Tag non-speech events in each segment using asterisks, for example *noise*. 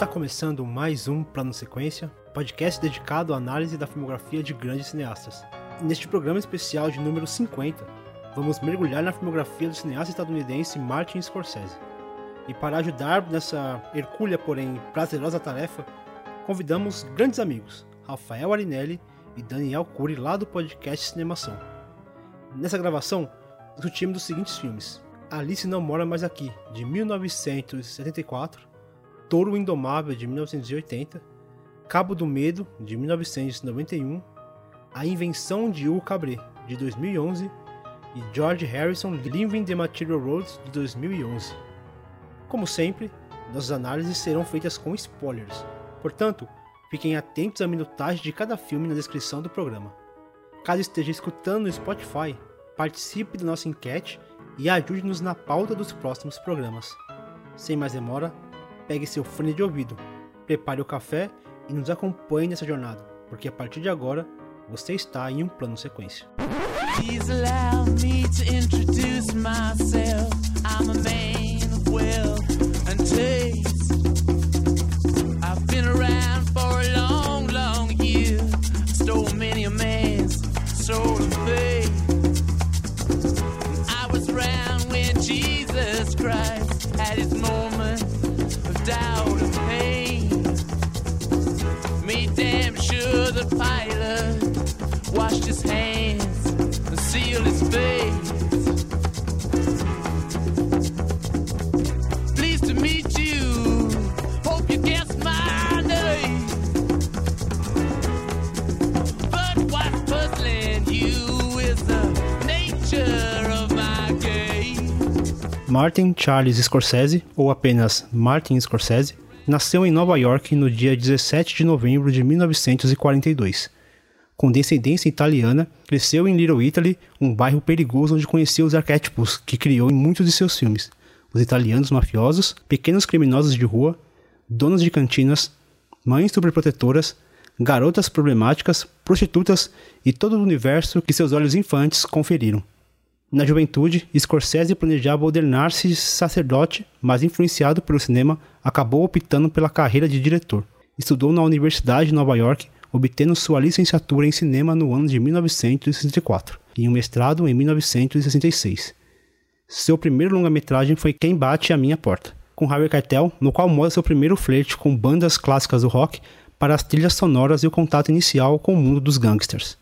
Está começando mais um Plano Sequência, podcast dedicado à análise da filmografia de grandes cineastas. Neste programa especial de número 50, vamos mergulhar na filmografia do cineasta estadunidense Martin Scorsese. E para ajudar nessa hercúlea, porém prazerosa tarefa, convidamos grandes amigos, Rafael Arinelli e Daniel Cury, lá do podcast Cinemação. Nessa gravação, discutimos os seguintes filmes: Alice Não Mora Mais Aqui, de 1974, Touro Indomável, de 1980, Cabo do Medo, de 1991, A Invenção de Hugo Cabret, de 2011, e George Harrison Living the Material Roads, de 2011. Como sempre, nossas análises serão feitas com spoilers, portanto, fiquem atentos à minutagem de cada filme na descrição do programa. Caso esteja escutando no Spotify, participe da nossa enquete e ajude-nos na pauta dos próximos programas. Sem mais demora, pegue seu fone de ouvido, prepare o café e nos acompanhe nessa jornada, porque a partir de agora você está em um plano sequência. Long, doubt and pain. Made damn sure the pilot washed his hands and sealed his face. Martin Charles Scorsese, ou apenas Martin Scorsese, nasceu em Nova York no dia 17 de novembro de 1942. Com descendência italiana, cresceu em Little Italy, um bairro perigoso onde conheceu os arquétipos que criou em muitos de seus filmes: os italianos mafiosos, pequenos criminosos de rua, donos de cantinas, mães sobreprotetoras, garotas problemáticas, prostitutas e todo o universo que seus olhos infantes conferiram. Na juventude, Scorsese planejava ordenar-se sacerdote, mas influenciado pelo cinema, acabou optando pela carreira de diretor. Estudou na Universidade de Nova York, obtendo sua licenciatura em cinema no ano de 1964 e um mestrado em 1966. Seu primeiro longa-metragem foi Quem Bate a Minha Porta, com Harvey Keitel, no qual mostra seu primeiro flerte com bandas clássicas do rock para as trilhas sonoras e o contato inicial com o mundo dos gangsters.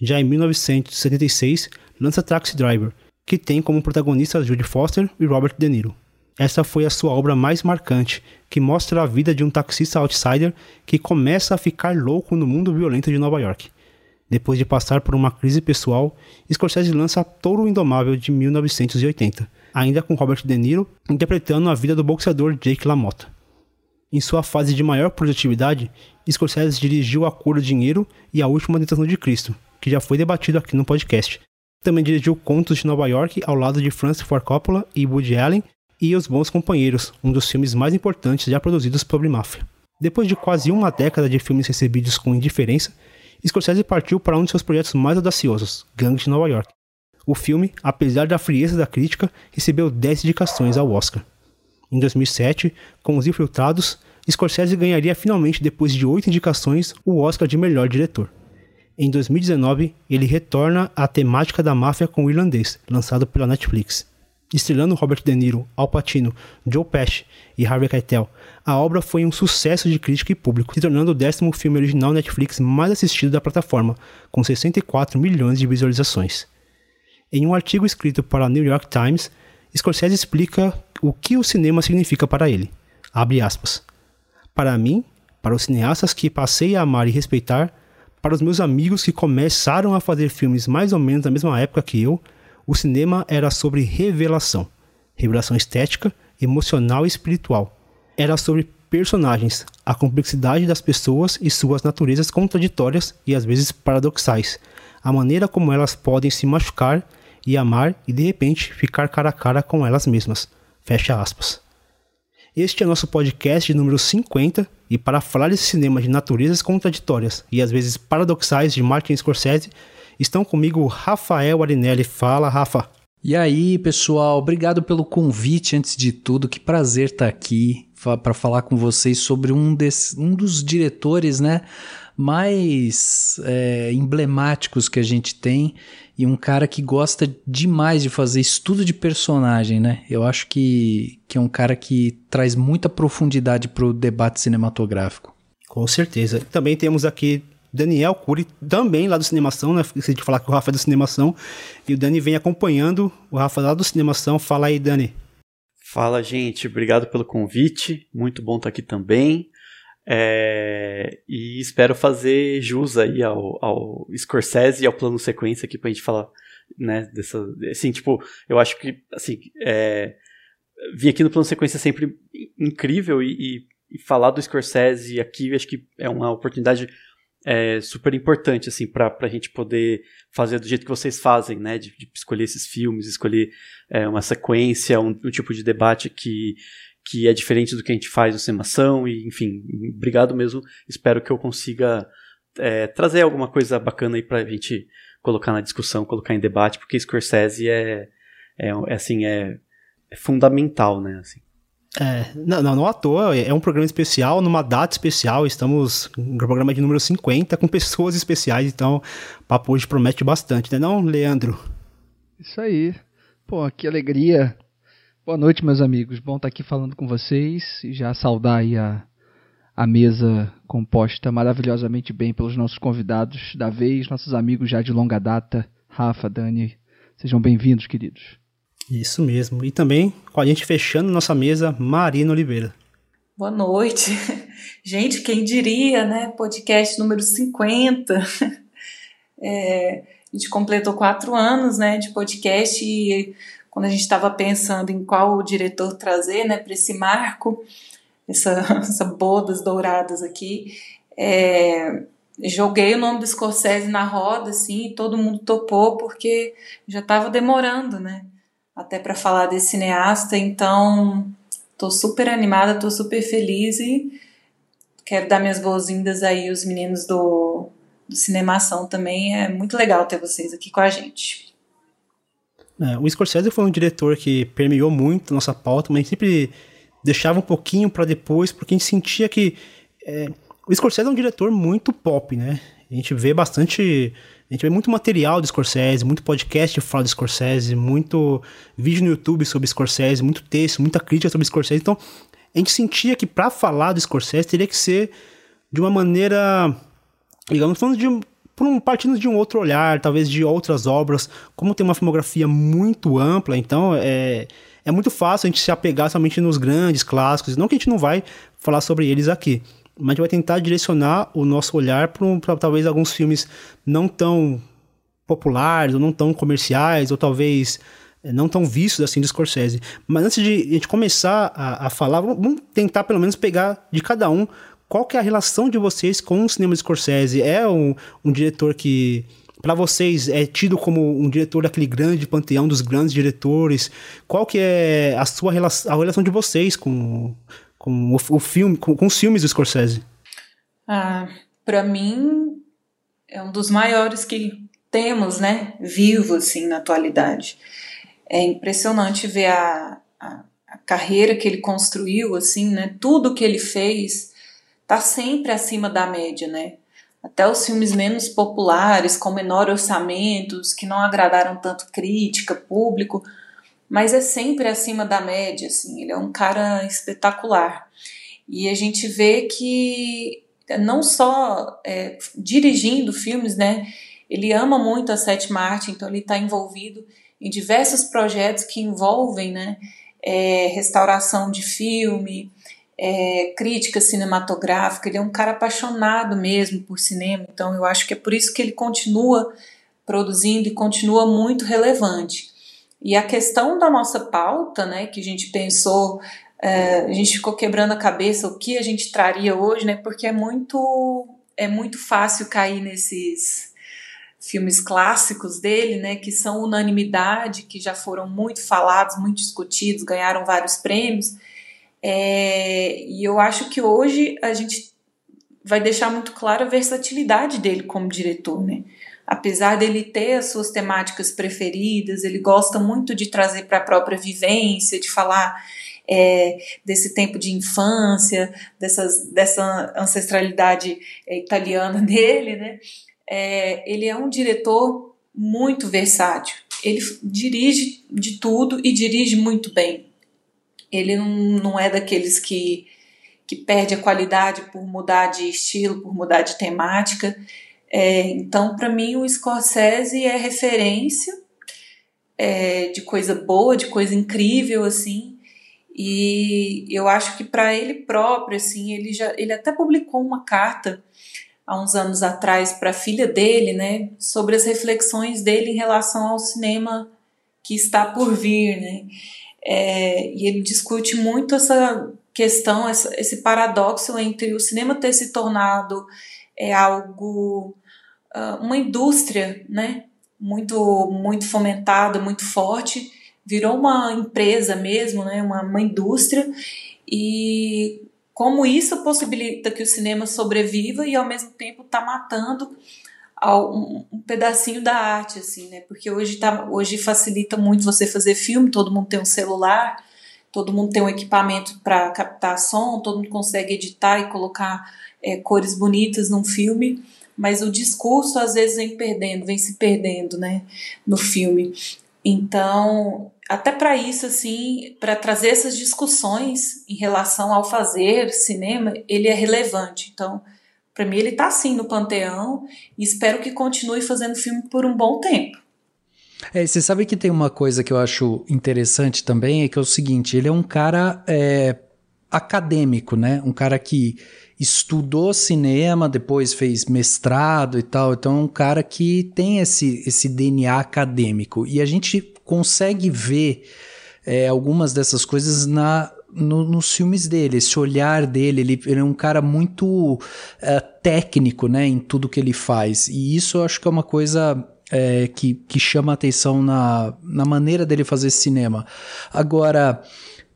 Já em 1976, lança Taxi Driver, que tem como protagonistas Judy Foster e Robert De Niro. Essa foi a sua obra mais marcante, que mostra a vida de um taxista outsider que começa a ficar louco no mundo violento de Nova York. Depois de passar por uma crise pessoal, Scorsese lança Touro Indomável de 1980, ainda com Robert De Niro interpretando a vida do boxeador Jake LaMotta. Em sua fase de maior produtividade, Scorsese dirigiu A Cor do Dinheiro e A Última Tentação de Cristo, que já foi debatido aqui no podcast. Também dirigiu Contos de Nova York ao lado de Francis Ford Coppola e Woody Allen e Os Bons Companheiros, um dos filmes mais importantes já produzidos sobre máfia. Depois de quase uma década de filmes recebidos com indiferença, Scorsese partiu para um de seus projetos mais audaciosos, Gangue de Nova York. O filme, apesar da frieza da crítica, recebeu 10 indicações ao Oscar. Em 2007, com Os Infiltrados, Scorsese ganharia finalmente, depois de oito indicações, o Oscar de melhor diretor. Em 2019, ele retorna à temática da máfia com o irlandês, lançado pela Netflix. Estrelando Robert De Niro, Al Pacino, Joe Pesci e Harvey Keitel, a obra foi um sucesso de crítica e público, se tornando o décimo filme original Netflix mais assistido da plataforma, com 64 milhões de visualizações. Em um artigo escrito para a New York Times, Scorsese explica o que o cinema significa para ele. Abre aspas. Para mim, para os cineastas que passei a amar e respeitar, para os meus amigos que começaram a fazer filmes mais ou menos na mesma época que eu, o cinema era sobre revelação. Revelação estética, emocional e espiritual. Era sobre personagens, a complexidade das pessoas e suas naturezas contraditórias e às vezes paradoxais, a maneira como elas podem se machucar e amar e de repente ficar cara a cara com elas mesmas. Fecha aspas. Este é nosso podcast número 50 e para falar desse cinema de naturezas contraditórias e às vezes paradoxais de Martin Scorsese, estão comigo Rafael Arinelli. Fala, Rafa. E aí, pessoal, obrigado pelo convite antes de tudo. Que prazer estar aqui para falar com vocês sobre um, desse, um dos diretores, né? mais é, emblemáticos que a gente tem e um cara que gosta demais de fazer estudo de personagem, né? Eu acho que, que é um cara que traz muita profundidade para o debate cinematográfico. Com certeza. Também temos aqui Daniel Cury, também lá do Cinemação, né? Esqueci de falar que o Rafa é do Cinemação. E o Dani vem acompanhando o Rafa lá do Cinemação. Fala aí, Dani. Fala, gente. Obrigado pelo convite. Muito bom estar aqui também. É, e espero fazer jus aí ao, ao Scorsese e ao plano sequência aqui pra gente falar, né, dessa, assim, tipo, eu acho que, assim, é, vir aqui no plano sequência é sempre incrível e, e, e, falar do Scorsese aqui, acho que é uma oportunidade é, super importante, assim, pra, pra gente poder fazer do jeito que vocês fazem, né, de, de escolher esses filmes, escolher é, uma sequência, um, um tipo de debate que que é diferente do que a gente faz no Semação, e enfim, obrigado mesmo. Espero que eu consiga é, trazer alguma coisa bacana aí pra gente colocar na discussão, colocar em debate, porque Scorsese é, é, é assim, é, é, fundamental, né, assim. É, não, não, não à toa, é um programa especial, numa data especial, estamos no programa de número 50, com *laughs* pessoas especiais, então o papo hoje promete bastante, né não, Leandro? Isso aí. Pô, que alegria Boa noite, meus amigos. Bom estar aqui falando com vocês e já saudar aí a, a mesa composta maravilhosamente bem pelos nossos convidados da vez, nossos amigos já de longa data, Rafa, Dani. Sejam bem-vindos, queridos. Isso mesmo. E também com a gente fechando nossa mesa, Marina Oliveira. Boa noite. *laughs* Gente, quem diria, né? Podcast número 50. *laughs* É, a gente completou quatro anos né, de podcast e quando a gente estava pensando em qual diretor trazer né, para esse marco, essa, *laughs* essa bodas douradas aqui, é, joguei o nome do Scorsese na roda, assim, e todo mundo topou, porque já estava demorando, né? Até para falar desse cineasta, então tô super animada, tô super feliz e quero dar minhas boas-vindas aí os meninos do, do Cinemação também. É muito legal ter vocês aqui com a gente. É, o Scorsese foi um diretor que permeou muito nossa pauta, mas sempre deixava um pouquinho para depois, porque a gente sentia que é, o Scorsese é um diretor muito pop, né? A gente vê bastante, a gente vê muito material do Scorsese, muito podcast fala do Scorsese, muito vídeo no YouTube sobre Scorsese, muito texto, muita crítica sobre Scorsese. Então, a gente sentia que para falar do Scorsese teria que ser de uma maneira, digamos, falando de por um, partindo de um outro olhar, talvez de outras obras, como tem uma filmografia muito ampla, então é, é muito fácil a gente se apegar somente nos grandes clássicos, não que a gente não vai falar sobre eles aqui, mas a gente vai tentar direcionar o nosso olhar para talvez alguns filmes não tão populares, ou não tão comerciais, ou talvez é, não tão vistos assim do Scorsese. Mas antes de a gente começar a, a falar, vamos tentar pelo menos pegar de cada um qual que é a relação de vocês com o cinema de Scorsese? É um, um diretor que para vocês é tido como um diretor daquele grande panteão dos grandes diretores? Qual que é a sua relação, a relação de vocês com, com o, o filme, com, com, os filmes do Scorsese? Ah, para mim é um dos maiores que temos, né, vivo assim na atualidade. É impressionante ver a, a, a carreira que ele construiu, assim, né, tudo que ele fez tá sempre acima da média, né? Até os filmes menos populares, com menor orçamentos, que não agradaram tanto crítica, público, mas é sempre acima da média, assim. Ele é um cara espetacular. E a gente vê que não só é, dirigindo filmes, né? Ele ama muito a sétima arte, então ele está envolvido em diversos projetos que envolvem, né? É, restauração de filme, é, crítica cinematográfica, ele é um cara apaixonado mesmo por cinema, então eu acho que é por isso que ele continua produzindo e continua muito relevante. E a questão da nossa pauta, né, que a gente pensou, é, a gente ficou quebrando a cabeça o que a gente traria hoje, né, porque é muito, é muito fácil cair nesses filmes clássicos dele, né, que são unanimidade, que já foram muito falados, muito discutidos, ganharam vários prêmios, é, e eu acho que hoje a gente vai deixar muito claro a versatilidade dele como diretor, né? apesar dele ter as suas temáticas preferidas, ele gosta muito de trazer para a própria vivência, de falar é, desse tempo de infância, dessas, dessa ancestralidade é, italiana *laughs* dele, né? É, ele é um diretor muito versátil. Ele dirige de tudo e dirige muito bem. Ele não, é daqueles que, que perde a qualidade por mudar de estilo, por mudar de temática. É, então, para mim, o Scorsese é referência é, de coisa boa, de coisa incrível, assim. E eu acho que para ele próprio, assim, ele já ele até publicou uma carta há uns anos atrás para a filha dele, né, sobre as reflexões dele em relação ao cinema que está por vir, né. É, e ele discute muito essa questão, essa, esse paradoxo entre o cinema ter se tornado é algo, uh, uma indústria, né, muito muito fomentada, muito forte, virou uma empresa mesmo, né, uma, uma indústria, e como isso possibilita que o cinema sobreviva e ao mesmo tempo está matando um, um, pedacinho da arte, assim, né? Porque hoje, tá, hoje facilita muito você fazer filme, todo mundo tem um celular, todo mundo tem um equipamento para captar som, todo mundo consegue editar e colocar é, cores bonitas num filme, mas o discurso às vezes vem perdendo, vem se perdendo, né, no filme. Então, até para isso, assim, para trazer essas discussões em relação ao fazer cinema, ele é relevante. Então, para mim, ele está assim no panteão e espero que continue fazendo filme por um bom tempo. É, você sabe que tem uma coisa que eu acho interessante também, é que é o seguinte, ele é um cara é, acadêmico, né? Um cara que estudou cinema, depois fez mestrado e tal. Então é um cara que tem esse, esse DNA acadêmico. E a gente consegue ver é, algumas dessas coisas na, no, nos filmes dele, esse olhar dele, ele, ele é um cara muito é, técnico, né, em tudo que ele faz. E isso eu acho que é uma coisa é, que, que chama atenção na, na maneira dele fazer cinema. Agora,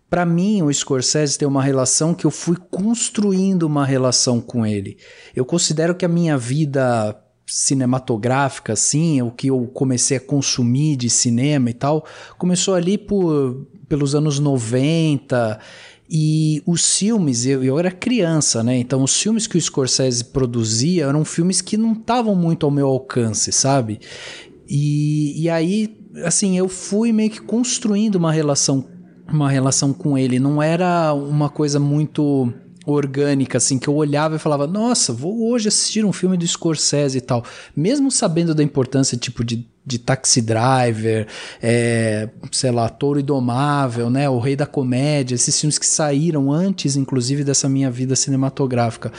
para mim, o Scorsese tem uma relação que eu fui construindo uma relação com ele. Eu considero que a minha vida cinematográfica, assim, o que eu comecei a consumir de cinema e tal, começou ali por, pelos anos 90 e os filmes, eu, eu era criança, né? Então os filmes que o Scorsese produzia eram filmes que não estavam muito ao meu alcance, sabe? E, e aí, assim, eu fui meio que construindo uma relação uma relação com ele. Não era uma coisa muito orgânica, assim, que eu olhava e falava, nossa, vou hoje assistir um filme do Scorsese e tal. Mesmo sabendo da importância, tipo, de, de Taxi Driver, é, sei lá, Touro Indomável, né, O Rei da Comédia, esses filmes que saíram antes, inclusive, dessa minha vida cinematográfica.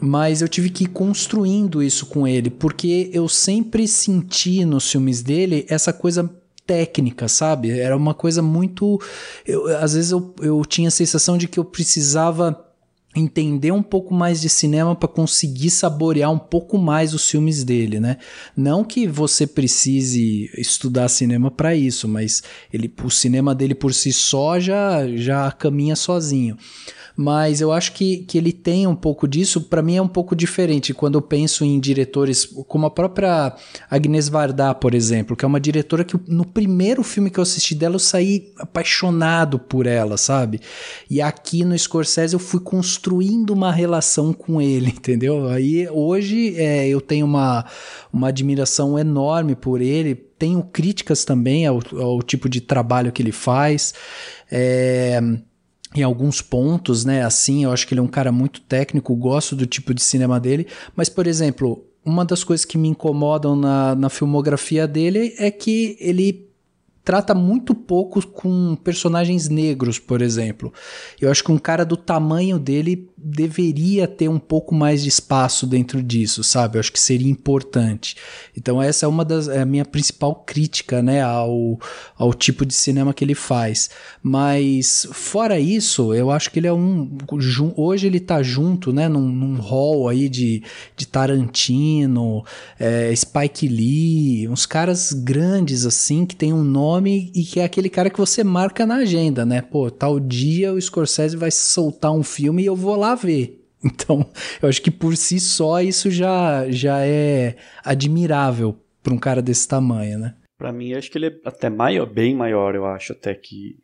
Mas eu tive que ir construindo isso com ele, porque eu sempre senti nos filmes dele essa coisa técnica, sabe? Era uma coisa muito. Eu, às vezes eu, eu tinha a sensação de que eu precisava entender um pouco mais de cinema para conseguir saborear um pouco mais os filmes dele, né? Não que você precise estudar cinema para isso, mas ele, o cinema dele por si só já já caminha sozinho mas eu acho que, que ele tem um pouco disso. Para mim é um pouco diferente quando eu penso em diretores como a própria Agnes Varda, por exemplo, que é uma diretora que no primeiro filme que eu assisti dela eu saí apaixonado por ela, sabe? E aqui no Scorsese eu fui construindo uma relação com ele, *laughs* entendeu? Aí hoje é, eu tenho uma, uma admiração enorme por ele. Tenho críticas também ao, ao tipo de trabalho que ele faz. É, em alguns pontos, né? Assim, eu acho que ele é um cara muito técnico, gosto do tipo de cinema dele. Mas, por exemplo, uma das coisas que me incomodam na, na filmografia dele é que ele trata muito pouco com personagens negros, por exemplo. Eu acho que um cara do tamanho dele deveria ter um pouco mais de espaço dentro disso, sabe? Eu acho que seria importante. Então essa é uma das é a minha principal crítica, né, ao, ao tipo de cinema que ele faz. Mas fora isso, eu acho que ele é um hoje ele tá junto, né, num, num hall aí de, de Tarantino, é, Spike Lee, uns caras grandes assim que tem um nome e que é aquele cara que você marca na agenda, né? Pô, tal dia o Scorsese vai soltar um filme e eu vou lá ver. *laughs* Então, eu acho que por si só isso já, já é admirável para um cara desse tamanho, né? Para mim, acho que ele é até maior, bem maior, eu acho, até que,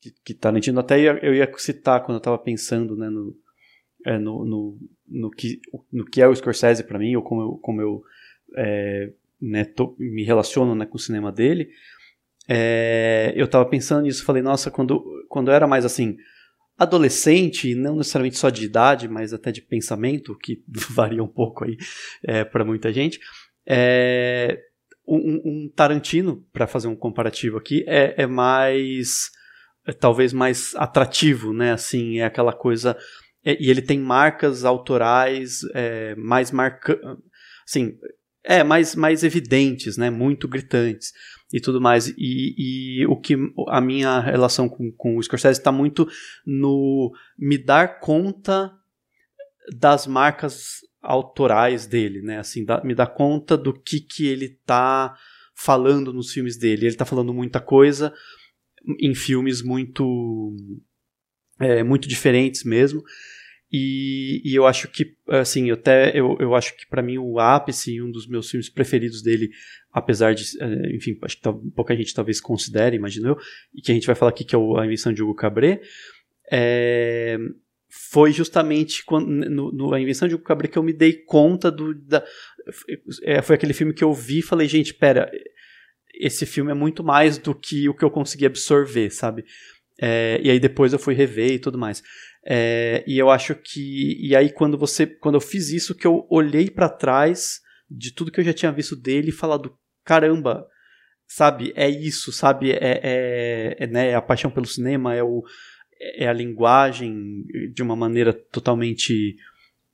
que, que Tarantino. Até ia, eu ia citar quando eu estava pensando né, no, é, no, no, no, que, no que é o Scorsese para mim, ou como eu, como eu é, né, tô, me relaciono né, com o cinema dele. É, eu estava pensando nisso, falei, nossa, quando, quando eu era mais assim, adolescente, não necessariamente só de idade, mas até de pensamento, que *laughs* varia um pouco aí é, para muita gente, é, um, um, Tarantino, para fazer um comparativo aqui, é, é mais, é talvez mais atrativo, né? Assim, é aquela coisa é, e ele tem marcas autorais é, mais marca, assim, é mais mais evidentes, né? Muito gritantes e tudo mais. E, e o que a minha relação com, com o Scorsese está muito no me dar conta das marcas autorais dele, né? Assim, dá, me dar conta do que que ele tá falando nos filmes dele. Ele tá falando muita coisa em filmes muito é, muito diferentes mesmo. E, e, eu acho que, assim, eu até eu, eu acho que para mim o ápice, um dos meus filmes preferidos dele, apesar de, é, enfim, acho que pouca gente talvez considere, imagino eu, e que a gente vai falar aqui que é A Invenção de Hugo Cabret, é, foi justamente quando, no, no, A Invenção de Hugo Cabret que eu me dei conta do. Da, é, foi aquele filme que eu vi e falei, gente, pera, esse filme é muito mais do que o que eu consegui absorver, sabe? É, e aí depois eu fui rever e tudo mais. É, e eu acho que. E aí, quando você. Quando eu fiz isso, que eu olhei para trás de tudo que eu já tinha visto dele e falado: caramba, sabe, é isso, sabe? É, é, é, né, é a paixão pelo cinema, é, o, é a linguagem de uma maneira totalmente.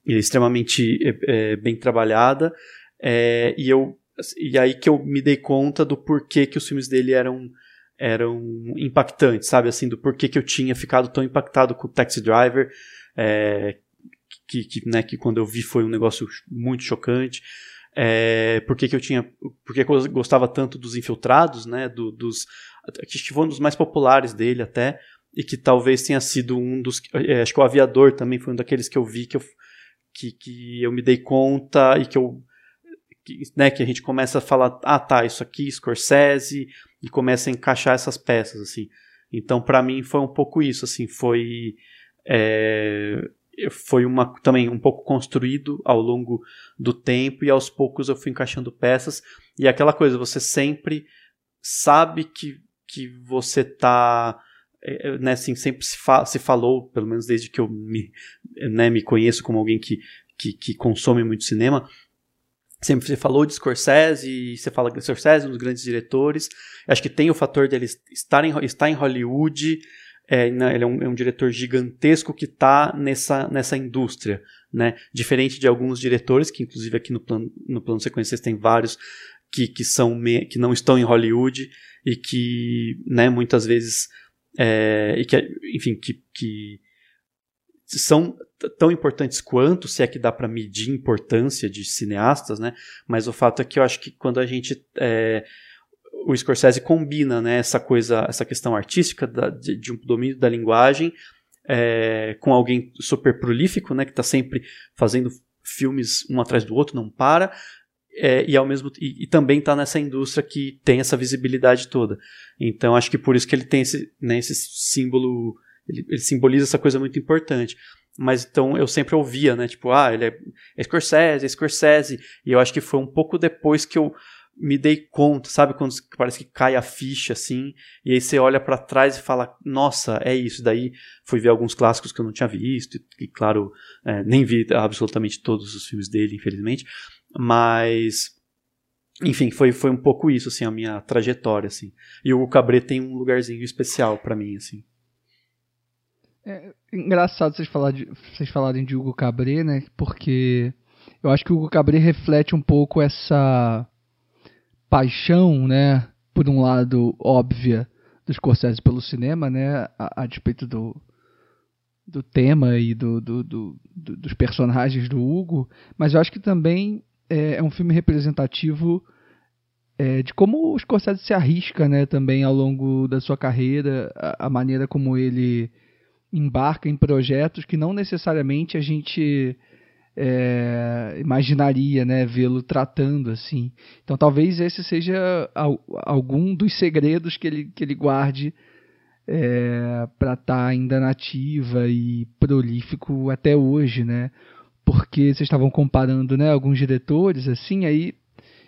extremamente é, é bem trabalhada. É, e eu. E aí que eu me dei conta do porquê que os filmes dele eram eram impactantes, sabe? Assim, do porquê que eu tinha ficado tão impactado com o Taxi Driver, é, que, que, né, que quando eu vi foi um negócio muito chocante. É, por que, que eu tinha. Porque eu gostava tanto dos infiltrados, né? Do, dos. Que foi um dos mais populares dele até. E que talvez tenha sido um dos. É, acho que o Aviador também foi um daqueles que eu vi que eu, que, que eu me dei conta e que eu. Que, né, que a gente começa a falar, ah tá, isso aqui, Scorsese, e começa a encaixar essas peças, assim. Então, para mim, foi um pouco isso, assim, foi... É, foi uma, também um pouco construído ao longo do tempo e aos poucos eu fui encaixando peças e aquela coisa, você sempre sabe que, que você tá é, né, assim, sempre se, fa se falou, pelo menos desde que eu me, né, me conheço como alguém que, que, que consome muito cinema, Sempre você falou de Scorsese, você fala de Scorsese, um dos grandes diretores. Acho que tem o fator dele estar em, estar em Hollywood. É, né, ele é um, é um, diretor gigantesco que está nessa, nessa indústria. Né? Diferente de alguns diretores, que inclusive aqui no plano, no plano sequência tem vários que, que, são me, que não estão em Hollywood e que né, muitas vezes. É, e que, enfim, que, que são tão importantes quanto, se é que dá para medir importância de cineastas, né? Mas o fato é que eu acho que quando a gente é, o Scorsese combina, né, essa coisa, essa questão artística da, de, de, um domínio da linguagem é, com alguém super prolífico, né, que está sempre fazendo filmes um atrás do outro, não para, é, e ao mesmo e, e também está nessa indústria que tem essa visibilidade toda. Então acho que por isso que ele tem esse, né, esse símbolo, ele, ele simboliza essa coisa muito importante mas então eu sempre ouvia, né? Tipo, ah, ele é, é Scorsese, é Scorsese. E eu acho que foi um pouco depois que eu me dei conta, sabe? Quando parece que cai a ficha, assim, e aí você olha para trás e fala, nossa, é isso. Daí fui ver alguns clássicos que eu não tinha visto, e, claro, é, nem vi absolutamente todos os filmes dele, infelizmente, mas. Enfim, foi, foi um pouco isso, assim, a minha trajetória, assim. E o Cabret tem um lugarzinho especial para mim, assim. É engraçado vocês, falar de, vocês falarem de Hugo Cabret, né? Porque eu acho que o Hugo Cabret reflete um pouco essa paixão, né? Por um lado, óbvia dos Scorsese pelo cinema, né? A, a despeito do, do tema e do, do, do, dos personagens do Hugo, mas eu acho que também é, é um filme representativo é, de como o Scorsese se arrisca, né? Também ao longo da sua carreira, a, a maneira como ele embarca em projetos que não necessariamente a gente é, imaginaria, né, vê-lo tratando assim. Então talvez esse seja algum dos segredos que ele, que ele guarde é, para estar tá ainda nativa e prolífico até hoje, né? Porque vocês estavam comparando, né, alguns diretores assim, aí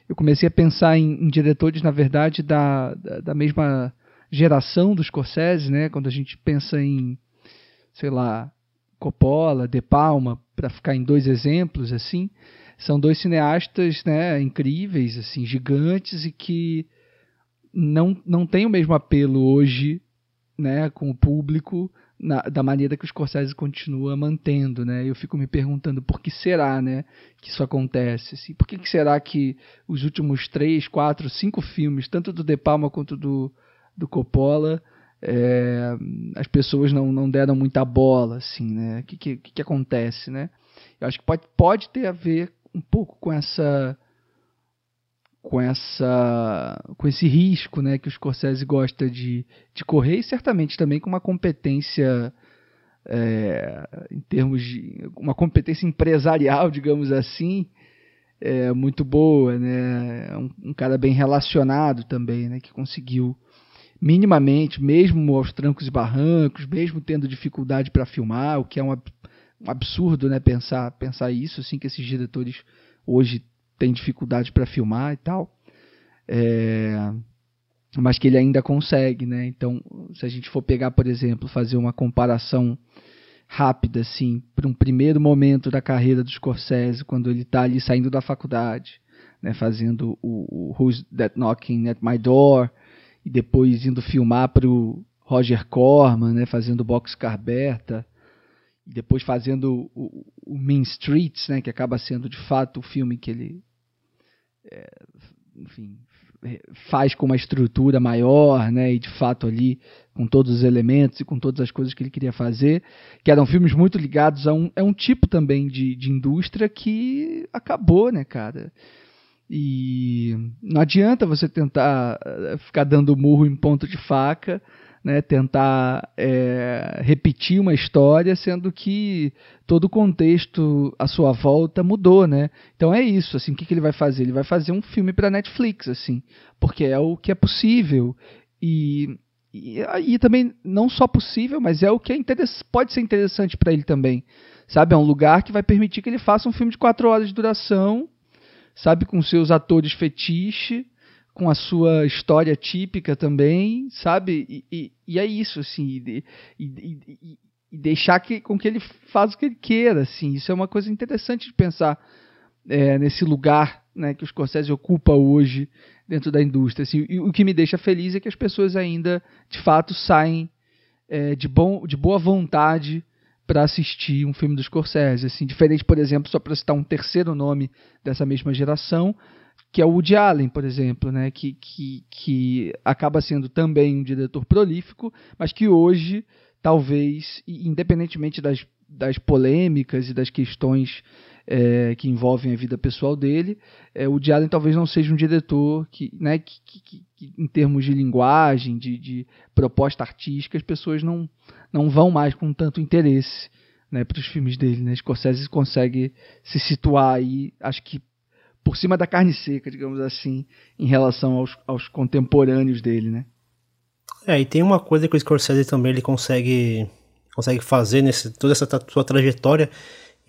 eu comecei a pensar em, em diretores, na verdade, da, da, da, mesma geração dos Scorsese, né? Quando a gente pensa em, sei lá, Coppola, De Palma, para ficar em dois exemplos, assim, são dois cineastas, né, incríveis, assim, gigantes e que não, não têm o mesmo apelo hoje né, com o público na, da maneira que o Scorsese continua mantendo, né? Eu fico me perguntando por que será, né, que isso acontece? Assim, por que, que será que os últimos três, quatro, cinco filmes, tanto do De Palma quanto do, do Coppola, é, as pessoas não, não deram muita bola, assim, né? O que, que, que acontece, né? Eu acho que pode, pode ter a ver um pouco com essa com essa com esse risco né que o Scorsese gosta de, de correr e certamente também com uma competência é, em termos de uma competência empresarial *laughs* digamos assim é, muito boa né é um, um, cara bem relacionado também né que conseguiu minimamente mesmo aos trancos e barrancos mesmo tendo dificuldade para filmar o que é um, absurdo né pensar pensar isso assim que esses diretores hoje tem dificuldade para filmar e tal. É, mas que ele ainda consegue, né? Então, se a gente for pegar, por exemplo, fazer uma comparação rápida, assim, para um primeiro momento da carreira do Scorsese, quando ele está ali saindo da faculdade, né, fazendo o, o Who's That Knocking at My Door, e depois indo filmar para o Roger Corman, né, fazendo Boxcar Berta, e depois fazendo o, o Mean Streets, né, que acaba sendo de fato o filme que ele é, enfim, faz com uma estrutura maior, né, e de fato ali com todos os elementos e com todas as coisas que ele queria fazer, que eram filmes muito ligados a um, é um tipo também de, de indústria que acabou, né, cara. E não adianta você tentar eh, ficar dando murro em ponto de faca, né, tentar é, repetir uma história, sendo que todo o contexto à sua volta mudou, né? Então é isso, assim, o que, que ele vai fazer? Ele vai fazer um filme para Netflix, assim, porque é o que é possível e e, e também não só possível, mas é o que é pode ser interessante para ele também, sabe? É um lugar que vai permitir que ele faça um filme de quatro horas de duração, sabe, com seus atores fetiche com a sua história típica também, sabe? E, e, e é isso, assim, e, e, deixar que, com que ele faça o que ele queira, assim. Isso é uma coisa interessante de pensar é, nesse lugar né, que o Scorsese ocupa hoje dentro da indústria. Assim, e o que me deixa feliz é que as pessoas ainda, de fato, saem é, de, bom, de boa vontade para assistir um filme do Scorsese. Assim, diferente, por exemplo, só para citar um terceiro nome dessa mesma geração, que é o Woody Allen, por exemplo, né, que, que, que acaba sendo também um diretor prolífico, mas que hoje, talvez, independentemente das, das polêmicas e das questões é, que envolvem a vida pessoal dele, é, o Woody Allen talvez não seja um diretor que, né, que, que, que em termos de linguagem, de, de, proposta artística, as pessoas não, não vão mais com tanto interesse né, para os filmes dele. Né? Scorsese consegue se situar aí, acho que por cima da carne seca, digamos assim, em relação aos, aos contemporâneos dele, né? É, e tem uma coisa que o Scorsese também ele consegue, consegue fazer nesse toda essa sua trajetória,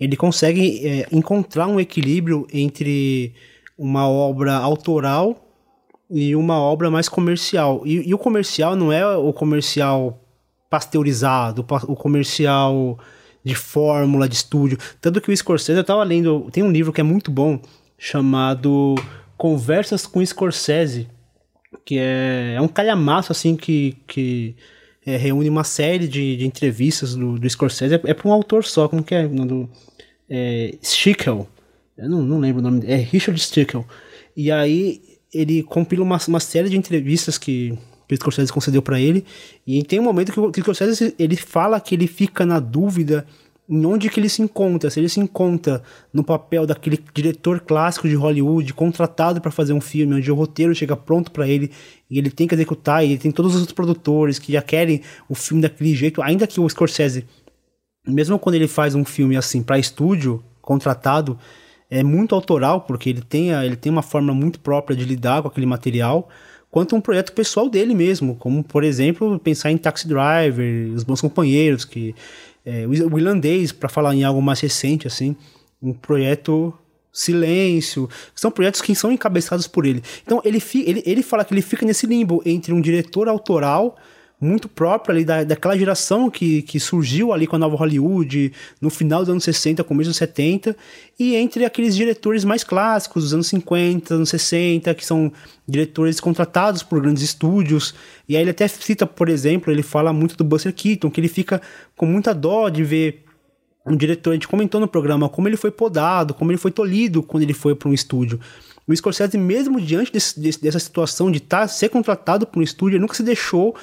ele consegue é, encontrar um equilíbrio entre uma obra autoral e uma obra mais comercial. E, e o comercial não é o comercial pasteurizado, o comercial de fórmula, de estúdio. Tanto que o Scorsese, eu tava lendo, tem um livro que é muito bom, chamado Conversas com Scorsese, que é, é um calhamaço assim que, que é, reúne uma série de, de entrevistas do, do Scorsese. É, é para um autor só, como que é? Do, é. Eu não, não lembro o nome É Richard Stickel. E aí ele compila uma, uma série de entrevistas que, o Scorsese concedeu para ele. E tem um momento que o, que o Scorsese ele fala que ele fica na dúvida em onde que ele se encontra, se ele se encontra no papel daquele diretor clássico de Hollywood, contratado para fazer um filme, onde o roteiro chega pronto para ele e ele tem que executar, e ele tem todos os outros produtores que já querem o filme daquele jeito, ainda que o Scorsese, mesmo quando ele faz um filme assim para estúdio, contratado é muito autoral, porque ele tem, a, ele tem uma forma muito própria de lidar com aquele material, quanto um projeto pessoal dele mesmo, como, por exemplo, pensar em Taxi Driver, Os Bons Companheiros, que é, o irlandês, para falar em algo mais recente, assim, um projeto Silêncio, são projetos que são encabeçados por ele. Então ele, ele, ele fala que ele fica nesse limbo entre um diretor autoral muito próprio ali da, daquela geração que, que surgiu ali com a nova Hollywood no final dos anos 60, começo dos 70, e entre aqueles diretores mais clássicos dos anos 50, anos 60, que são diretores contratados por grandes estúdios. E aí ele até cita, por exemplo, ele fala muito do Buster Keaton, que ele fica com muita dó de ver um diretor, a gente comentou no programa como ele foi podado, como ele foi tolhido quando ele foi para um estúdio. O Scorsese, mesmo diante desse, desse, dessa situação de tá, ser contratado por um estúdio, ele nunca se deixou,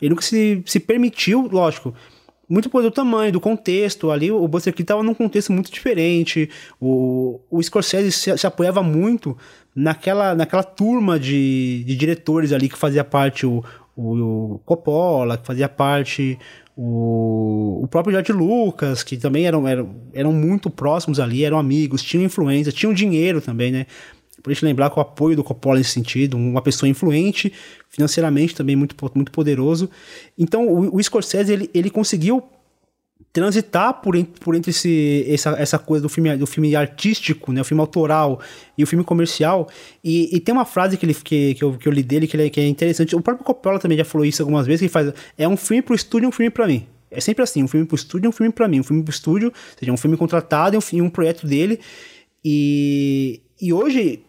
ele nunca se, se permitiu, lógico, muito por do tamanho, do contexto. Ali o Buster Keaton estava num contexto muito diferente. O, o Scorsese se, se, apoiava muito naquela, naquela turma de, de diretores ali que fazia parte o, o, o Coppola, que fazia parte o, o próprio George Lucas, que também eram, eram, eram muito próximos ali, eram amigos, tinham influência, tinham dinheiro também, né? Pra gente lembrar que o apoio do Coppola nesse sentido, uma pessoa influente, financeiramente também muito, muito poderoso. Então o, o Scorsese ele, ele conseguiu transitar por, por entre esse, essa, essa coisa do filme, do filme artístico, né, o filme autoral e o filme comercial. E, e tem uma frase que, ele, que, que, eu, que eu li dele que, ele, que é interessante. O próprio Coppola também já falou isso algumas vezes, que ele faz, é um filme pro estúdio e um filme para mim. É sempre assim, um filme pro estúdio e um filme para mim. Um filme pro estúdio, ou seja, um filme contratado e um, um projeto dele. E, e hoje,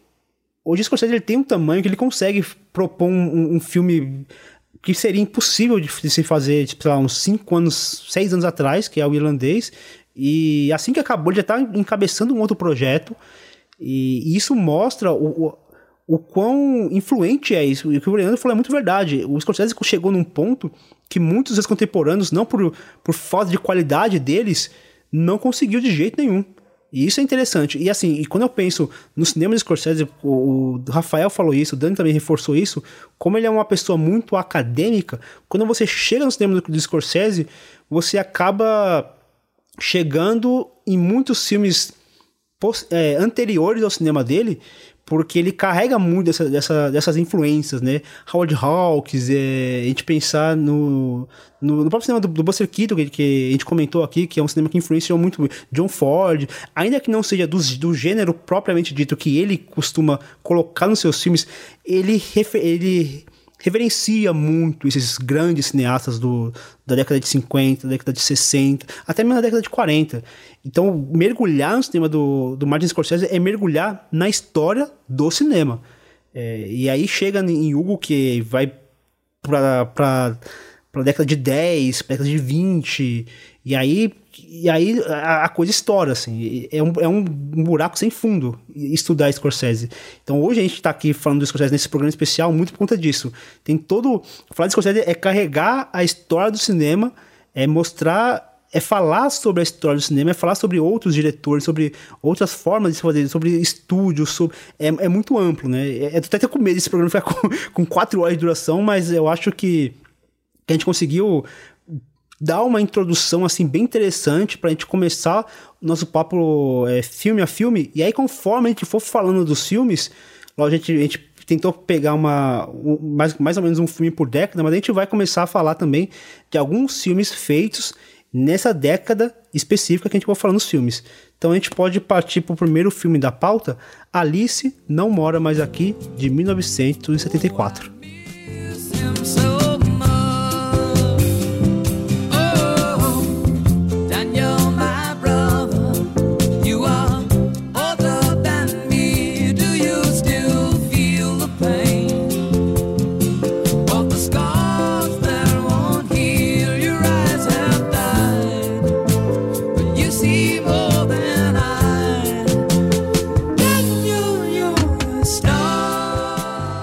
hoje o Scorsese ele tem um tamanho que ele consegue propor um, um filme que seria impossível de, se fazer, tipo, sei lá, uns 5 anos, 6 anos atrás, que é o irlandês. E assim que acabou, ele já está encabeçando um outro projeto. E, isso mostra o, o, o, quão influente é isso. E o que o Leandro falou é muito verdade. O Scorsese chegou num ponto que muitos dos contemporâneos, não por, por falta de qualidade deles, não conseguiu de jeito nenhum. E isso é interessante. E assim, e quando eu penso no cinema de Scorsese, o, o, Rafael falou isso, o Dani também reforçou isso, como ele é uma pessoa muito acadêmica, quando você chega no cinema do, do Scorsese, você acaba chegando em muitos filmes é, anteriores ao cinema dele, porque ele carrega muito dessa, dessa, dessas influências, né? Howard Hawks, é, a gente pensar no, no, no próprio cinema do, do Buster Keaton, que, que, a gente comentou aqui, que é um cinema que influenciou muito John Ford, ainda que não seja do, do gênero propriamente dito que ele costuma colocar nos seus filmes, ele, ele reverencia muito esses grandes cineastas do, da década de 50, da década de 60, até mesmo da década de 40. Então, mergulhar no cinema do, do Martin Scorsese é mergulhar na história do cinema. É, e aí chega em Hugo, que vai para a década de 10, pra década de 20, e aí e aí a, a, coisa estoura, assim. É um, é um buraco sem fundo estudar Scorsese. Então hoje a gente está aqui falando do Scorsese nesse programa especial muito por conta disso. Tem todo. Falar de Scorsese é carregar a história do cinema, é mostrar. É falar sobre a história do cinema, é falar sobre outros diretores, sobre outras formas de se fazer, sobre estúdios, sobre... É, é muito amplo, né? É, eu tô até com medo desse programa ficar com, *laughs* com quatro horas de duração, mas eu acho que, que a gente conseguiu dar uma introdução assim bem interessante para a gente começar o nosso papo é, filme a filme. E aí, conforme a gente for falando dos filmes, a gente, a gente tentou pegar uma um, mais, mais ou menos um filme por década, mas a gente vai começar a falar também de alguns filmes feitos nessa década específica que a gente vai falar nos filmes. Então a gente pode partir para o primeiro filme da pauta, Alice Não Mora Mais Aqui, de 1974.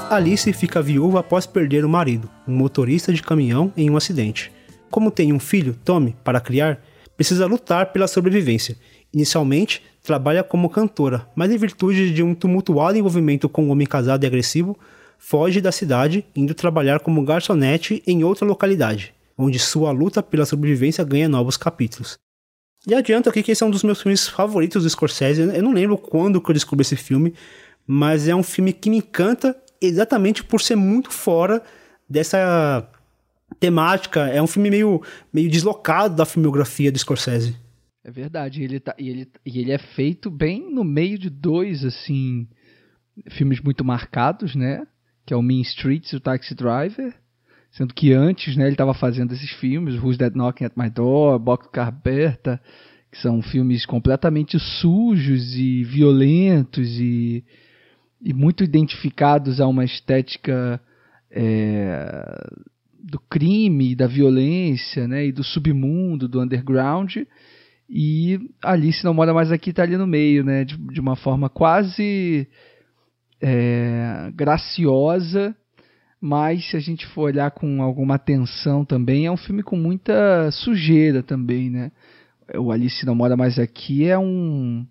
Alice fica viúva após perder o marido, um motorista de caminhão, em um acidente. Como tem um filho, Tommy, para criar, precisa lutar pela sobrevivência. Inicialmente, trabalha como cantora, mas em virtude de um tumultuado envolvimento com um homem casado e agressivo, foge da cidade, indo trabalhar como garçonete em outra localidade, onde sua luta pela sobrevivência ganha novos capítulos. E adianto aqui que esse é um dos meus filmes favoritos do Scorsese. Eu não lembro quando que eu descobri esse filme, mas é um filme que me encanta exatamente por ser muito fora dessa temática. É um filme meio, meio deslocado da filmografia do Scorsese. É verdade, ele tá, e, ele, e ele é feito bem no meio de dois, assim, filmes muito marcados, né? Que é o Mean Streets e o Taxi Driver. Sendo que antes, né, ele estava fazendo esses filmes, Who's That Knocking at My Door, Boxcar Aberta, que são filmes completamente sujos e violentos e, e muito identificados a uma estética é, do crime, da violência, né, e do submundo, do underground. E Alice Não Mora Mais Aqui está ali no meio, né, de, de uma forma quase é, graciosa mas se a gente for olhar com alguma atenção também, é um filme com muita sujeira também, né? O Alice Não Mora Mais Aqui é um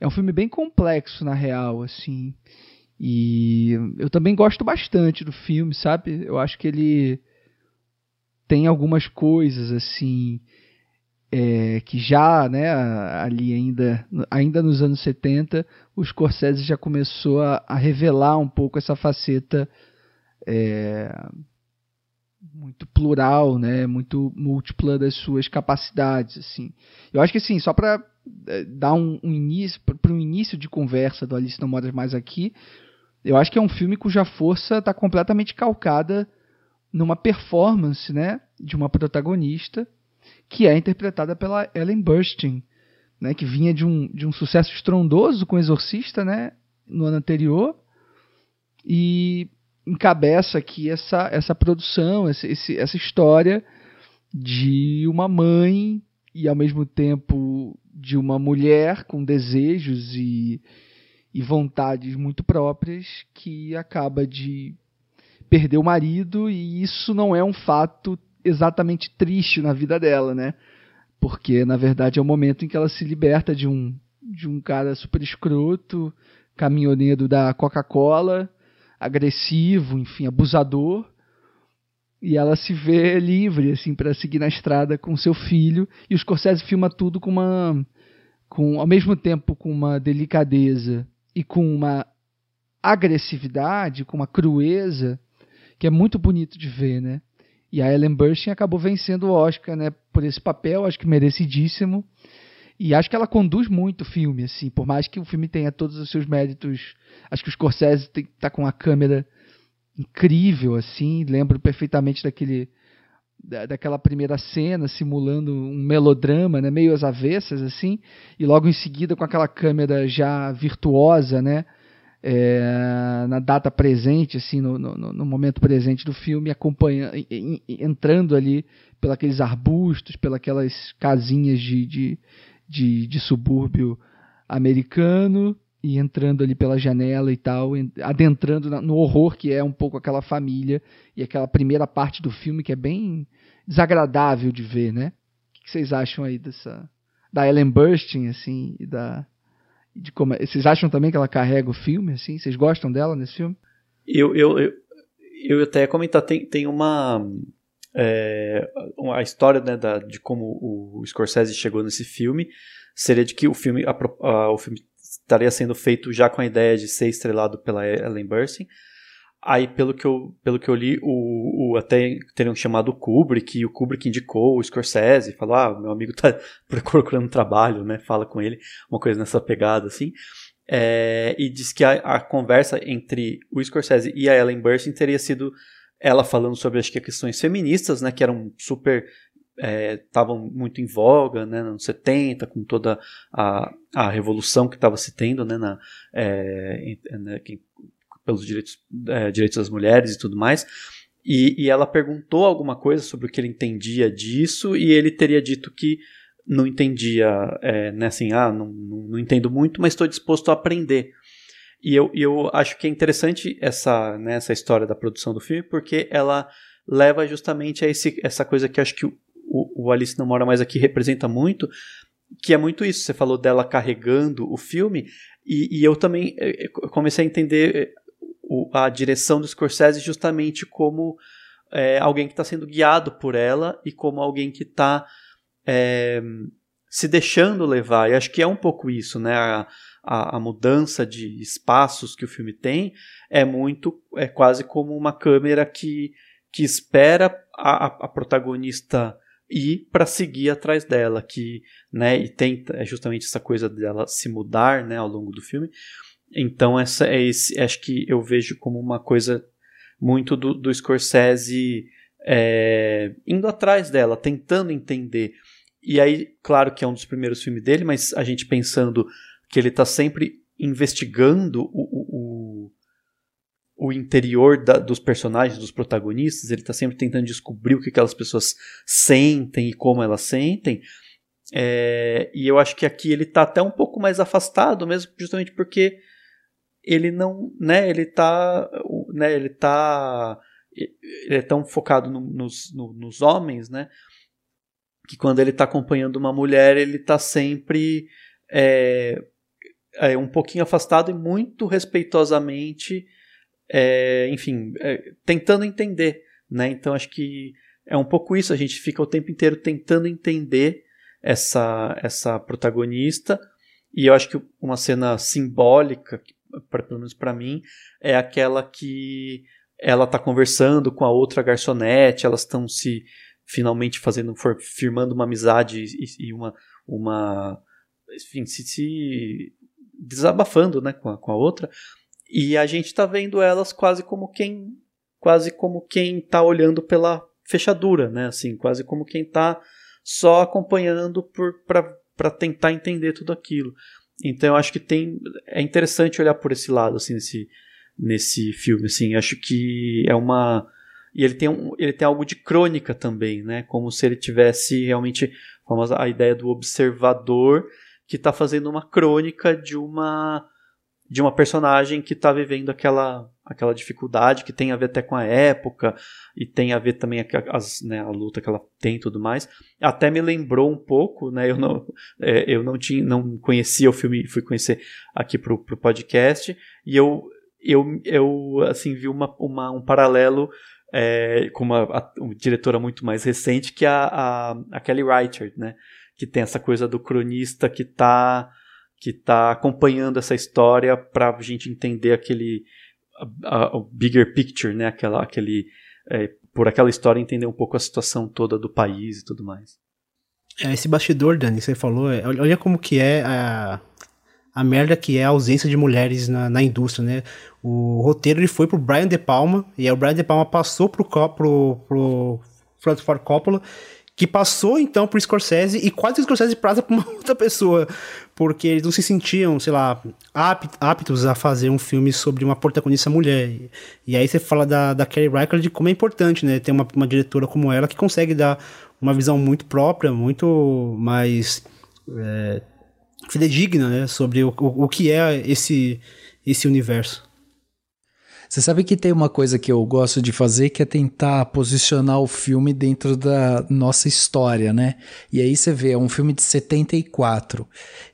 é um filme bem complexo na real, assim. E eu também gosto bastante do filme, sabe? Eu acho que ele tem algumas coisas assim é, que já, né, ali ainda, ainda nos anos 70, o Scorsese já começou a, a revelar um pouco essa faceta é, muito plural, né, muito múltipla das suas capacidades, assim. Eu acho que assim, só para é, dar um, um início para um início de conversa do Alice não Mora mais aqui, eu acho que é um filme cuja força está completamente calcada numa performance, né, de uma protagonista que é interpretada pela Ellen Burstyn, né, que vinha de um, de um sucesso estrondoso com Exorcista, né, no ano anterior, e encabeça aqui essa, essa produção, essa, essa história de uma mãe e ao mesmo tempo de uma mulher com desejos e, e vontades muito próprias que acaba de perder o marido e isso não é um fato exatamente triste na vida dela, né? Porque na verdade é o momento em que ela se liberta de um de um cara super escroto, caminhoneiro da Coca-Cola, agressivo, enfim, abusador. E ela se vê livre, assim, para seguir na estrada com seu filho. E o Scorsese filma tudo com uma. Com, ao mesmo tempo com uma delicadeza e com uma agressividade, com uma crueza, que é muito bonito de ver, né? E a Ellen Burstyn acabou vencendo o Oscar, né, por esse papel, acho que merecidíssimo. E acho que ela conduz muito o filme, assim, por mais que o filme tenha todos os seus méritos. Acho que o Scorsese tem, tá com uma câmera incrível, assim. Lembro perfeitamente daquele da, daquela primeira cena simulando um melodrama, né, meio às avessas, assim. E logo em seguida com aquela câmera já virtuosa, né, é, na data presente, assim, no, no, no, momento presente do filme, acompanhando, entrando ali pelos arbustos, pelas casinhas de, de de, de subúrbio americano e entrando ali pela janela e tal, adentrando no horror que é um pouco aquela família e aquela primeira parte do filme que é bem desagradável de ver, né? O que vocês acham aí dessa da Ellen Burstyn assim e da de como é, vocês acham também que ela carrega o filme assim? Vocês gostam dela nesse filme? Eu eu, eu, eu até ia comentar tem, tem uma é, a história né, da, de como o Scorsese chegou nesse filme seria de que o filme, a, a, o filme estaria sendo feito já com a ideia de ser estrelado pela Ellen Burstyn. Aí, pelo que eu, pelo que eu li, o, o até teriam chamado o Kubrick, e o Kubrick indicou o Scorsese, falou, ah, meu amigo tá *laughs* procurando trabalho, né, fala com ele, uma coisa nessa pegada, assim. É, e diz que a, a, conversa entre o Scorsese e a Ellen Burstyn teria sido ela falando sobre acho que questões feministas, né, que eram super estavam é, muito em voga, né, nos anos 70, com toda a, a revolução que estava se tendo, né, na, é, né, pelos direitos, é, direitos das mulheres e tudo mais. E, e, ela perguntou alguma coisa sobre o que ele entendia disso e ele teria dito que não entendia, é, né, assim, ah, não, não, não entendo muito, mas estou disposto a aprender. E eu, eu acho que é interessante essa, né, essa história da produção do filme, porque ela leva justamente a esse, essa coisa que acho que o, o, Alice Não Mora Mais Aqui representa muito, que é muito isso. Você falou dela carregando o filme, e, e eu também eh, eh, comecei a entender eh, a direção do Scorsese justamente como é, alguém que está sendo guiado por ela e como alguém que está é, se deixando levar. E acho que é um pouco isso, né? A, a, a, mudança de espaços que o filme tem é muito, é quase como uma câmera que, que espera a, a protagonista ir para seguir atrás dela, que, né, e tem é justamente essa coisa dela se mudar, né, ao longo do filme. Então essa é esse, acho que eu vejo como uma coisa muito do, do Scorsese é, indo atrás dela, tentando entender. E aí, claro que é um dos primeiros filmes dele, mas a gente pensando que ele está sempre investigando o, o, o interior da, dos personagens, dos protagonistas, ele está sempre tentando descobrir o que aquelas pessoas sentem e como elas sentem. É, e eu acho que aqui ele está até um pouco mais afastado, mesmo justamente porque ele não, né, ele está, né, ele tá, ele é tão focado no, nos, no, nos homens, né, que quando ele está acompanhando uma mulher, ele está sempre é, é, um pouquinho afastado e muito respeitosamente, é, enfim, é, tentando entender, né? Então acho que é um pouco isso. A gente fica o tempo inteiro tentando entender essa essa protagonista e eu acho que uma cena simbólica, pra, pelo menos para mim, é aquela que ela está conversando com a outra garçonete, elas estão se finalmente fazendo, firmando uma amizade e, e uma, uma enfim, se, se desabafando né, com, a, com a outra. E a gente está vendo elas quase como quem quase como quem está olhando pela fechadura, né? Assim, quase como quem está só acompanhando para tentar entender tudo aquilo. Então eu acho que tem é interessante olhar por esse lado assim nesse nesse filme assim. Acho que é uma e ele tem, um, ele tem algo de crônica também, né? Como se ele tivesse realmente a, a ideia do observador que está fazendo uma crônica de uma de uma personagem que está vivendo aquela aquela dificuldade que tem a ver até com a época e tem a ver também a, as, né, a luta que ela tem e tudo mais até me lembrou um pouco né eu não é, eu não tinha não conhecia o filme fui conhecer aqui pro, pro podcast e eu eu, eu assim vi uma, uma um paralelo é, com uma, a, uma, diretora muito mais recente, que é a, a, a Kelly Reichardt, né? Que tem essa coisa do cronista que está que tá acompanhando essa história para a gente entender aquele a, a, bigger picture, né? Aquela, aquele, é, por aquela história entender um pouco a situação toda do país e tudo mais. É, esse bastidor, Dani, você falou, é, olha como que é a, a merda que é a ausência de mulheres na, na indústria, né? O roteiro ele foi pro Brian De Palma, e aí o Brian De Palma passou pro, pro, pro Francis Ford Coppola, que passou então pro Scorsese, e quase o Scorsese prata pra uma *laughs* outra pessoa, porque eles não se sentiam, sei lá, aptos a fazer um filme sobre uma protagonista mulher. E aí você fala da, da Carrie Reichardt de como é importante, né? Ter uma, uma diretora como ela que consegue dar uma visão muito própria, muito mais... É, fidedigna, né, sobre o, o, o que é esse, esse universo. Você sabe que tem uma coisa que eu gosto de fazer que é tentar posicionar o filme dentro da nossa história, né? E aí você vê, é um filme de 74.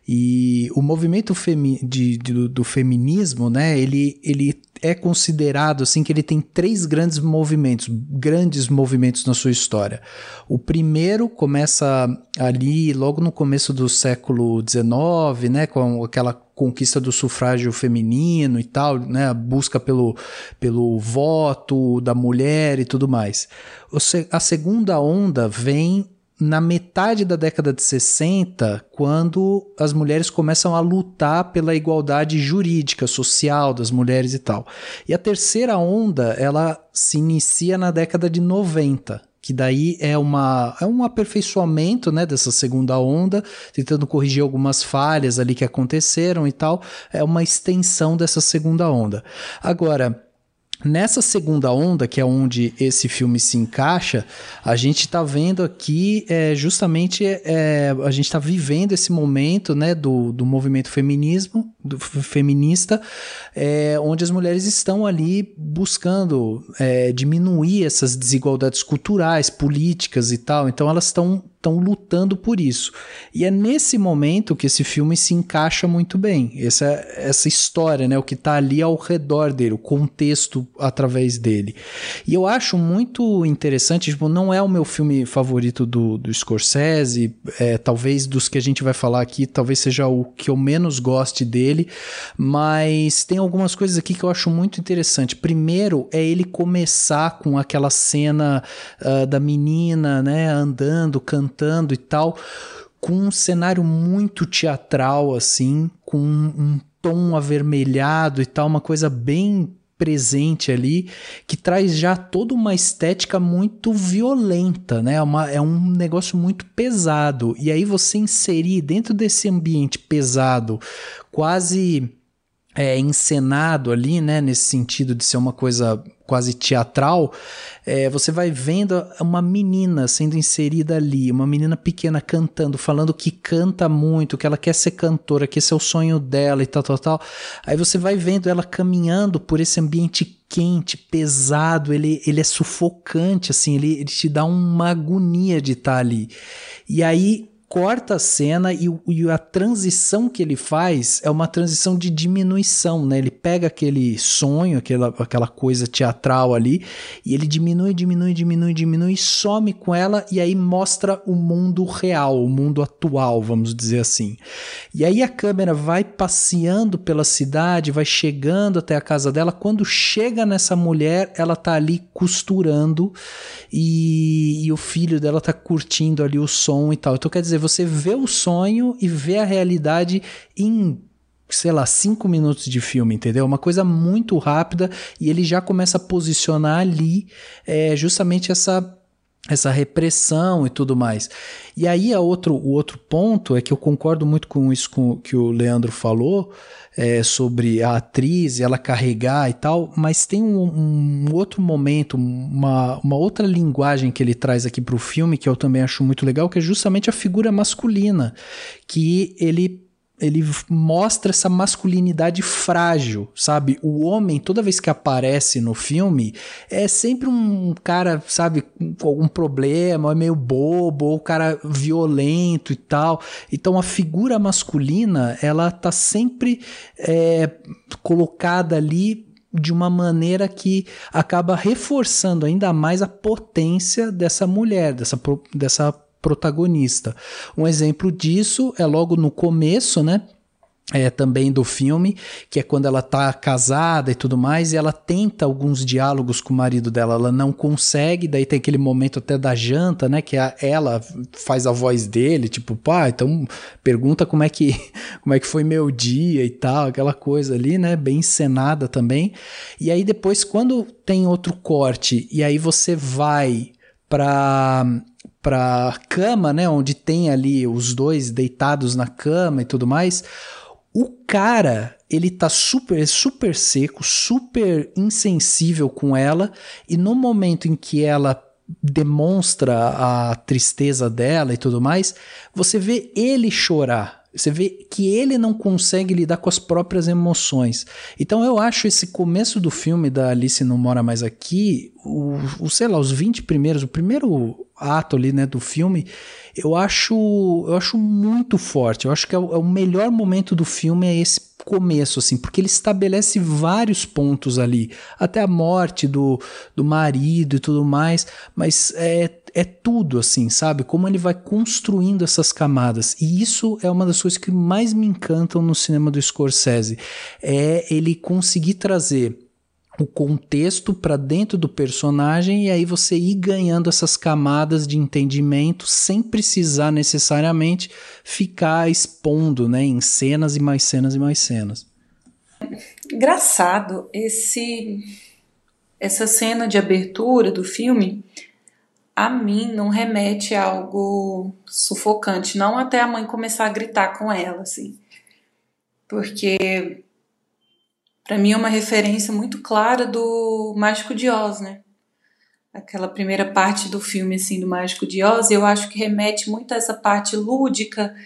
E o movimento femi de, de, do feminismo, né? Ele, ele é considerado assim que ele tem três grandes movimentos, grandes movimentos na sua história. O primeiro começa ali logo no começo do século XIX, né, com aquela conquista do sufrágio feminino e tal, né, a busca pelo, pelo voto da mulher e tudo mais. A segunda onda vem na metade da década de 60, quando as mulheres começam a lutar pela igualdade jurídica, social das mulheres e tal. E a terceira onda, ela se inicia na década de 90, que daí é, uma, é um aperfeiçoamento né, dessa segunda onda, tentando corrigir algumas falhas ali que aconteceram e tal. É uma extensão dessa segunda onda. Agora, Nessa segunda onda, que é onde esse filme se encaixa, a gente está vendo aqui é, justamente é, a gente está vivendo esse momento né, do, do movimento feminismo, do feminista, é, onde as mulheres estão ali buscando é, diminuir essas desigualdades culturais, políticas e tal. Então elas estão estão lutando por isso. E é nesse momento que esse filme se encaixa muito bem. Essa, essa história, né? O que está ali ao redor dele, o contexto através dele. E eu acho muito interessante, tipo, não é o meu filme favorito do, do Scorsese, é, talvez dos que a gente vai falar aqui, talvez seja o que eu menos goste dele, mas tem algumas coisas aqui que eu acho muito interessante. Primeiro é ele começar com aquela cena uh, da menina, né, andando, cantando cantando e tal, com um cenário muito teatral, assim, com um, tom avermelhado e tal, uma coisa bem presente ali, que traz já toda uma estética muito violenta, né? Uma, é um negócio muito pesado. E aí você inserir dentro desse ambiente pesado, quase é, encenado ali, né? Nesse sentido de ser uma coisa quase teatral, é, você vai vendo uma menina sendo inserida ali, uma menina pequena cantando, falando que canta muito, que ela quer ser cantora, que esse é o sonho dela e tal, tal, tal. Aí você vai vendo ela caminhando por esse ambiente quente, pesado, ele, ele é sufocante, assim, ele, ele te dá uma agonia de estar ali. E aí corta a cena e, e, a transição que ele faz é uma transição de diminuição, né? Ele pega aquele sonho, aquela, aquela coisa teatral ali, e ele diminui, diminui, diminui, diminui, some com ela e aí mostra o mundo real, o mundo atual, vamos dizer assim. E aí a câmera vai passeando pela cidade, vai chegando até a casa dela. Quando chega nessa mulher, ela tá ali costurando e, e o filho dela tá curtindo ali o som e tal. Então quer dizer, você vê o sonho e vê a realidade em sei lá, cinco minutos de filme, entendeu? Uma coisa muito rápida e ele já começa a posicionar ali é, justamente essa essa repressão e tudo mais. E aí a outro, o outro ponto é que eu concordo muito com isso com, que o Leandro falou é, sobre a atriz, ela carregar e tal, mas tem um, um outro momento, uma, uma outra linguagem que ele traz aqui para o filme que eu também acho muito legal, que é justamente a figura masculina, que ele ele mostra essa masculinidade frágil, sabe? O homem, toda vez que aparece no filme, é sempre um cara, sabe, com algum problema, é meio bobo, ou cara violento e tal. Então a figura masculina, ela tá sempre é, colocada ali de uma maneira que acaba reforçando ainda mais a potência dessa mulher, dessa, dessa protagonista. Um exemplo disso é logo no começo, né? É, também do filme, que é quando ela tá casada e tudo mais, e ela tenta alguns diálogos com o marido dela, ela não consegue, daí tem aquele momento até da janta, né, que a, ela faz a voz dele, tipo, pá, então pergunta como é que *laughs* como é que foi meu dia e tal, aquela coisa ali, né, bem encenada também. E aí depois quando tem outro corte e aí você vai para para cama, né, onde tem ali os dois deitados na cama e tudo mais, o cara, ele tá super super seco, super insensível com ela e no momento em que ela demonstra a tristeza dela e tudo mais, você vê ele chorar. Você vê que ele não consegue lidar com as próprias emoções. Então eu acho esse começo do filme da Alice Não Mora Mais Aqui, o, o sei lá, os 20 primeiros, o primeiro ato ali, né, do filme, eu acho, eu acho muito forte. Eu acho que é o, é o melhor momento do filme é esse começo, assim, porque ele estabelece vários pontos ali, até a morte do, do marido e tudo mais, mas é, é tudo, assim, sabe? Como ele vai construindo essas camadas. E isso é uma das coisas que mais me encantam no cinema do Scorsese, é ele conseguir trazer o contexto para dentro do personagem e aí você ir ganhando essas camadas de entendimento sem precisar necessariamente ficar expondo, né, em cenas e mais cenas e mais cenas. Engraçado esse essa cena de abertura do filme a mim não remete a algo sufocante, não até a mãe começar a gritar com ela assim. Porque para mim é uma referência muito clara do Mágico de Oz, né? Aquela primeira parte do filme assim do Mágico de Oz, eu acho que remete muito a essa parte lúdica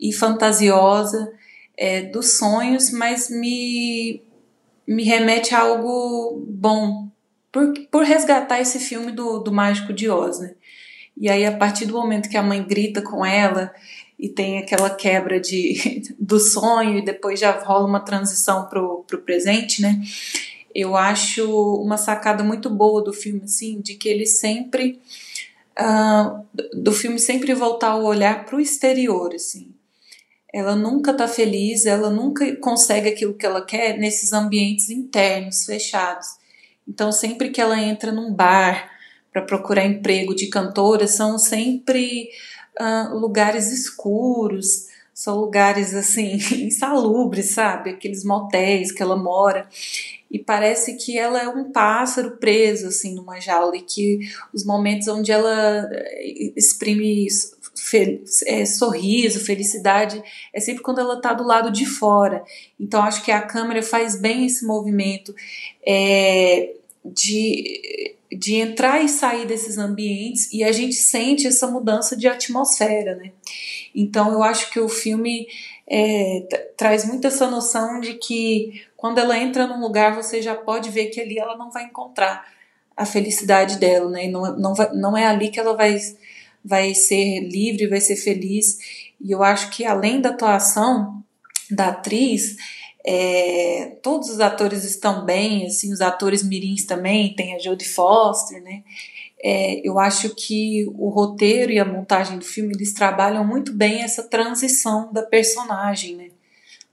e fantasiosa é, dos sonhos, mas me me remete a algo bom por, por resgatar esse filme do, do Mágico de Oz, né? E aí, a partir do momento que a mãe grita com ela e tem aquela quebra de, *laughs* do sonho e depois já rola uma transição pro, pro presente, né? Eu acho uma sacada muito boa do filme, assim, de que ele sempre. Uh, do filme sempre voltar o olhar pro exterior, assim. Ela nunca tá feliz, ela nunca consegue aquilo que ela quer nesses ambientes internos, fechados. Então, sempre que ela entra num bar para procurar emprego de cantora, são sempre uh, lugares escuros, são lugares assim *laughs* insalubres, sabe? Aqueles motéis que ela mora. E parece que ela é um pássaro preso assim numa jaula e que os momentos onde ela eh, exprime é, sorriso, felicidade, é sempre quando ela está do lado de fora. Então acho que a câmera faz bem esse movimento é, de de entrar e sair desses ambientes e a gente sente essa mudança de atmosfera, né? Então eu acho que o filme é, traz muito essa noção de que quando ela entra num lugar você já pode ver que ali ela não vai encontrar a felicidade dela, né? Não, não, vai, não é ali que ela vai, vai ser livre, vai ser feliz. E eu acho que além da atuação da atriz, é, todos os atores estão bem, assim, os atores mirins também, tem a Jodie Foster, né? É, eu acho que o roteiro e a montagem do filme eles trabalham muito bem essa transição da personagem, né?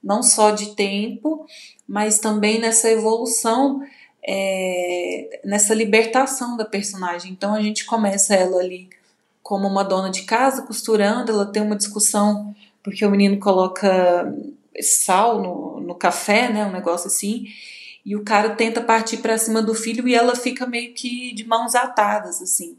Não só de tempo, mas também nessa evolução, é, nessa libertação da personagem. Então a gente começa ela ali como uma dona de casa, costurando, ela tem uma discussão porque o menino coloca sal no, no café, né? Um negócio assim. E o cara tenta partir para cima do filho e ela fica meio que de mãos atadas, assim.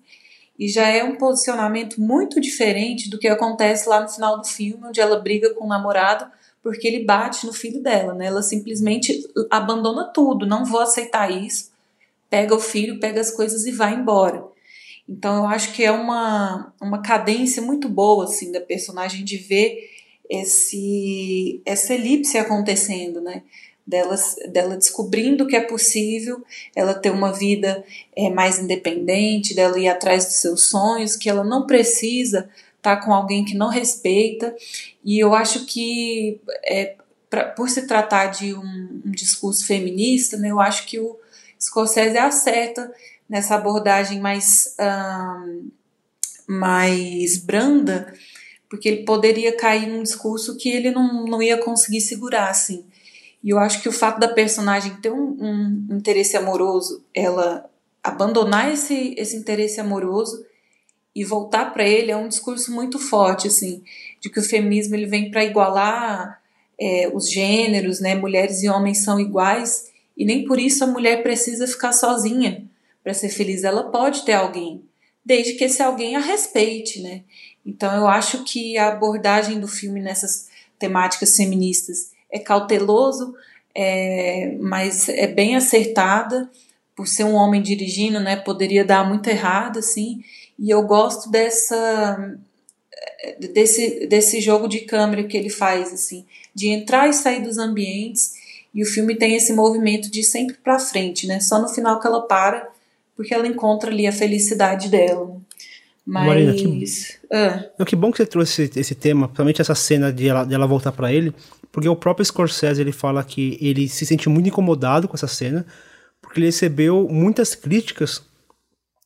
E já é um posicionamento muito diferente do que acontece lá no final do filme, onde ela briga com o namorado porque ele bate no filho dela, né? Ela simplesmente abandona tudo, não vou aceitar isso. Pega o filho, pega as coisas e vai embora. Então eu acho que é uma, uma cadência muito boa assim da personagem de ver esse essa elipse acontecendo, né? Dela, dela descobrindo que é possível ela ter uma vida é, mais independente, dela ir atrás dos seus sonhos, que ela não precisa estar tá com alguém que não respeita. E eu acho que, é, pra, por se tratar de um, um discurso feminista, né, eu acho que o Scorsese acerta nessa abordagem mais, um, mais branda porque ele poderia cair num discurso que ele não, não ia conseguir segurar, assim. E eu acho que o fato da personagem ter um, um interesse amoroso, ela abandonar esse, esse interesse amoroso e voltar para ele é um discurso muito forte, assim, de que o feminismo ele vem para igualar é, os gêneros, né? Mulheres e homens são iguais e nem por isso a mulher precisa ficar sozinha para ser feliz. Ela pode ter alguém, desde que esse alguém a respeite, né? Então eu acho que a abordagem do filme nessas temáticas feministas é cauteloso, é, mas é bem acertada por ser um homem dirigindo, né? Poderia dar muito errado, assim. E eu gosto dessa desse desse jogo de câmera que ele faz, assim, de entrar e sair dos ambientes. E o filme tem esse movimento de sempre para frente, né? Só no final que ela para, porque ela encontra ali a felicidade dela. Mas. Marina, que, ah. que bom que você trouxe esse, esse tema, principalmente essa cena de ela, de ela voltar para ele, porque o próprio Scorsese ele fala que ele se sente muito incomodado com essa cena, porque ele recebeu muitas críticas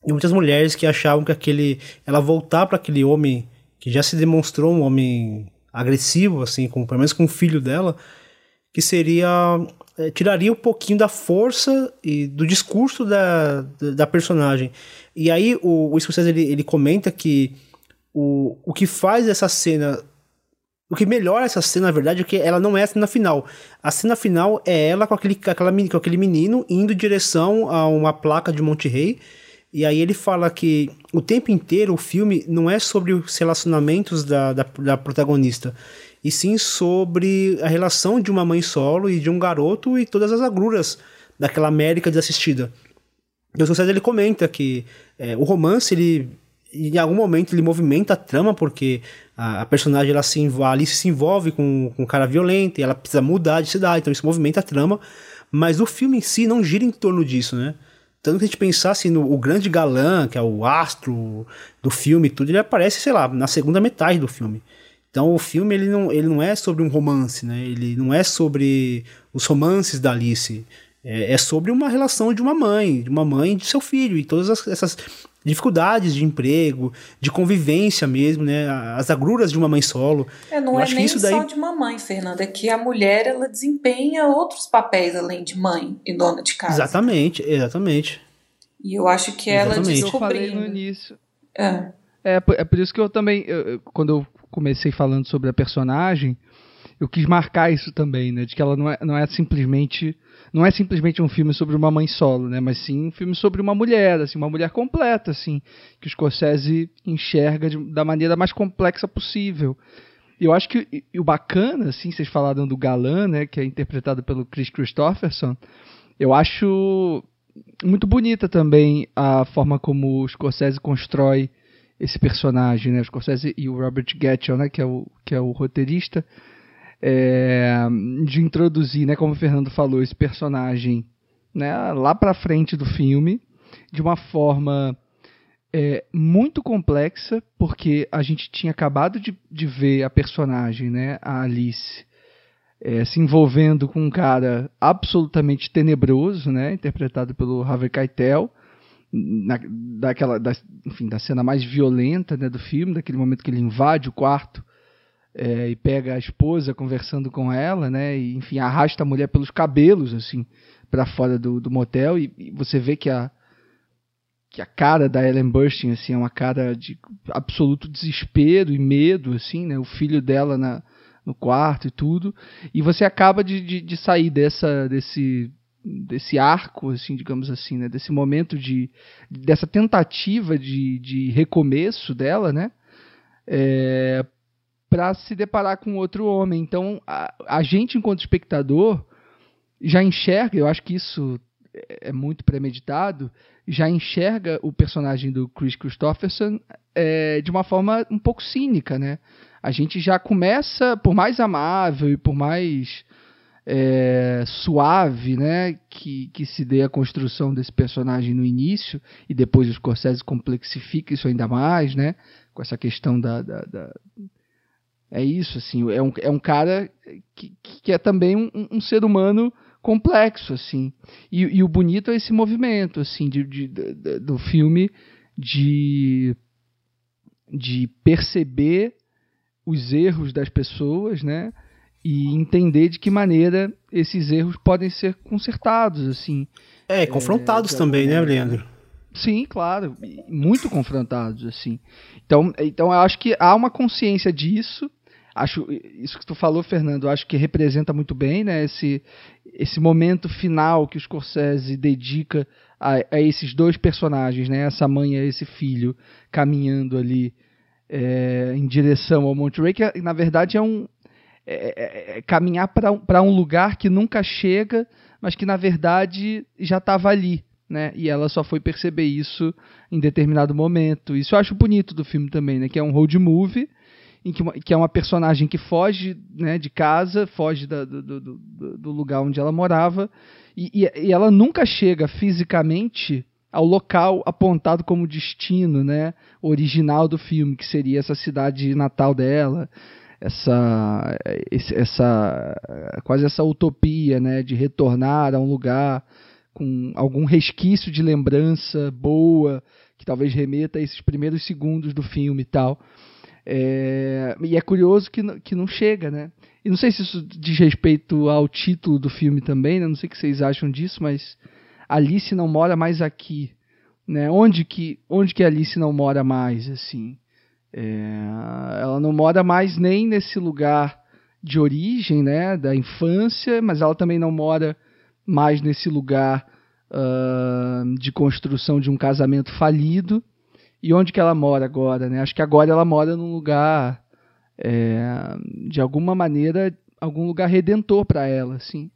de muitas mulheres que achavam que aquele ela voltar para aquele homem que já se demonstrou um homem agressivo assim, com pelo menos com o filho dela, que seria é, tiraria um pouquinho da força e do discurso da, da, personagem. E aí o, o Scorsese ele, ele comenta que o, o que faz essa cena o que melhora essa cena, na verdade, é que ela não é a cena final. A cena final é ela com aquele, aquela, com aquele menino indo em direção a uma placa de Monte Rei. E aí ele fala que o tempo inteiro o filme não é sobre os relacionamentos da, da, da protagonista, e sim sobre a relação de uma mãe solo e de um garoto e todas as agruras daquela América desassistida. E o Scorsese ele comenta que é, o romance ele em algum momento ele movimenta a trama porque a, a personagem ela se Alice se envolve com, com um cara violento e ela precisa mudar de cidade, então isso movimenta a trama, mas o filme em si não gira em torno disso, né? tanto que a gente pensasse no o grande galã, que é o astro do filme e tudo, ele aparece, sei lá, na segunda metade do filme. Então o filme ele não, ele não é sobre um romance, né? Ele não é sobre os romances da Alice. É, é sobre uma relação de uma mãe, de uma mãe e de seu filho, e todas as, essas dificuldades de emprego, de convivência mesmo, né? As agruras de uma mãe solo. É, não Eu é nem isso só daí- de uma mãe, Fernanda, é que a mulher ela desempenha outros papéis além de mãe e dona de casa. Exatamente, exatamente. E eu acho que ela Exatamente. Eu falei no início. É. É, por- é por isso que eu também, eu- quando eu comecei falando sobre a personagem, eu quis marcar isso também, né? De que ela não é, não é simplesmente não é simplesmente um filme sobre uma mãe solo, né? Mas sim um filme sobre uma mulher, assim, uma mulher completa, assim, que o Scorsese enxerga de- da maneira mais complexa possível. E eu acho que e- e o bacana, assim, vocês falaram do galã, né? Que é interpretado pelo Chris Christopherson. Eu acho muito bonita também a forma como o Scorsese constrói esse personagem, né? O Scorsese e o Robert Gatchell, né? Que é o, que é o roteirista. é, de introduzir, né? Como o Fernando falou, esse personagem né, lá pra frente do filme de uma forma é, muito complexa, porque a gente tinha acabado de, de ver a personagem, né? A Alice é, se envolvendo com um cara absolutamente tenebroso, né, interpretado pelo Harvey Keitel, na, daquela, da, enfim, da cena mais violenta né, do filme, daquele momento que ele invade o quarto é, e pega a esposa conversando com ela, né, e enfim arrasta a mulher pelos cabelos assim para fora do, do motel e, e você vê que a que a cara da Ellen Burstyn assim é uma cara de absoluto desespero e medo assim, né, o filho dela na no quarto e tudo, e você acaba de, de, de sair dessa, desse, desse arco, assim, digamos assim, né, desse momento de, dessa tentativa de, de recomeço dela, né, é, para se deparar com outro homem. Então, a, a gente, enquanto espectador, já enxerga, eu acho que isso é muito premeditado, já enxerga o personagem do Chris Christopherson é, de uma forma um pouco cínica, né? A gente já começa, por mais amável e por mais é, suave, né, que, que se dê a construção desse personagem no início e depois o Scorsese complexifica isso ainda mais, né, com essa questão da, da, da... é isso assim, é um, é um cara que, que é também um, um ser humano complexo assim e, e, o bonito é esse movimento assim de, de, de, do filme de de perceber os erros das pessoas, né? E entender de que maneira esses erros podem ser consertados, assim. É, confrontados é, também, né, Leandro? Sim, claro, muito confrontados, assim. Então, então eu acho que há uma consciência disso. Acho isso que tu falou, Fernando, acho que representa muito bem, né? Esse esse momento final que o Scorsese dedica a, a esses dois personagens, né? Essa mãe e esse filho caminhando ali é, em direção ao Monterey, que na verdade é um é, é, caminhar para um lugar que nunca chega, mas que na verdade já estava ali, né? E ela só foi perceber isso em determinado momento. Isso eu acho bonito do filme também, né? Que é um road movie em que, uma, que é uma personagem que foge né, de casa, foge da, do, do, do, do, lugar onde ela morava, e, e, e ela nunca chega fisicamente ao local apontado como destino, né, original do filme, que seria essa cidade natal dela, essa, essa quase essa utopia, né, de retornar a um lugar com algum resquício de lembrança boa, que talvez remeta a esses primeiros segundos do filme e tal. É, e é curioso que, que não chega, né? E não sei se isso diz respeito ao título do filme também, né? Não sei o que vocês acham disso, mas Alice não mora mais aqui, né? Onde que, onde que Alice não mora mais, assim? É, ela não mora mais nem nesse lugar de origem, né? Da infância, mas ela também não mora mais nesse lugar uh, de construção de um casamento falido. E onde que ela mora agora, né? Acho que agora ela mora num lugar, é, de alguma maneira, algum lugar redentor para ela, assim.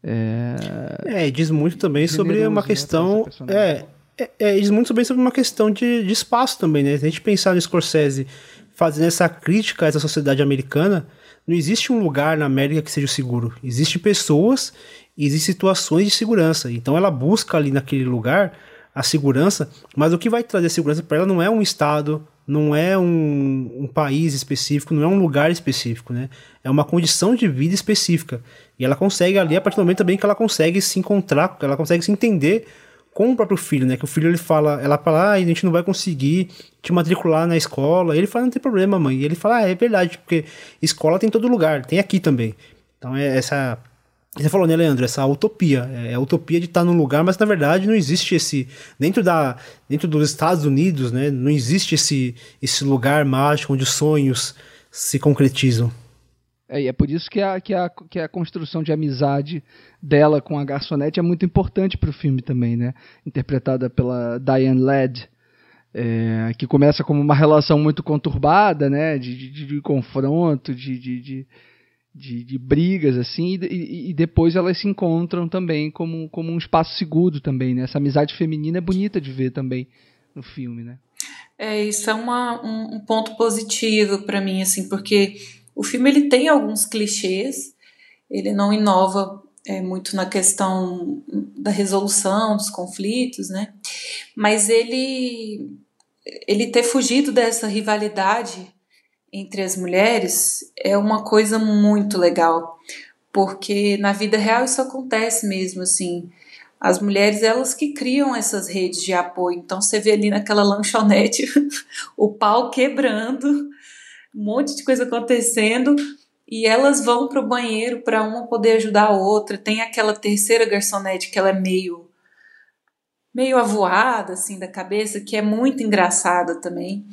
É, é, diz muito também sobre uma questão. Né, é, é, é, diz muito também sobre uma questão de, de espaço também, né? Se a gente pensar no Scorsese fazendo essa crítica a essa sociedade americana, não existe um lugar na América que seja seguro. Existem pessoas e existem situações de segurança. Então ela busca ali naquele lugar a segurança, mas o que vai trazer segurança para ela não é um estado, não é um, um, país específico, não é um lugar específico, né? É uma condição de vida específica. E ela consegue ali, a partir do momento também que ela consegue se encontrar, ela consegue se entender com o próprio filho, né? Que o filho ele fala, ela fala, ah, a gente não vai conseguir te matricular na escola. Ele fala, não tem problema, mãe. E ele fala, ah, é verdade, porque escola tem em todo lugar, tem aqui também. Então é essa. Você falou, né, Leandro? Essa utopia. É a utopia de estar num lugar, mas na verdade não existe esse. Dentro, da, dentro dos Estados Unidos, né? Não existe esse, esse lugar mágico onde os sonhos se concretizam. É, e é por isso que a, que, a, que a construção de amizade dela com a garçonete é muito importante para o filme também, né? Interpretada pela Diane Ladd, é, que começa como uma relação muito conturbada, né? De, de, de confronto, de, de, de, brigas, assim, e, e, depois elas se encontram também como, como um espaço seguro também, né? Essa amizade feminina é bonita de ver também no filme, né? É, isso é uma, um, um ponto positivo para mim, assim, porque o filme ele tem alguns clichês, ele não inova é, muito na questão da resolução dos conflitos, né? Mas ele ele ter fugido dessa rivalidade entre as mulheres é uma coisa muito legal, porque na vida real isso acontece mesmo, assim. As mulheres, elas que criam essas redes de apoio. Então você vê ali naquela lanchonete *laughs* o pau quebrando, um monte de coisa acontecendo e elas vão para o banheiro para uma poder ajudar a outra. Tem aquela terceira garçonete que ela é meio meio avoada assim da cabeça, que é muito engraçada também.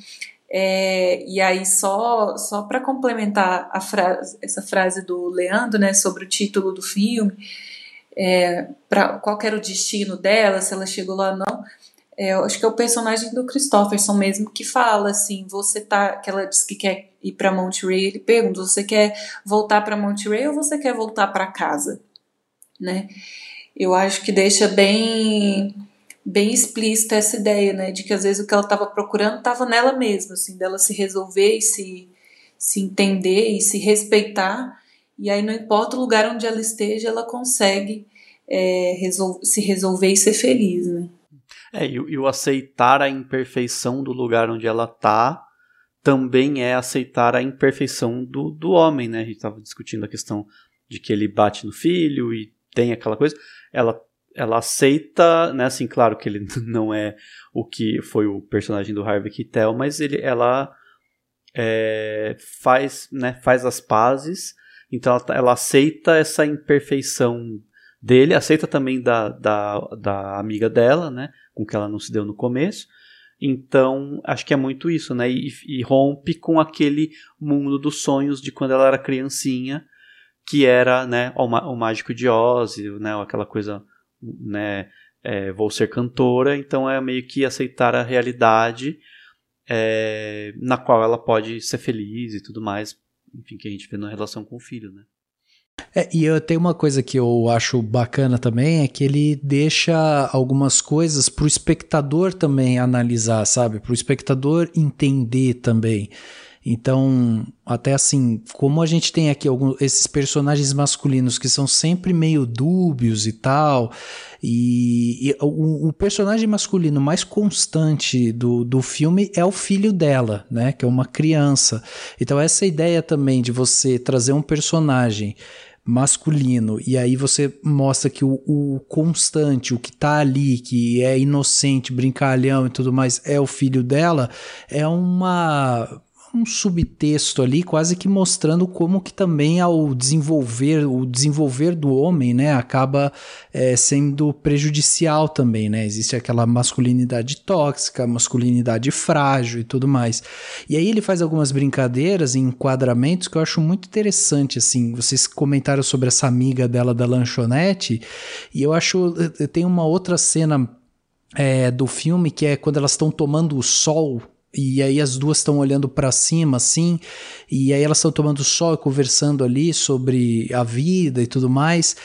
É, e aí só só para complementar frase, essa frase do Leandro, né, sobre o título do filme, é, para qual era o destino dela, se ela chegou lá ou não. É, eu acho que é o personagem do Christopherson mesmo que fala assim, você tá, que ela diz que quer ir para Monterey, ele pergunta, você quer voltar para Monterey ou você quer voltar para casa, né? Eu acho que deixa bem bem explícita essa ideia, né, de que às vezes o que ela estava procurando estava nela mesma, assim, dela se resolver e se se entender e se respeitar, e aí não importa o lugar onde ela esteja, ela consegue é, resol se resolver e ser feliz, né? É, e, e o aceitar a imperfeição do lugar onde ela tá também é aceitar a imperfeição do, do homem, né? A gente estava discutindo a questão de que ele bate no filho e tem aquela coisa. Ela, ela aceita, né? Assim, claro que ele *laughs* não é o que foi o personagem do Harvey Keitel, mas ele, ela é, faz, né, faz as pazes. Então ela, ela aceita essa imperfeição dele, aceita também da, da, da amiga dela, né? com que ela não se deu no começo. Então, acho que é muito isso, né? E, e, rompe com aquele mundo dos sonhos de quando ela era criancinha, que era, né, o, o mágico de Oz, né, aquela coisa, né, é, vou ser cantora. Então, é meio que aceitar a realidade é, na qual ela pode ser feliz e tudo mais, enfim, que a gente vê na relação com o filho, né? É, e eu tenho uma coisa que eu acho bacana também, é que ele deixa algumas coisas para o espectador também analisar, sabe? Para o espectador entender também. Então, até assim, como a gente tem aqui alguns, esses personagens masculinos que são sempre meio dúbios e tal, e, e o, o, personagem masculino mais constante do, do filme é o filho dela, né? Que é uma criança. Então, essa ideia também de você trazer um personagem masculino, e aí você mostra que o, o, constante, o que tá ali, que é inocente, brincalhão e tudo mais, é o filho dela, é uma um subtexto ali, quase que mostrando como que também ao desenvolver, o desenvolver do homem, né, acaba é, sendo prejudicial também, né? Existe aquela masculinidade tóxica, masculinidade frágil e tudo mais. E aí ele faz algumas brincadeiras, enquadramentos que eu acho muito interessante, assim. Vocês comentaram sobre essa amiga dela da lanchonete, e eu acho tem uma outra cena é, do filme que é quando elas estão tomando o sol e aí as duas estão olhando para cima assim, e aí elas estão tomando sol e conversando ali sobre a vida e tudo mais.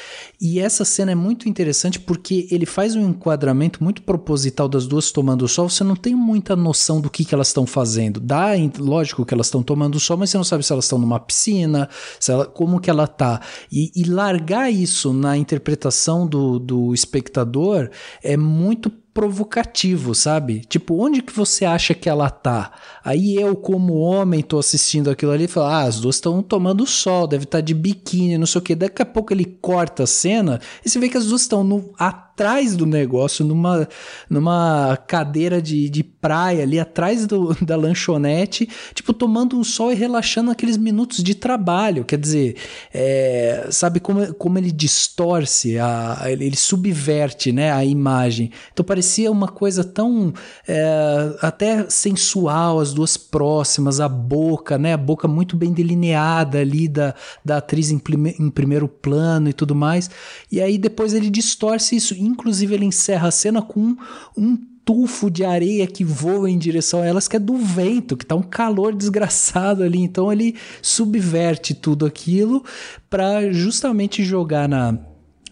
E essa cena é muito interessante porque ele faz um enquadramento muito proposital das duas tomando sol. Você não tem muita noção do que, que elas estão fazendo. Dá, lógico que elas estão tomando sol, mas você não sabe se elas estão numa piscina, ela, como que ela tá. E, e largar isso na interpretação do, do espectador é muito provocativo, sabe? Tipo, onde que você acha que ela tá? Aí eu, como homem, tô assistindo aquilo ali e falo, ah, as duas estão tomando sol, deve estar tá de biquíni, não sei o que. Daqui a pouco ele corta a cena e você vê que as duas estão no atrás do negócio, numa, numa cadeira de, de praia ali atrás do, *laughs* da lanchonete, tipo, tomando um sol e relaxando aqueles minutos de trabalho. Quer dizer, é, sabe como, como ele distorce, a, ele subverte né, a imagem. Então parecia uma coisa tão é, até sensual, as duas próximas, a boca, né? A boca muito bem delineada ali da, da atriz em, em primeiro plano e tudo mais. E aí depois ele distorce isso Inclusive, ele encerra a cena com um tufo de areia que voa em direção a elas, que é do vento, que tá um calor desgraçado ali. Então ele subverte tudo aquilo para justamente jogar na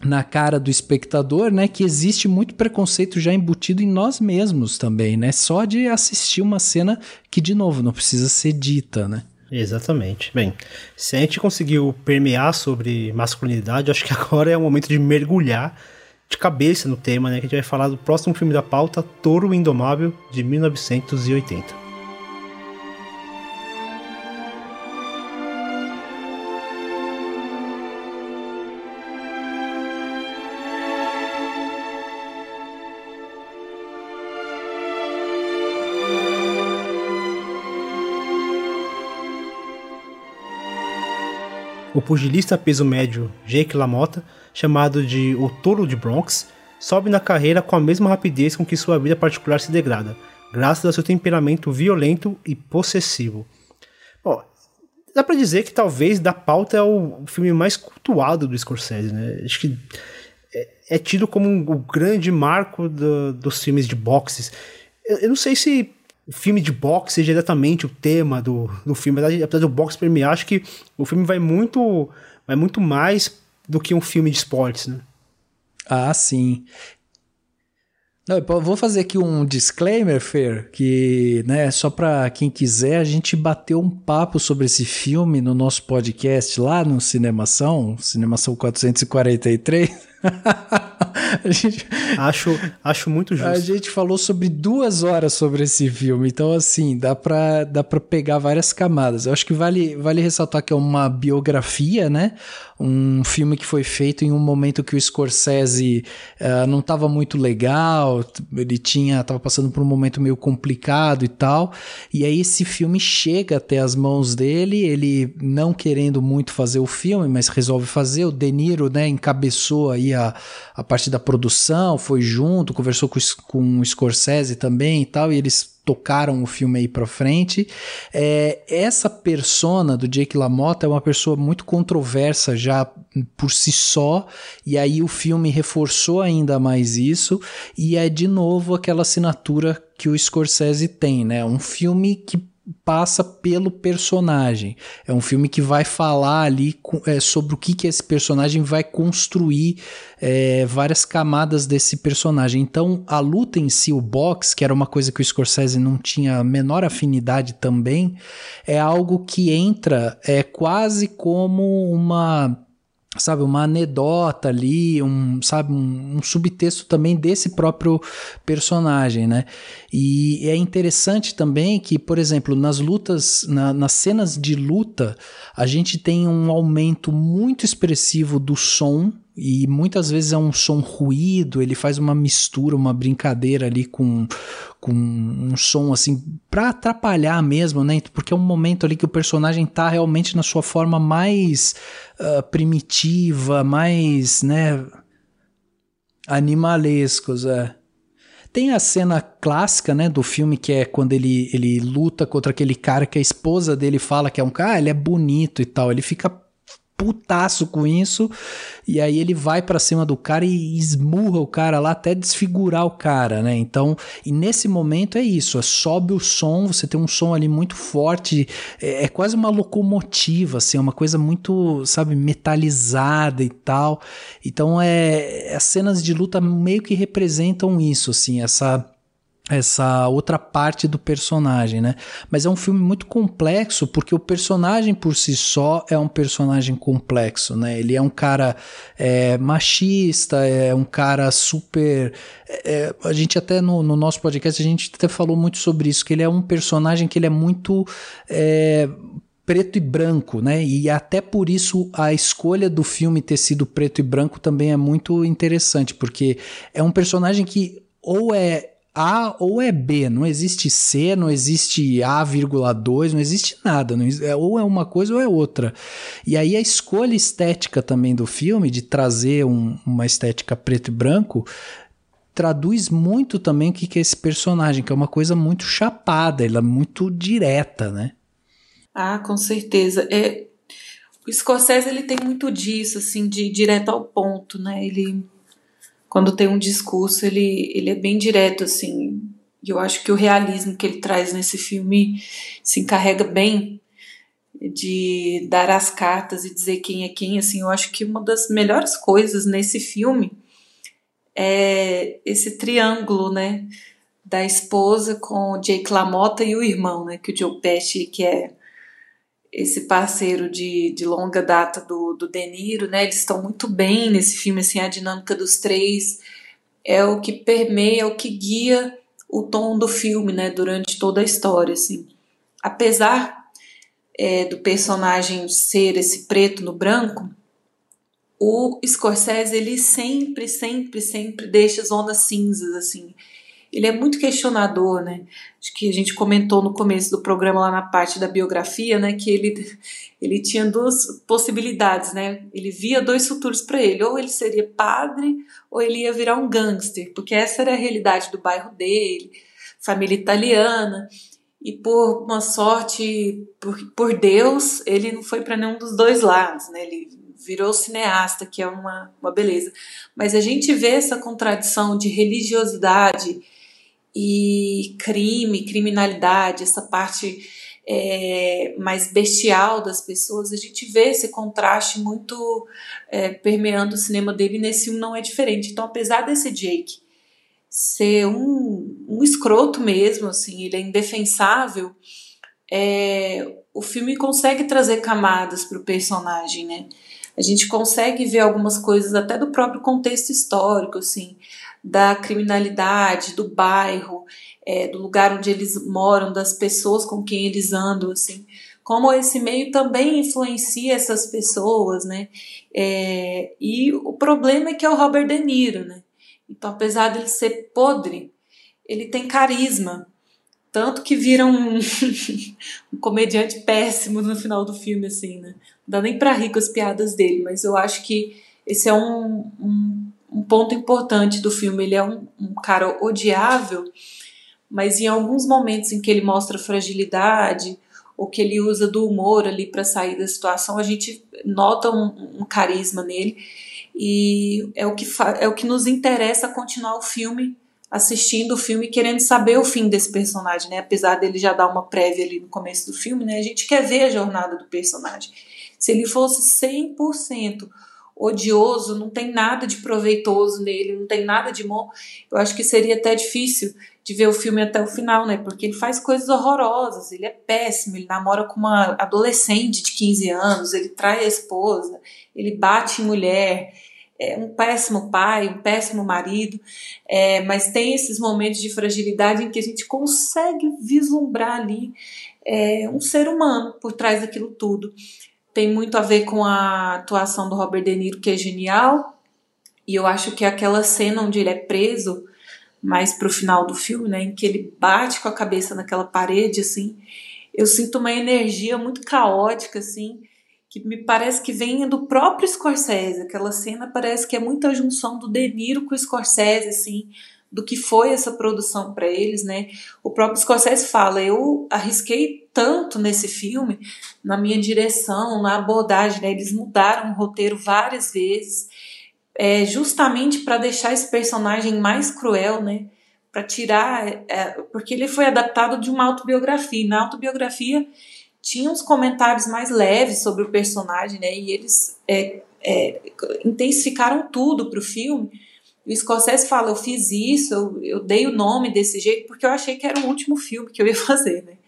na cara do espectador, né, que existe muito preconceito já embutido em nós mesmos também, né? Só de assistir uma cena que de novo não precisa ser dita, né? Exatamente. Bem, se a gente conseguiu permear sobre masculinidade, acho que *laughs* agora é o momento de mergulhar de cabeça no tema, né? Que a gente vai falar do próximo filme da pauta, Touro Indomável, de 1980. O pugilista peso médio Jake LaMotta chamado de O Touro de Bronx, sobe na carreira com a mesma rapidez com que sua vida particular se degrada, graças ao seu temperamento violento e possessivo. Bom, dá para dizer que talvez Da Pauta é o filme mais cultuado do Scorsese, né? Acho que é, é tido como o grande marco do, dos filmes de boxes. Eu, eu, não sei se o filme de boxe seja exatamente o tema do, do filme, apesar do boxe premiar, acho que o filme vai muito, vai muito mais do que um filme de esportes, né? Ah, sim. Não, vou fazer aqui um disclaimer, Fer, que, né, só para quem quiser, a gente bateu um papo sobre esse filme no nosso podcast lá no Cinemação, Cinemação 443. *laughs* gente, acho, acho muito justo. A gente falou sobre duas horas sobre esse filme, então assim, dá pra, dá pra pegar várias camadas. Eu acho que vale, vale ressaltar que é uma biografia, né? Um filme que foi feito em um momento que o Scorsese uh, não estava muito legal, ele tinha, tava passando por um momento meio complicado e tal, e aí esse filme chega até as mãos dele, ele não querendo muito fazer o filme, mas resolve fazer, o De Niro, né, encabeçou aí a, a parte da produção, foi junto, conversou com, com o Scorsese também e tal, e eles tocaram o filme aí pra frente. É, essa persona do Jake LaMotta é uma pessoa muito controversa já por si só, e aí o filme reforçou ainda mais isso, e é de novo aquela assinatura que o Scorsese tem, né? Um filme que passa pelo personagem. É um filme que vai falar ali é, sobre o que, que esse personagem vai construir é, várias camadas desse personagem. Então, a luta em si, o box, que era uma coisa que o Scorsese não tinha a menor afinidade também, é algo que entra é quase como uma sabe, uma anedota ali, um, sabe, um, um, subtexto também desse próprio personagem, né? E é interessante também que, por exemplo, nas lutas, na, nas cenas de luta, a gente tem um aumento muito expressivo do som e muitas vezes é um som ruído, ele faz uma mistura, uma brincadeira ali com, com um som assim para atrapalhar mesmo, né? Porque é um momento ali que o personagem tá realmente na sua forma mais uh, primitiva, mais, né, animalescos, é. Tem a cena clássica, né, do filme que é quando ele, ele luta contra aquele cara que a esposa dele fala que é um cara, ah, ele é bonito e tal. Ele fica putaço com isso. E aí ele vai para cima do cara e esmurra o cara lá até desfigurar o cara, né? Então, e nesse momento é isso, é, sobe o som, você tem um som ali muito forte, é, é quase uma locomotiva, assim, é uma coisa muito, sabe, metalizada e tal. Então, é as cenas de luta meio que representam isso, assim, essa essa outra parte do personagem, né? Mas é um filme muito complexo porque o personagem por si só é um personagem complexo, né? Ele é um cara é, machista, é um cara super. É, a gente até no, no, nosso podcast a gente até falou muito sobre isso, que ele é um personagem que ele é muito é, preto e branco, né? E até por isso a escolha do filme ter sido preto e branco também é muito interessante, porque é um personagem que ou é a ou é B, não existe C, não existe A,2, não existe nada, não, é, ou é uma coisa ou é outra. E aí a escolha estética também do filme, de trazer um, uma estética preto e branco, traduz muito também o que, é esse personagem, que é uma coisa muito chapada, ela é muito direta, né? Ah, com certeza. É, o Scorsese ele tem muito disso, assim, de direto ao ponto, né? Ele quando tem um discurso, ele, ele é bem direto, assim. E eu acho que o realismo que ele traz nesse filme se encarrega bem de dar as cartas e dizer quem é quem. Assim, eu acho que uma das melhores coisas nesse filme é esse triângulo, né? Da esposa com o Jake LaMotta e o irmão, né? Que o Joe Pesci, que é esse parceiro de, de longa data do, do De Niro, né? Eles estão muito bem nesse filme, assim, a dinâmica dos três é o que permeia, é o que guia o tom do filme, né? Durante toda a história, assim. Apesar é, do personagem ser esse preto no branco, o Scorsese, ele sempre, sempre, sempre deixa zonas cinzas, assim ele é muito questionador, né? Acho que a gente comentou no começo do programa lá na parte da biografia, né, que ele ele tinha duas possibilidades, né? Ele via dois futuros para ele, ou ele seria padre ou ele ia virar um gangster, porque essa era a realidade do bairro dele, família italiana. E por uma sorte, por, por Deus, ele não foi para nenhum dos dois lados, né? Ele virou cineasta, que é uma, uma beleza. Mas a gente vê essa contradição de religiosidade e crime, criminalidade, essa parte é, mais bestial das pessoas, a gente vê esse contraste muito é, permeando o cinema dele e nesse filme não é diferente. Então, apesar desse Jake ser um, um escroto mesmo, assim, ele é indefensável, é, o filme consegue trazer camadas para o personagem, né? A gente consegue ver algumas coisas até do próprio contexto histórico, assim da criminalidade, do bairro, é, do lugar onde eles moram, das pessoas com quem eles andam, assim, como esse meio também influencia essas pessoas, né? É, e o problema é que é o Robert De Niro, né? Então, apesar dele ser podre, ele tem carisma. Tanto que vira um, *laughs* um comediante péssimo no final do filme, assim, né? Não dá nem pra rir com as piadas dele, mas eu acho que esse é um, um um ponto importante do filme. Ele é um, um cara odiável, mas em alguns momentos em que ele mostra fragilidade ou que ele usa do humor ali para sair da situação, a gente nota um, um, carisma nele e é o que é o que nos interessa continuar o filme, assistindo o filme, querendo saber o fim desse personagem, né? Apesar dele já dar uma prévia ali no começo do filme, né? A gente quer ver a jornada do personagem. Se ele fosse 100% odioso, não tem nada de proveitoso nele, não tem nada de bom. Eu acho que seria até difícil de ver o filme até o final, né? Porque ele faz coisas horrorosas, ele é péssimo, ele namora com uma adolescente de 15 anos, ele trai a esposa, ele bate em mulher, é um péssimo pai, um péssimo marido, é, mas tem esses momentos de fragilidade em que a gente consegue vislumbrar ali é, um ser humano por trás daquilo tudo tem muito a ver com a atuação do Robert De Niro, que é genial. E eu acho que aquela cena onde ele é preso, mais pro final do filme, né, em que ele bate com a cabeça naquela parede, assim, eu sinto uma energia muito caótica, assim, que me parece que vem do próprio Scorsese. Aquela cena parece que é muita junção do De Niro com o Scorsese, assim, do que foi essa produção para eles, né? O próprio Scorsese fala: eu arrisquei tanto nesse filme, na minha direção, na abordagem, né? Eles mudaram o roteiro várias vezes, é, justamente para deixar esse personagem mais cruel, né? Para tirar, é, porque ele foi adaptado de uma autobiografia. Na autobiografia tinha uns comentários mais leves sobre o personagem, né? E eles é, é intensificaram tudo para o filme o Scorsese fala, eu fiz isso, eu, eu dei o nome desse jeito porque eu achei que era o último filme que eu ia *laughs* fazer, né?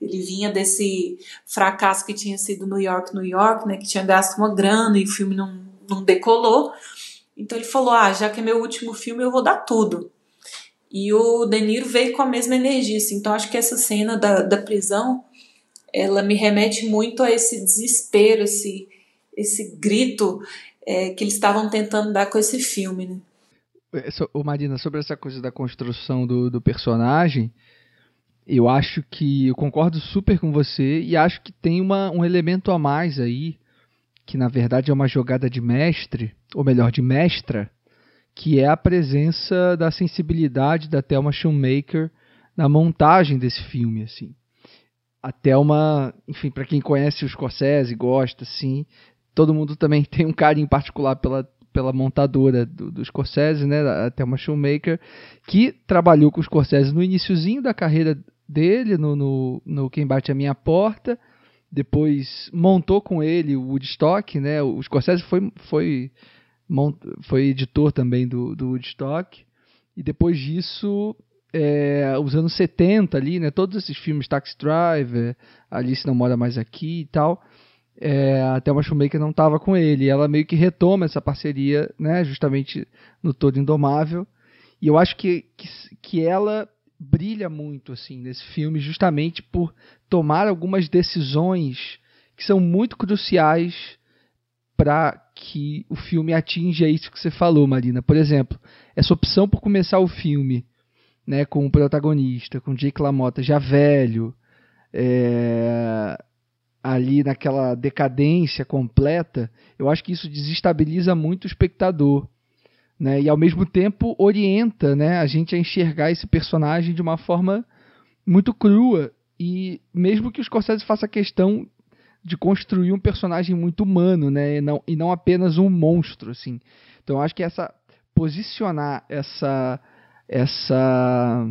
Ele vinha desse fracasso que tinha sido New York, New York, né? Que tinha gasto uma grana e o filme não, não decolou. Então ele falou, ah, já que é meu último filme, eu vou dar tudo. E o De Niro veio com a mesma energia, assim. Então acho que essa cena da, da prisão, ela me remete muito a esse desespero, esse, esse grito é, que eles estavam tentando dar com esse filme, né? O Marina, sobre essa coisa da construção do, do personagem, eu acho que eu concordo super com você e acho que tem uma, um elemento a mais aí, que na verdade é uma jogada de mestre, ou melhor, de mestra, que é a presença da sensibilidade da Thelma Shoemaker na montagem desse filme, assim. A Thelma, enfim, para quem conhece o Scorsese, gosta, assim, todo mundo também *laughs* tem um carinho particular pela pela montadora do, do Scorsese, né, até uma Shoemaker, que trabalhou com o Scorsese no iníciozinho da carreira dele, no, no, no Quem Bate a Minha Porta, depois montou com ele o Woodstock, né, o Scorsese foi, foi, mont, foi editor também do, do Woodstock, e depois disso é, os anos 70 ali, né, todos esses filmes, Taxi Driver, Alice Não Mora Mais Aqui e tal, é, a Thelma Schumacher não estava com ele. Ela meio que retoma essa parceria, né, justamente no Todo Indomável. E eu acho que, que, que ela brilha muito assim nesse filme justamente por tomar algumas decisões que são muito cruciais para que o filme atinja isso que você falou, Marina. Por exemplo, essa opção por começar o filme né, com o protagonista, com Jake LaMotta já velho, é, ali naquela decadência completa, eu acho que isso desestabiliza muito o espectador. Né? E ao mesmo tempo orienta né, a gente a enxergar esse personagem de uma forma muito crua. E mesmo que o Scorsese faça questão de construir um personagem muito humano, né? E não, e não apenas um monstro, assim. Então eu acho que essa posicionar essa essa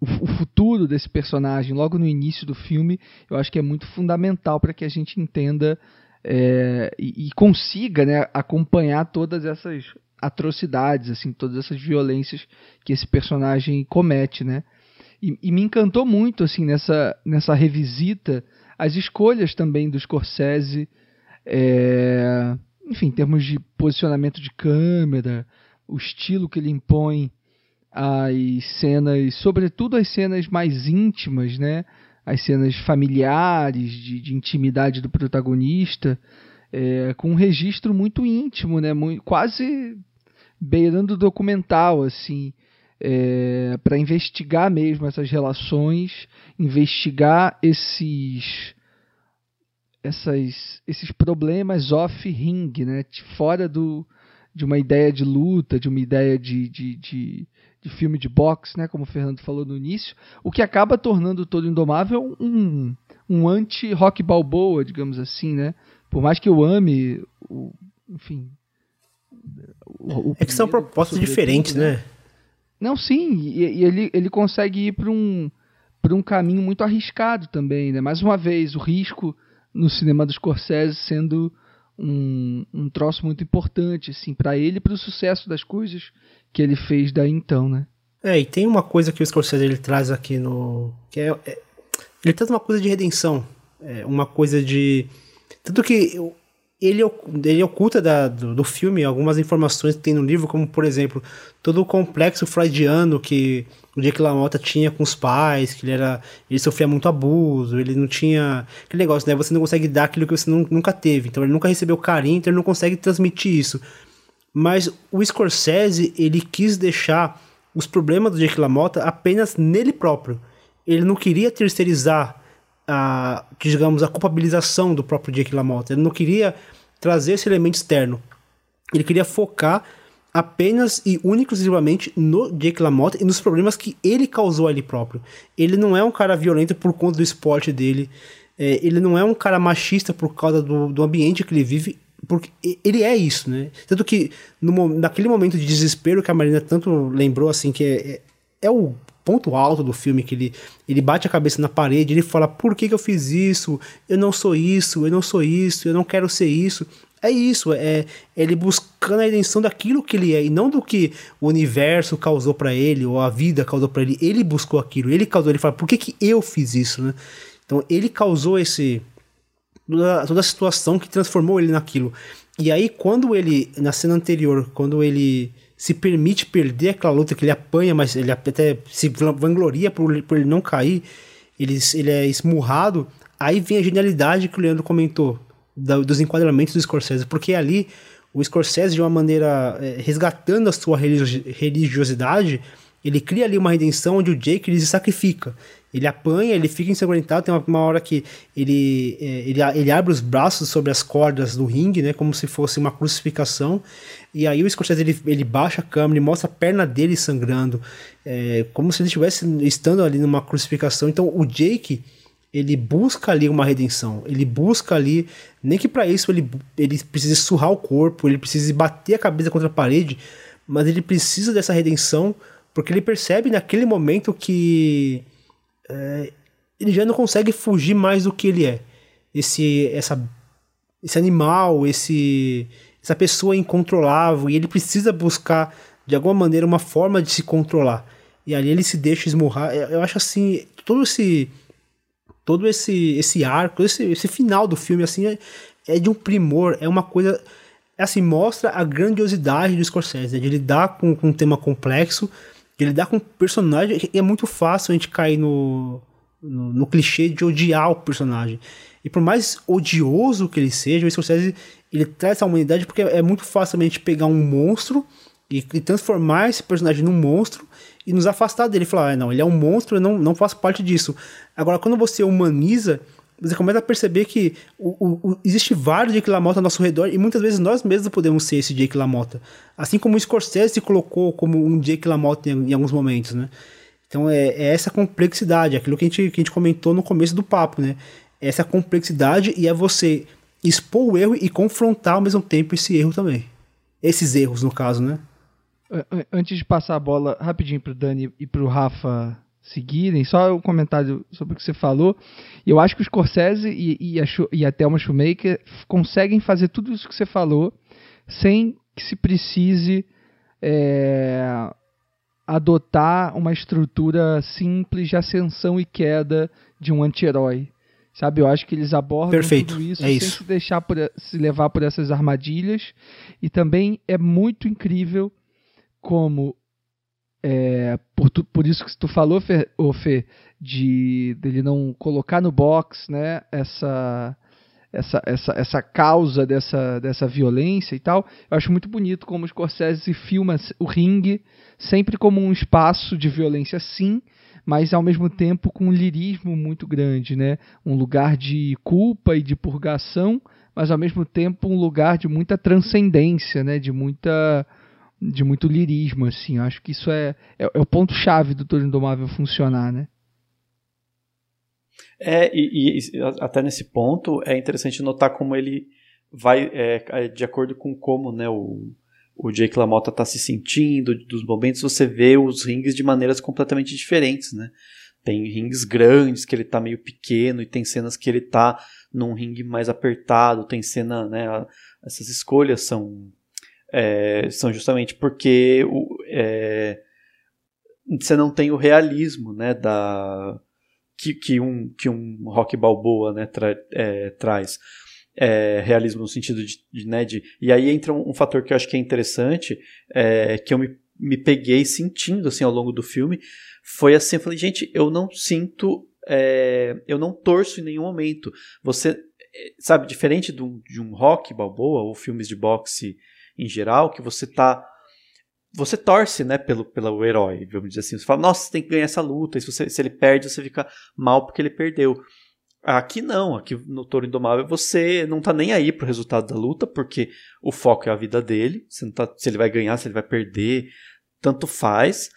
o, futuro desse personagem logo no início do filme, eu acho que é muito fundamental para que a gente entenda é, e, e, consiga né, acompanhar todas essas atrocidades, assim, todas essas violências que esse personagem comete, né? E, e me encantou muito assim nessa nessa revisita as escolhas também do Scorsese, é, enfim, em termos de posicionamento de câmera, o estilo que ele impõe as cenas, sobretudo as cenas mais íntimas, né? As cenas familiares, de, de intimidade do protagonista, é, com um registro muito íntimo, né? Muito, quase beirando documental, assim, é, para investigar mesmo essas relações, investigar esses essas, esses problemas off-ring, né? Fora do, de uma ideia de luta, de uma ideia de, de, de, de filme de boxe, né, como o Fernando falou no início, o que acaba tornando todo Indomável um, um anti-rock balboa, digamos assim, né? Por mais que eu ame, o, enfim... O, o é que são propostas diferentes, né? né? Não, sim, e, e, ele, ele consegue ir para um, um caminho muito arriscado também, né? Mais uma vez, o risco no cinema dos Scorsese sendo um, um troço muito importante, assim, para ele e para o sucesso das coisas que ele fez daí então, né? É, e tem uma coisa que o Scorsese ele traz aqui no. que é, é ele traz uma coisa de redenção. É, uma coisa de. Tanto que ele, ele oculta da, do, do, filme algumas informações que tem no livro, como por exemplo, todo o complexo freudiano que o Jake LaMotta tinha com os pais, que ele era. ele sofria muito abuso, ele não tinha. Aquele negócio, né? Você não consegue dar aquilo que você não, nunca teve. Então ele nunca recebeu carinho, então ele não consegue transmitir isso. Mas o Scorsese, ele quis deixar os problemas do Jake LaMotta apenas nele próprio. Ele não queria terceirizar a, digamos, a culpabilização do próprio Jake LaMotta. Ele não queria trazer esse elemento externo. Ele queria focar apenas e único exclusivamente no Jake LaMotta e nos problemas que ele causou a ele próprio. Ele não é um cara violento por conta do esporte dele, é, ele não é um cara machista por causa do, do ambiente que ele vive, porque ele é isso, né? Tanto que no, naquele momento de desespero que a Marina tanto lembrou, assim, que é, é, é o ponto alto do filme, que ele, ele bate a cabeça na parede, ele fala, por que, que eu fiz isso? Eu não sou isso, eu não sou isso, eu não quero ser isso. É isso, é, ele buscando a redenção daquilo que ele é e não do que o universo causou para ele ou a vida causou para ele. Ele buscou aquilo, ele causou, ele fala, por que, que eu fiz isso, né? Então ele causou esse toda, toda a situação que transformou ele naquilo. E aí quando ele na cena anterior, quando ele se permite perder aquela luta que ele apanha, mas ele até se vangloria por, por ele não cair, ele, ele é esmurrado, aí vem a genialidade que o Leandro comentou da, dos enquadramentos do Scorsese, porque ali o Scorsese, de uma maneira é, resgatando a sua religiosidade, ele cria ali uma redenção onde o Jake ele se sacrifica. Ele apanha, ele fica ensanguentado. Tem uma, uma hora que ele, é, ele, ele abre os braços sobre as cordas do ringue, né? Como se fosse uma crucificação. E aí o Scorsese ele, ele baixa a câmera e mostra a perna dele sangrando. É, como se ele estivesse estando ali numa crucificação. Então o Jake ele busca ali uma redenção. Ele busca ali, nem que para isso ele, ele precise surrar o corpo, ele precise bater a cabeça contra a parede, mas ele precisa dessa redenção porque ele percebe naquele momento que é, ele já não consegue fugir mais do que ele é. Esse, essa, esse animal, esse, essa pessoa incontrolável, e ele precisa buscar de alguma maneira uma forma de se controlar. E ali ele se deixa esmurrar. Eu acho assim, todo esse todo esse esse arco, esse, esse final do filme assim é, é de um primor, é uma coisa é assim, mostra a grandiosidade do Scorsese, né, de lidar com, com um tema complexo, de lidar com um personagem, é muito fácil a gente cair no, no, no, clichê de odiar o personagem. E por mais odioso que ele seja, o Scorsese ele traz essa humanidade porque é muito fácil a gente pegar um monstro e, e transformar esse personagem num monstro e nos afastar dele. Falar, ah, não, ele é um monstro, eu não, não faço parte disso. Agora, quando você humaniza, você começa a perceber que o, o, o, existe vários Jake LaMotta ao nosso redor e muitas vezes nós mesmos podemos ser esse Jake LaMotta. Assim como o Scorsese se colocou como um Jake LaMotta em, em alguns momentos, né? Então é, é, essa complexidade, aquilo que a, gente, que a gente comentou no começo do papo, né? Essa complexidade e é você expor o erro e confrontar ao mesmo tempo esse erro também. Esses erros, no caso, né? Antes de passar a bola rapidinho pro Dani e pro Rafa seguirem, só um comentário sobre o que você falou. Eu acho que o Scorsese e, e, a, e a Thelma Shoemaker conseguem fazer tudo isso que você falou sem que se precise é, adotar uma estrutura simples de ascensão e queda de um anti-herói. Sabe, eu acho que eles abordam Perfeito. tudo isso é sem isso. se deixar por, se levar por essas armadilhas. E também é muito incrível como é, por, tu, por isso que tu falou, Fê, ô Fê, de dele não colocar no box, né, essa essa, essa, essa causa dessa, dessa violência e tal. Eu acho muito bonito como o Scorsese filma o ringue sempre como um espaço de violência, sim, mas ao mesmo tempo com um lirismo muito grande, né? Um lugar de culpa e de purgação, mas ao mesmo tempo um lugar de muita transcendência, né? De muita de muito lirismo, assim. Eu acho que isso é, é, é o ponto-chave do Toro Indomável funcionar, né? É, e, e, até nesse ponto é interessante notar como ele vai é, é, de acordo com como né, o, o Jake LaMotta está se sentindo, dos momentos você vê os rings de maneiras completamente diferentes, né? Tem rings grandes que ele está meio pequeno e tem cenas que ele está num ringue mais apertado, tem cena, né? Essas escolhas são é, são justamente porque o, é, você não tem o realismo né, da, que, que, um, que um rock balboa né, tra, é, traz. É, realismo no sentido de, de, né, de, E aí entra um, um, fator que eu acho que é interessante, é, que eu me, me peguei sentindo assim ao longo do filme, foi assim, eu falei, gente, eu não sinto, é, eu não torço em nenhum momento. Você, é, sabe, diferente de um, de um rock balboa ou filmes de boxe em geral, que você tá. Você torce, né, pelo, pelo herói, vamos dizer assim. Você fala, nossa, tem que ganhar essa luta. E se, você, se ele perde, você fica mal porque ele perdeu. Aqui não, aqui no Toro Indomável você não tá nem aí pro resultado da luta, porque o foco é a vida dele, tá, se ele vai ganhar, se ele vai perder, tanto faz.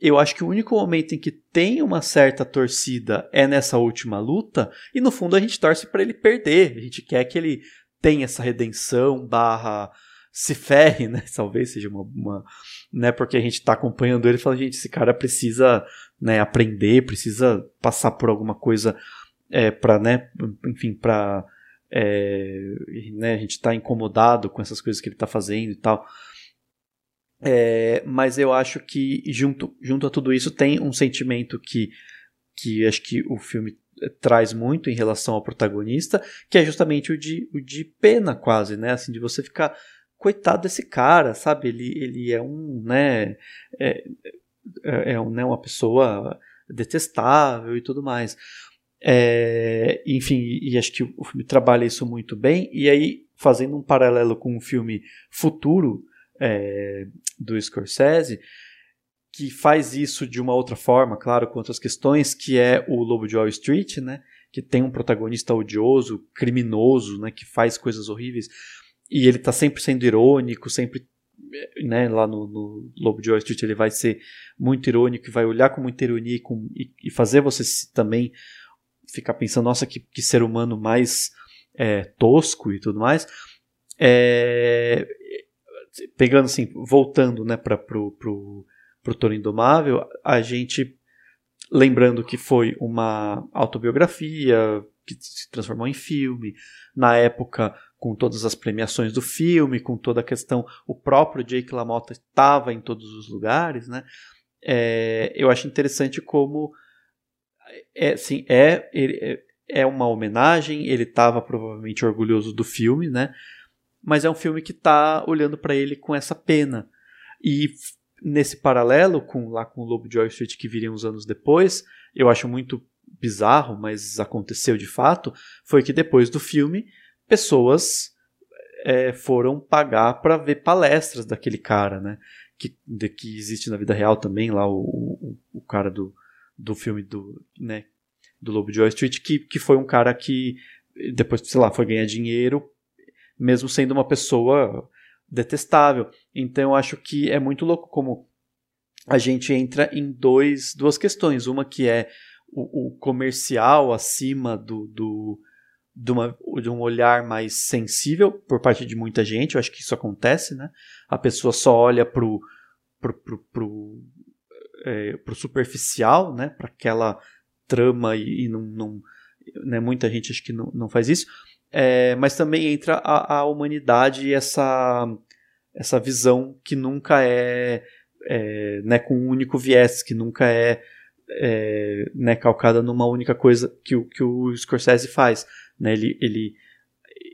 Eu acho que o único momento em que tem uma certa torcida é nessa última luta, e no fundo a gente torce para ele perder. A gente quer que ele tenha essa redenção barra se ferre, né? *laughs* Talvez seja uma, uma né? Porque a gente está acompanhando ele e fala, gente, esse cara precisa né, aprender, precisa passar por alguma coisa é, para, né? Enfim, para é, né, a gente está incomodado com essas coisas que ele está fazendo e tal. É, mas eu acho que junto, junto a tudo isso tem um sentimento que, que acho que o filme traz muito em relação ao protagonista, que é justamente o de, o de pena quase, né? Assim, de você ficar coitado desse cara, sabe? Ele, ele é um, né? É, é, é né, uma pessoa detestável e tudo mais. É, enfim, e acho que o filme trabalha isso muito bem. E aí, fazendo um paralelo com o filme futuro é, do Scorsese, que faz isso de uma outra forma, claro, com outras questões, que é o Lobo de Wall Street, né? Que tem um protagonista odioso, criminoso, né? Que faz coisas horríveis. E ele tá sempre sendo irônico, sempre né, lá no, no Lobo de Wall Street ele vai ser muito irônico, vai olhar com muita ironia e, com, e, e fazer você também ficar pensando, nossa, que, que ser humano mais é, tosco e tudo mais. É, pegando assim, voltando né, para pro, pro, pro Toro Indomável, a gente lembrando que foi uma autobiografia que se transformou em filme, na época com todas as premiações do filme, com toda a questão, o próprio Jake LaMotta estava em todos os lugares, né? É, eu acho interessante como é, assim, é, é, é uma homenagem, ele estava provavelmente orgulhoso do filme, né? Mas é um filme que está olhando para ele com essa pena. E nesse paralelo com lá com o Lobo de Wall Street que viria uns anos depois, eu acho muito bizarro, mas aconteceu de fato, foi que depois do filme pessoas é, foram pagar para ver palestras daquele cara, né? Que, de, que existe na vida real também, lá o, o, o cara do, do filme do, né, do Lobo de Wall Street, que, que foi um cara que depois, sei lá, foi ganhar dinheiro, mesmo sendo uma pessoa detestável. Então eu acho que é muito louco como a gente entra em dois, duas questões. Uma que é o, o comercial acima do, do, de, uma, de um olhar mais sensível por parte de muita gente. Eu acho que isso acontece, né? A pessoa só olha pro, pro, pro, pro, é, pro superficial, né? Para aquela trama e, e não, não né? muita gente acho que não, não faz isso. É, mas também entra a, a humanidade e essa, essa visão que nunca é, é né, com um único viés, que nunca é, é né, calcada numa única coisa que o, que o Scorsese faz. Né? Ele, ele,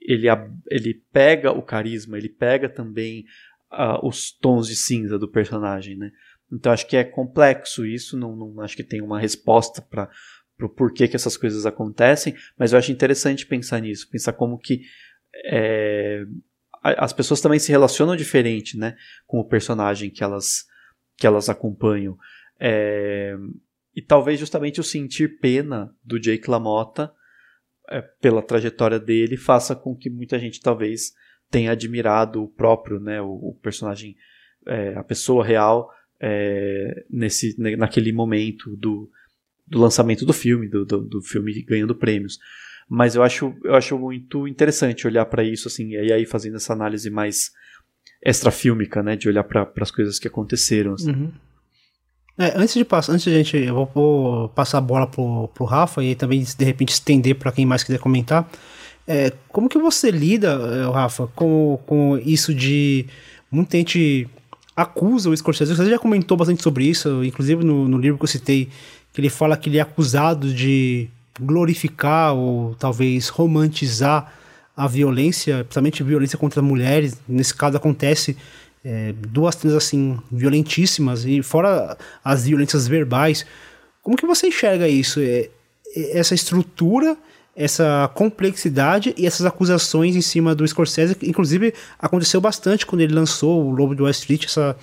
ele, ele pega o carisma, ele pega também uh, os tons de cinza do personagem. Né? Então acho que é complexo isso, não, não acho que tem uma resposta para o porquê que essas coisas acontecem, mas eu acho interessante pensar nisso, pensar como que é, as pessoas também se relacionam diferente né, com o personagem que elas, que elas acompanham. É, e talvez justamente o sentir pena do Jake LaMotta é, pela trajetória dele faça com que muita gente talvez tenha admirado o próprio, né, o, o personagem, é, a pessoa real é, nesse, naquele momento do, do lançamento do filme, do, do, do, filme ganhando prêmios. Mas eu acho, eu acho muito interessante olhar para isso, assim, e aí fazendo essa análise mais extrafílmica, né, de olhar para as coisas que aconteceram. Assim. Uhum. É, antes de passar, antes de a gente, eu vou, vou, passar a bola pro, pro Rafa e também de repente estender para quem mais quiser comentar. É, como que você lida, é, Rafa, com, com isso de muita gente acusa o Scorsese? Você já comentou bastante sobre isso, inclusive no, no livro que eu citei, que ele fala que ele é acusado de glorificar ou talvez romantizar a violência, principalmente violência contra mulheres. Nesse caso acontece é, duas cenas assim violentíssimas e fora as violências verbais. Como que você enxerga isso? É, é, essa estrutura, essa complexidade e essas acusações em cima do Scorsese, que inclusive aconteceu bastante quando ele lançou o Lobo de Wall Street, essa,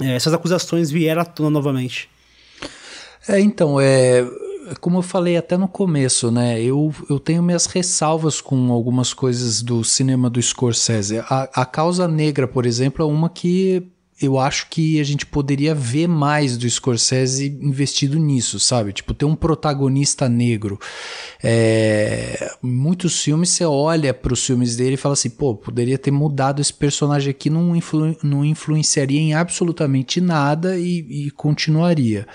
é, essas acusações vieram à tona novamente. É, então, é, como eu falei até no começo, né? Eu, eu tenho minhas ressalvas com algumas coisas do cinema do Scorsese. A, a Causa Negra, por exemplo, é uma que eu acho que a gente poderia ver mais do Scorsese investido nisso, sabe? Tipo, ter um protagonista negro. É, muitos filmes você olha para os filmes dele e fala assim, pô, poderia ter mudado esse personagem aqui, não, influ, não influenciaria em absolutamente nada e, e continuaria.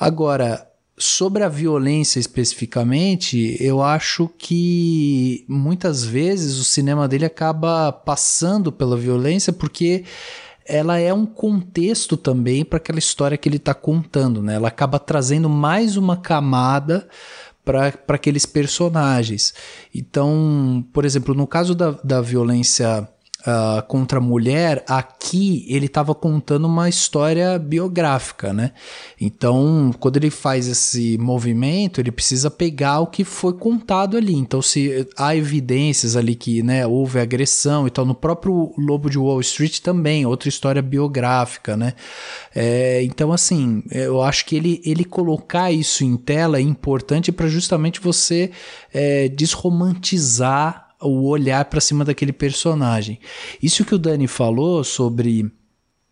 Agora, sobre a violência especificamente, eu acho que muitas vezes o cinema dele acaba passando pela violência porque ela é um contexto também para aquela história que ele está contando, né? Ela acaba trazendo mais uma camada para aqueles personagens. Então, por exemplo, no caso da, da violência uh, contra a mulher, aqui ele estava contando uma história biográfica, né? Então, quando ele faz esse movimento, ele precisa pegar o que foi contado ali. Então, se há evidências ali que né, houve agressão e tal, no próprio Lobo de Wall Street também, outra história biográfica, né? É, então, assim, eu acho que ele, ele colocar isso em tela é importante para justamente você é, desromantizar o olhar para cima daquele personagem. Isso que o Dani falou sobre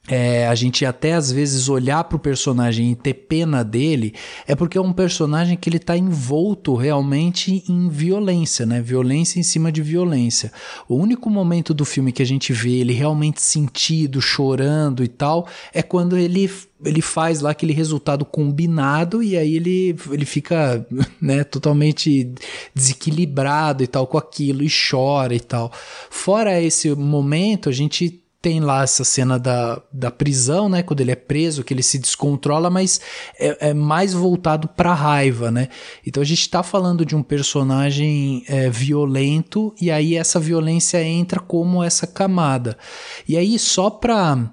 é, a gente até às vezes olhar para o personagem e ter pena dele, é porque é um personagem que ele está envolto realmente em violência, né? Violência em cima de violência. O único momento do filme que a gente vê ele realmente sentido, chorando e tal, é quando ele ele faz lá aquele resultado combinado e aí ele, ele fica *laughs* né, totalmente desequilibrado e tal com aquilo e chora e tal. Fora esse momento, a gente tem lá essa cena da, da prisão, né? Quando ele é preso, que ele se descontrola, mas é, é mais voltado pra raiva, né? Então a gente tá falando de um personagem é, violento, e aí essa violência entra como essa camada. E aí, só pra.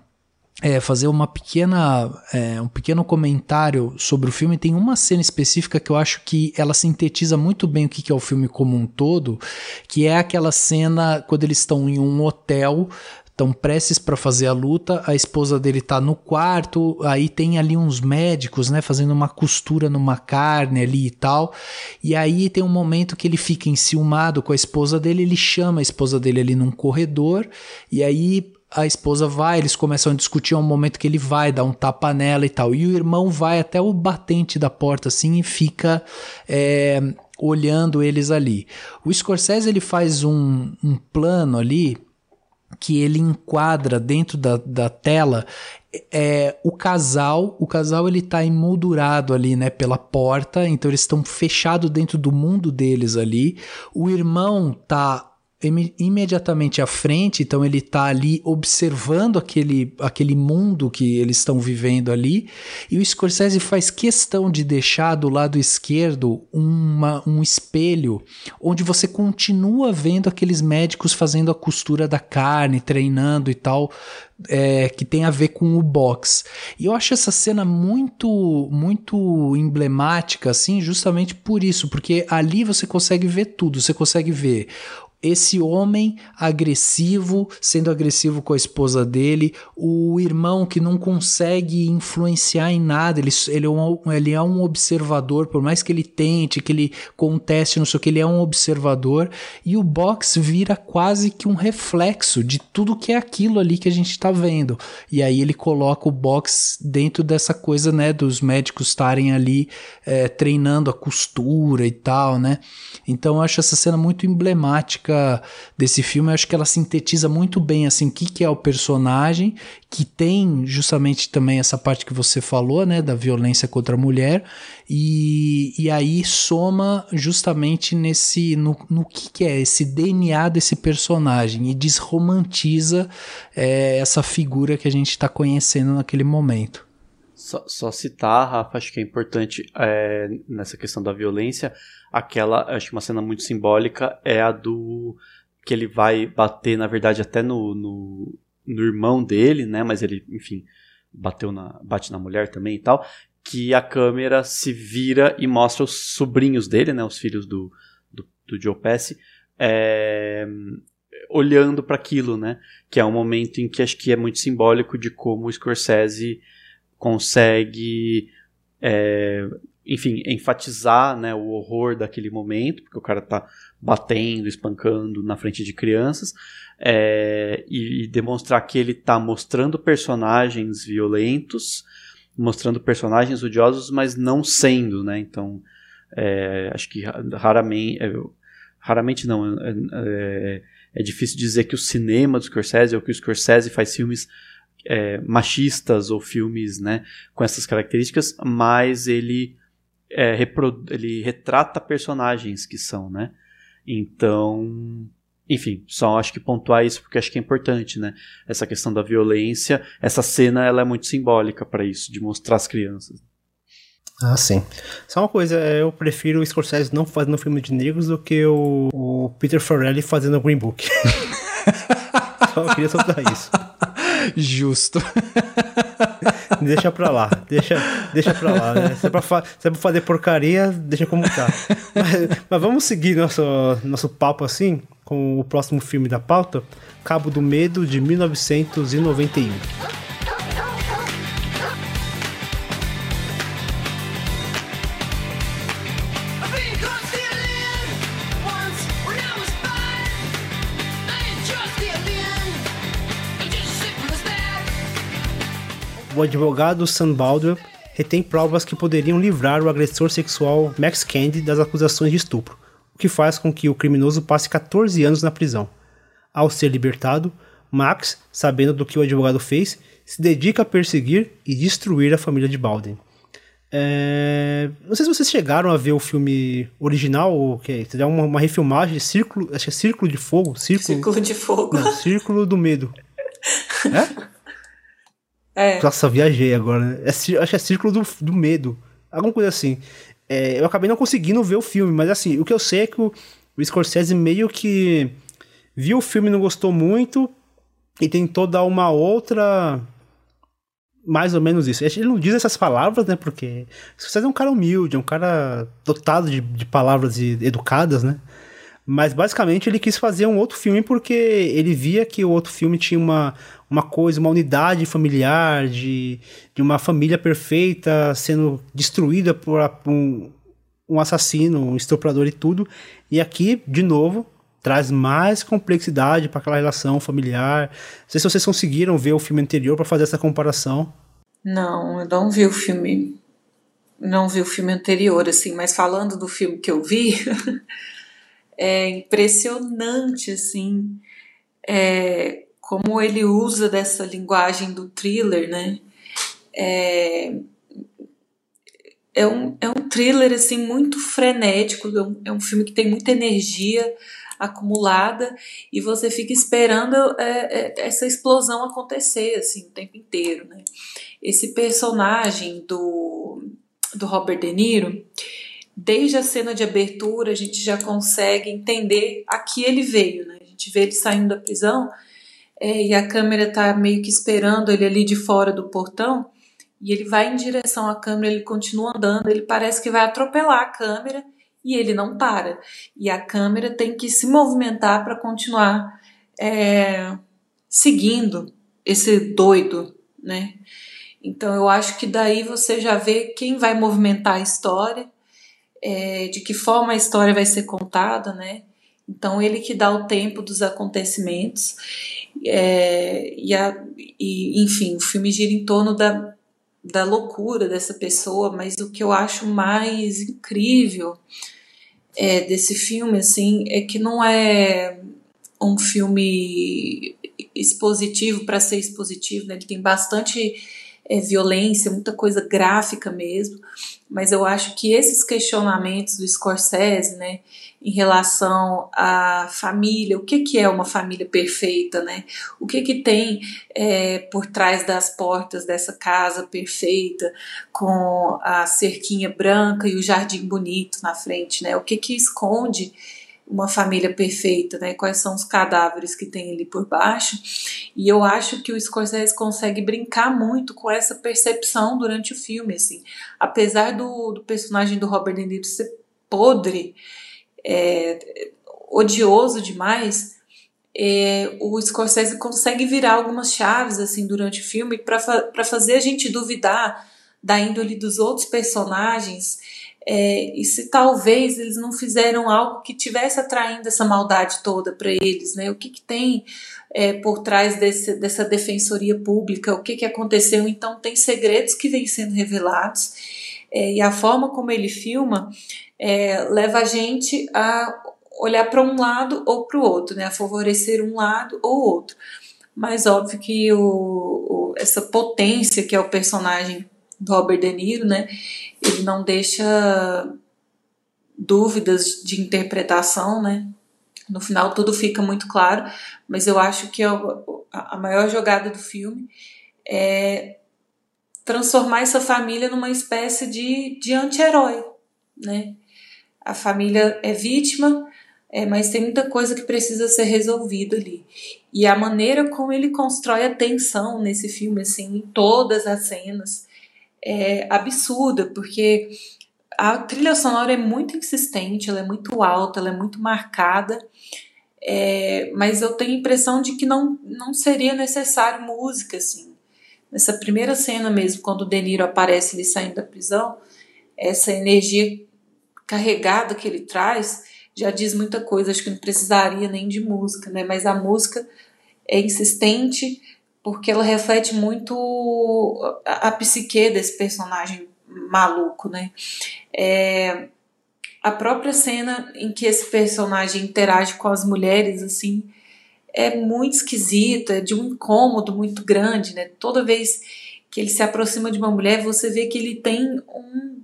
É, fazer uma pequena é, um pequeno comentário sobre o filme tem uma cena específica que eu acho que ela sintetiza muito bem o que é o filme como um todo que é aquela cena quando eles estão em um hotel estão prestes para fazer a luta, a esposa dele tá no quarto, aí tem ali uns médicos, né, fazendo uma costura numa carne ali e tal. E aí tem um momento que ele fica enciumado com a esposa dele, ele chama a esposa dele ali num corredor, e aí a esposa vai, eles começam a discutir, é um momento que ele vai dar um tapa nela e tal. E o irmão vai até o batente da porta assim e fica é, olhando eles ali. O Scorsese ele faz um, um plano ali que ele enquadra dentro da, da tela é o casal, o casal ele tá emoldurado ali, né, pela porta, então eles estão fechados dentro do mundo deles ali. O irmão tá imediatamente à frente, então ele está ali observando aquele, aquele mundo que eles estão vivendo ali, e o Scorsese faz questão de deixar do lado esquerdo uma, um espelho onde você continua vendo aqueles médicos fazendo a costura da carne, treinando e tal, é, que tem a ver com o box. E eu acho essa cena muito, muito emblemática, assim, justamente por isso, porque ali você consegue ver tudo. Você consegue ver esse homem agressivo, sendo agressivo com a esposa dele, o irmão que não consegue influenciar em nada, ele, ele, é, um, ele é um observador, por mais que ele tente, que ele conteste, não sei o que, ele é um observador, e o box vira quase que um reflexo de tudo que é aquilo ali que a gente está vendo. E aí ele coloca o box dentro dessa coisa, né, dos médicos estarem ali é, treinando a costura e tal, né? Então eu acho essa cena muito emblemática desse filme, eu acho que ela sintetiza muito bem assim o que, que é o personagem, que tem justamente também essa parte que você falou, né, da violência contra a mulher, e, e aí soma justamente nesse no, no que, que é esse DNA desse personagem e desromantiza é, essa figura que a gente está conhecendo naquele momento. Só, só, citar, Rafa, acho que é importante é, nessa questão da violência, aquela, acho que uma cena muito simbólica é a do que ele vai bater, na verdade, até no, no, no irmão dele, né? Mas ele, enfim, bateu na, bate na mulher também e tal. Que a câmera se vira e mostra os sobrinhos dele, né? Os filhos do, do, do Joe Pesci, é, olhando para aquilo, né? Que é um momento em que acho que é muito simbólico de como o Scorsese consegue é, enfim, enfatizar né, o horror daquele momento, porque o cara tá batendo, espancando na frente de crianças, é, e, e, demonstrar que ele tá mostrando personagens violentos, mostrando personagens odiosos, mas não sendo, né? Então, é, acho que raramente, é, raramente não, é, é, é, difícil dizer que o cinema do Scorsese ou que o Scorsese faz filmes é, machistas ou filmes, né, com essas características, mas ele é, ele retrata personagens que são, né? Então, enfim, só acho que pontuar isso porque acho que é importante, né? Essa questão da violência, essa cena ela é muito simbólica para isso, de mostrar as crianças. Ah, sim. Só uma coisa, eu prefiro o Scorsese não fazendo filme de negros do que o, o Peter Farrelly fazendo Green Book. *laughs* Só queria soltar isso. Justo. *laughs* deixa pra lá, deixa, deixa pra lá, né? Se é pra, se é pra fazer porcaria, deixa como tá. Mas, mas, vamos seguir nosso, nosso papo assim, com o próximo filme da pauta, Cabo do Medo, de 1991. O advogado Sam Baldwin retém provas que poderiam livrar o agressor sexual Max Candy das acusações de estupro, o que faz com que o criminoso passe 14 anos na prisão. Ao ser libertado, Max, sabendo do que o advogado fez, se dedica a perseguir e destruir a família de Baldwin. É... Não sei se vocês chegaram a ver o filme original, ou que é uma, uma refilmagem de Círculo, acho que é Círculo de Fogo, Círculo, Círculo de Fogo. Não, Círculo do Medo. *laughs* é? É. Nossa, viajei agora. Né? É, acho que é Círculo do, do Medo. Alguma coisa assim. É, eu acabei não conseguindo ver o filme, mas assim, o que eu sei é que o, o Scorsese meio que viu o filme e não gostou muito e tentou dar uma outra. Mais ou menos isso. Ele não diz essas palavras, né? Porque Scorsese é um cara humilde, é um cara dotado de, de palavras educadas, né? Mas basicamente ele quis fazer um outro filme porque ele via que o outro filme tinha uma, uma coisa, uma unidade familiar, de, de uma família perfeita sendo destruída por um, um assassino, um estuprador e tudo. E aqui, de novo, traz mais complexidade para aquela relação familiar. Não sei se vocês conseguiram ver o filme anterior para fazer essa comparação. Não, eu não vi o filme. Não vi o filme anterior, assim, mas falando do filme que eu vi, *laughs* é impressionante, assim, é, como ele usa dessa linguagem do thriller, né? É, é, um, é um thriller, assim, muito frenético, é um, é um filme que tem muita energia acumulada e você fica esperando é, é, essa explosão acontecer, assim, o tempo inteiro, né? Esse personagem do, do Robert De Niro, desde a cena de abertura a gente já consegue entender a que ele veio, né? A gente vê ele saindo da prisão é, e a câmera tá meio que esperando ele ali de fora do portão e ele vai em direção à câmera, ele continua andando, ele parece que vai atropelar a câmera e ele não para. E a câmera tem que se movimentar para continuar é, seguindo esse doido, né? Então eu acho que daí você já vê quem vai movimentar a história é, de que forma a história vai ser contada, né? Então ele que dá o tempo dos acontecimentos é, e, a, e, enfim, o filme gira em torno da, da loucura dessa pessoa, mas o que eu acho mais incrível é, desse filme, assim, é que não é um filme expositivo para ser expositivo, né? Ele tem bastante é, violência, muita coisa gráfica mesmo, mas eu acho que esses questionamentos do Scorsese, né, em relação à família, o que, que é uma família perfeita, né? O que, que tem é, por trás das portas dessa casa perfeita, com a cerquinha branca e o jardim bonito na frente, né? O que, que esconde uma família perfeita, né? Quais são os cadáveres que tem ali por baixo? E eu acho que o Scorsese consegue brincar muito com essa percepção durante o filme, assim. Apesar do, do personagem do Robert De Niro ser podre, é, odioso demais, é, o Scorsese consegue virar algumas chaves assim durante o filme para fa fazer a gente duvidar da índole dos outros personagens é, e se talvez eles não fizeram algo que tivesse atraindo essa maldade toda para eles, né? O que, que tem é, por trás desse, dessa defensoria pública? O que, que aconteceu? Então tem segredos que vêm sendo revelados é, e a forma como ele filma é, leva a gente a olhar para um lado ou para o outro, né? A favorecer um lado ou outro. Mas óbvio que o, o, essa potência que é o personagem do Robert De Niro, né? ele não deixa dúvidas de interpretação, né? No final tudo fica muito claro, mas eu acho que a maior jogada do filme é transformar essa família numa espécie de, de anti-herói, né? A família é vítima, é, mas tem muita coisa que precisa ser resolvida ali. E a maneira como ele constrói a tensão nesse filme, assim, em todas as cenas, é absurda, porque a trilha sonora é muito insistente, ela é muito alta, ela é muito marcada, é, mas eu tenho a impressão de que não, não seria necessário música, assim. Nessa primeira cena mesmo, quando o De Niro aparece ele saindo da prisão, essa energia carregada que ele traz já diz muita coisa, acho que não precisaria nem de música, né? Mas a música é insistente, porque ela reflete muito a, psique desse personagem maluco, né? É, a própria cena em que esse personagem interage com as mulheres, assim, é muito esquisita, é de um incômodo muito grande, né? Toda vez que ele se aproxima de uma mulher, você vê que ele tem um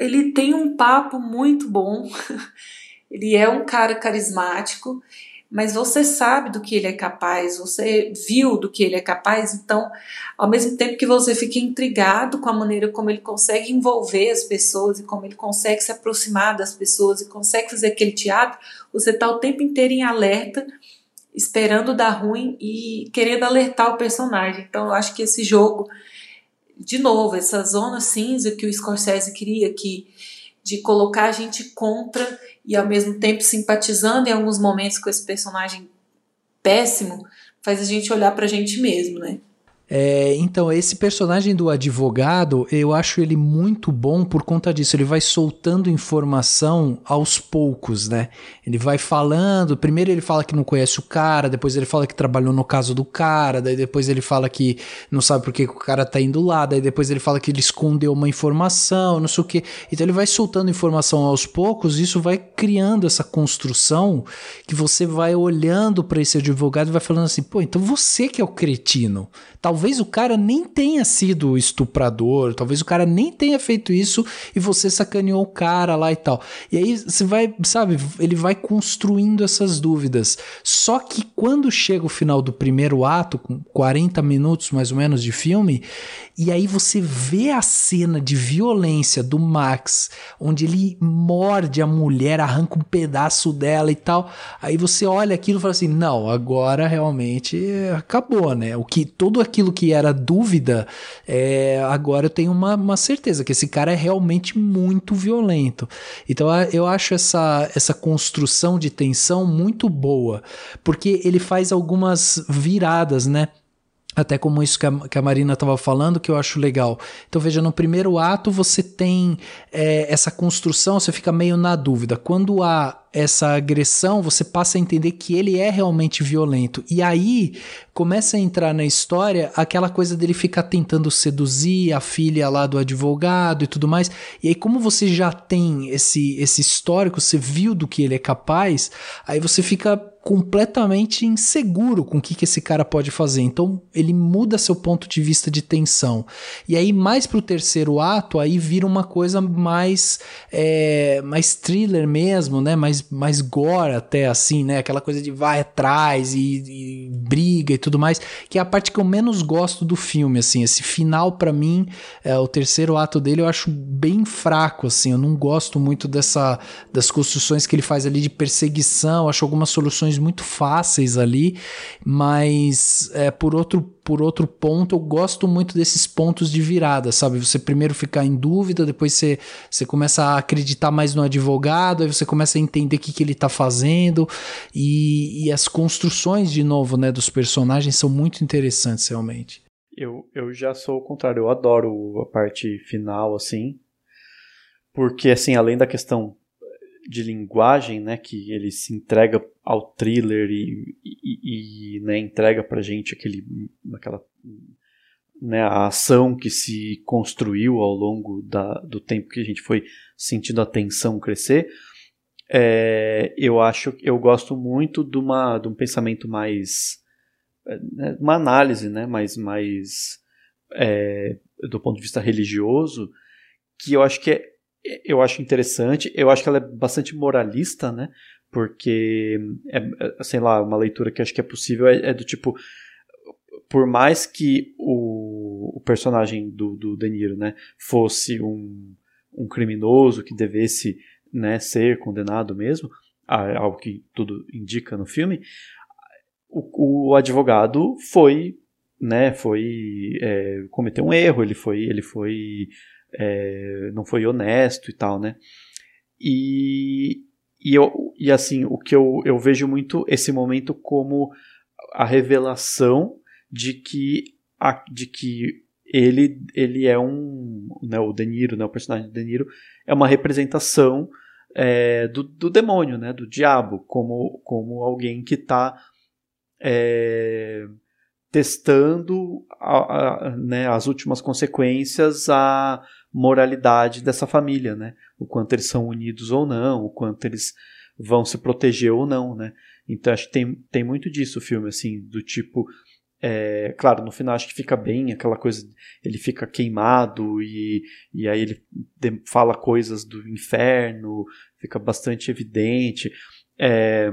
ele tem um papo muito bom. *laughs* ele é um cara carismático mas você sabe do que ele é capaz, você viu do que ele é capaz, então, ao mesmo tempo que você fica intrigado com a maneira como ele consegue envolver as pessoas e como ele consegue se aproximar das pessoas e consegue fazer aquele teatro, você está o tempo inteiro em alerta, esperando dar ruim e querendo alertar o personagem. Então, eu acho que esse jogo, de novo, essa zona cinza que o Scorsese queria, que de colocar a gente contra e ao mesmo tempo simpatizando em alguns momentos com esse personagem péssimo, faz a gente olhar pra gente mesmo, né? É, então, esse personagem do advogado, eu acho ele muito bom por conta disso. Ele vai soltando informação aos poucos, né? Ele vai falando. Primeiro ele fala que não conhece o cara, depois ele fala que trabalhou no caso do cara, daí depois ele fala que não sabe por que o cara tá indo lá, daí depois ele fala que ele escondeu uma informação, não sei o que. Então ele vai soltando informação aos poucos, e isso vai criando essa construção que você vai olhando para esse advogado e vai falando assim: pô, então você que é o cretino. Talvez o cara nem tenha sido estuprador, talvez o cara nem tenha feito isso e você sacaneou o cara lá e tal. E aí você vai, sabe, ele vai construindo essas dúvidas. Só que quando chega o final do primeiro ato, com 40 minutos mais ou menos de filme, e aí você vê a cena de violência do Max, onde ele morde a mulher, arranca um pedaço dela e tal. Aí você olha aquilo e fala assim: não, agora realmente acabou, né? O que todo aquilo que era dúvida, é, agora eu tenho uma, uma certeza que esse cara é realmente muito violento. Então eu acho essa, essa construção de tensão muito boa, porque ele faz algumas viradas, né? Até como isso que a, que a Marina estava falando, que eu acho legal. Então, veja, no primeiro ato você tem é, essa construção, você fica meio na dúvida. Quando há essa agressão, você passa a entender que ele é realmente violento. E aí começa a entrar na história aquela coisa dele ficar tentando seduzir a filha lá do advogado e tudo mais. E aí, como você já tem esse, esse histórico, você viu do que ele é capaz, aí você fica completamente inseguro com o que, que esse cara pode fazer. Então ele muda seu ponto de vista de tensão. E aí, mais pro terceiro ato, aí vira uma coisa mais, é, mais thriller mesmo, né? Mais, mais gore até assim, né? Aquela coisa de vai atrás e, e briga e tudo mais, que é a parte que eu menos gosto do filme, assim. Esse final, para mim, é, o terceiro ato dele eu acho bem fraco, assim. Eu não gosto muito dessa das construções que ele faz ali de perseguição. acho algumas soluções muito fáceis ali, mas é, por outro por outro ponto, eu gosto muito desses pontos de virada, sabe? Você primeiro ficar em dúvida, depois você, você começa a acreditar mais no advogado, aí você começa a entender o que, que ele tá fazendo, e, e as construções, de novo, né, dos personagens são muito interessantes, realmente. eu, eu já sou o contrário, eu adoro a parte final, assim, porque, assim, além da questão de linguagem, né, que ele se entrega ao thriller e, e, e né, entrega gente aquele, aquela, né, a ação que se construiu ao longo da, do tempo que a gente foi sentindo a tensão crescer, é, eu acho, eu gosto muito de, uma, de um pensamento mais, né, uma análise, né, mais, mais é, do ponto de vista religioso, que eu acho que é eu acho interessante. Eu acho que ela é bastante moralista, né? Porque, é, é, sei lá, uma leitura que acho que é possível é, é do tipo. Por mais que o, o personagem do, do De Niro né, fosse um, um criminoso que devesse né, ser condenado mesmo, algo que tudo indica no filme, o, o advogado foi, né, foi é, cometeu um erro, ele foi, ele foi é, não foi honesto e tal, né? E, e, eu, e assim, o que eu, eu vejo muito esse momento como a revelação de que, a, de que ele, ele é um. Né, o De Niro, né, o personagem de De Niro, é uma representação é, do, do demônio, né, do diabo, como, como alguém que está. É, testando a, a, né, as últimas consequências a, moralidade dessa família, né? O quanto eles são unidos ou não, o quanto eles vão se proteger ou não, né? Então acho que tem, tem muito disso o filme, assim, do tipo. É, claro, no final acho que fica bem aquela coisa, ele fica queimado e, e aí ele fala coisas do inferno, fica bastante evidente. É,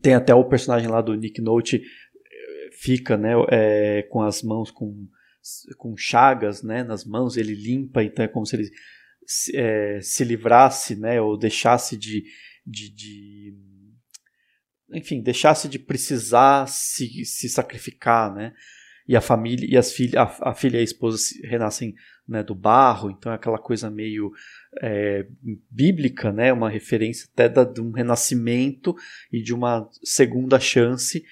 tem até o personagem lá do Nick Note eh, fica né, é, com as mãos com com chagas né, nas mãos, ele limpa, então é como se ele se, é, se livrasse, né, ou deixasse de, de, de, enfim, deixasse de precisar se, se sacrificar, né, e a família e as filhas, a, a, filha e a esposa renascem né, do barro, então é aquela coisa meio é, bíblica, né, uma referência até da, de um renascimento e de uma segunda chance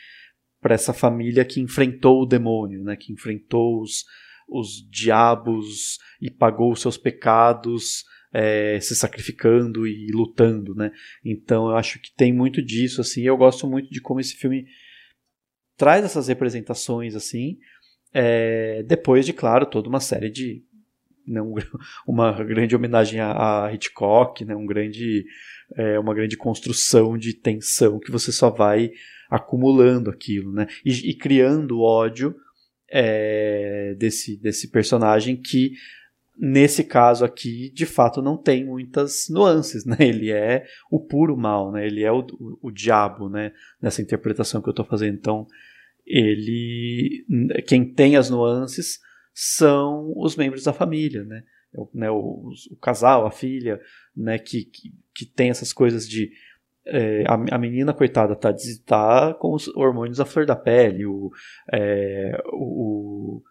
para essa família que enfrentou o demônio, né, que enfrentou os, os diabos e pagou os seus pecados é, se sacrificando e lutando, né? Então eu acho que tem muito disso, assim. Eu gosto muito de como esse filme traz essas representações, assim. É, depois de, claro, toda uma série de não, né, *laughs* uma grande homenagem a, a Hitchcock, né? Um grande, é, uma grande construção de tensão que você só vai acumulando aquilo, né? E, e criando ódio é, desse, desse personagem que, nesse caso aqui, de fato não tem muitas nuances, *laughs* né? Ele é o puro mal, né? Ele é o, o, o diabo, né? Nessa interpretação que eu estou fazendo. Então, ele... Quem tem as nuances são os membros da família, né? O, né, o, o casal, a filha, né, que, que, que tem essas coisas de é, a, a, menina, coitada, tá, tá com os hormônios à flor da pele, o, é, o,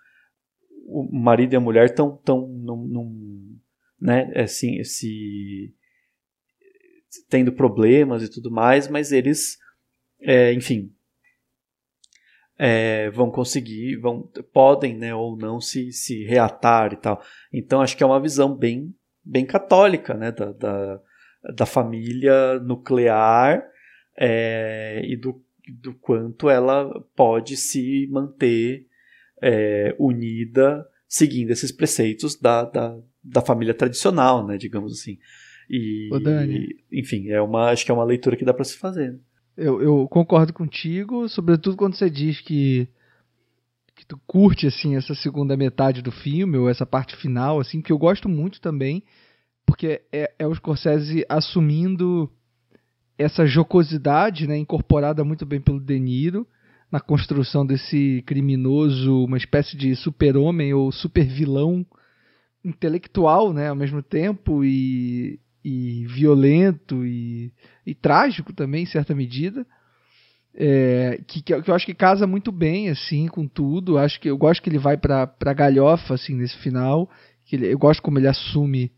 o, marido e a mulher estão tão num, num, né, assim, se tendo problemas e tudo mais, mas eles, é, enfim, é, vão conseguir, vão, podem, né, ou não se, se reatar e tal. Então acho que é uma visão bem, bem católica, né, da, da da família nuclear é, e do, do quanto ela pode se manter é, unida seguindo esses preceitos da, da, da, família tradicional, né, digamos assim. E, Ô Dani. enfim, é uma, acho que é uma leitura que dá para se fazer. Né? Eu, eu concordo contigo, sobretudo quando você diz que que tu curte assim essa segunda metade do filme ou essa parte final assim que eu gosto muito também porque é, é o Scorsese assumindo essa jocosidade, né, incorporada muito bem pelo De Niro, na construção desse criminoso, uma espécie de super-homem ou super-vilão intelectual, né, ao mesmo tempo, e, e violento e, e, trágico também, em certa medida. É, que, que, eu acho que casa muito bem assim com tudo. Acho que eu gosto que ele vai para galhofa assim nesse final. Que ele, eu gosto como ele assume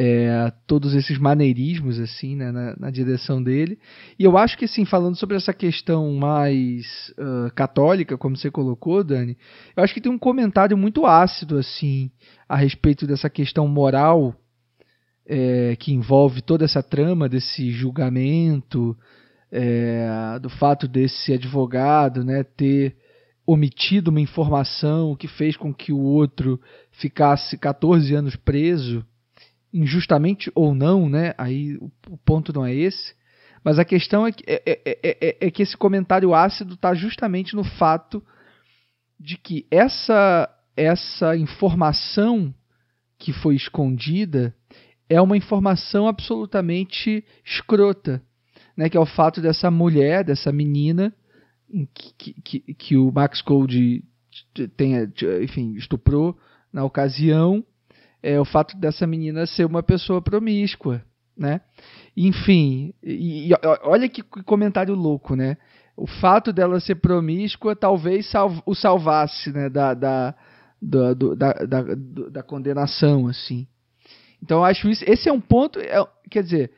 é, todos esses maneirismos assim né, na, na, direção dele. E eu acho que assim falando sobre essa questão mais uh, católica como você colocou Dani eu acho que tem um comentário muito ácido assim a respeito dessa questão moral é, que envolve toda essa trama desse julgamento é, do fato desse advogado né, ter omitido uma informação que fez com que o outro ficasse 14 anos preso injustamente ou não, né? Aí o, ponto não é esse. Mas a questão é que, é, é, é, é que esse comentário ácido está justamente no fato de que essa, essa informação que foi escondida é uma informação absolutamente escrota, né? Que é o fato dessa mulher, dessa menina, que, que, que o Max Code tenha, enfim, estuprou na ocasião, é o fato dessa menina ser uma pessoa promíscua, né? Enfim, e, e olha que comentário louco, né? O fato dela ser promíscua talvez o salvasse, né? Da, da, da, da, da, da, condenação, assim. Então eu acho isso. Esse é um ponto. É, quer dizer,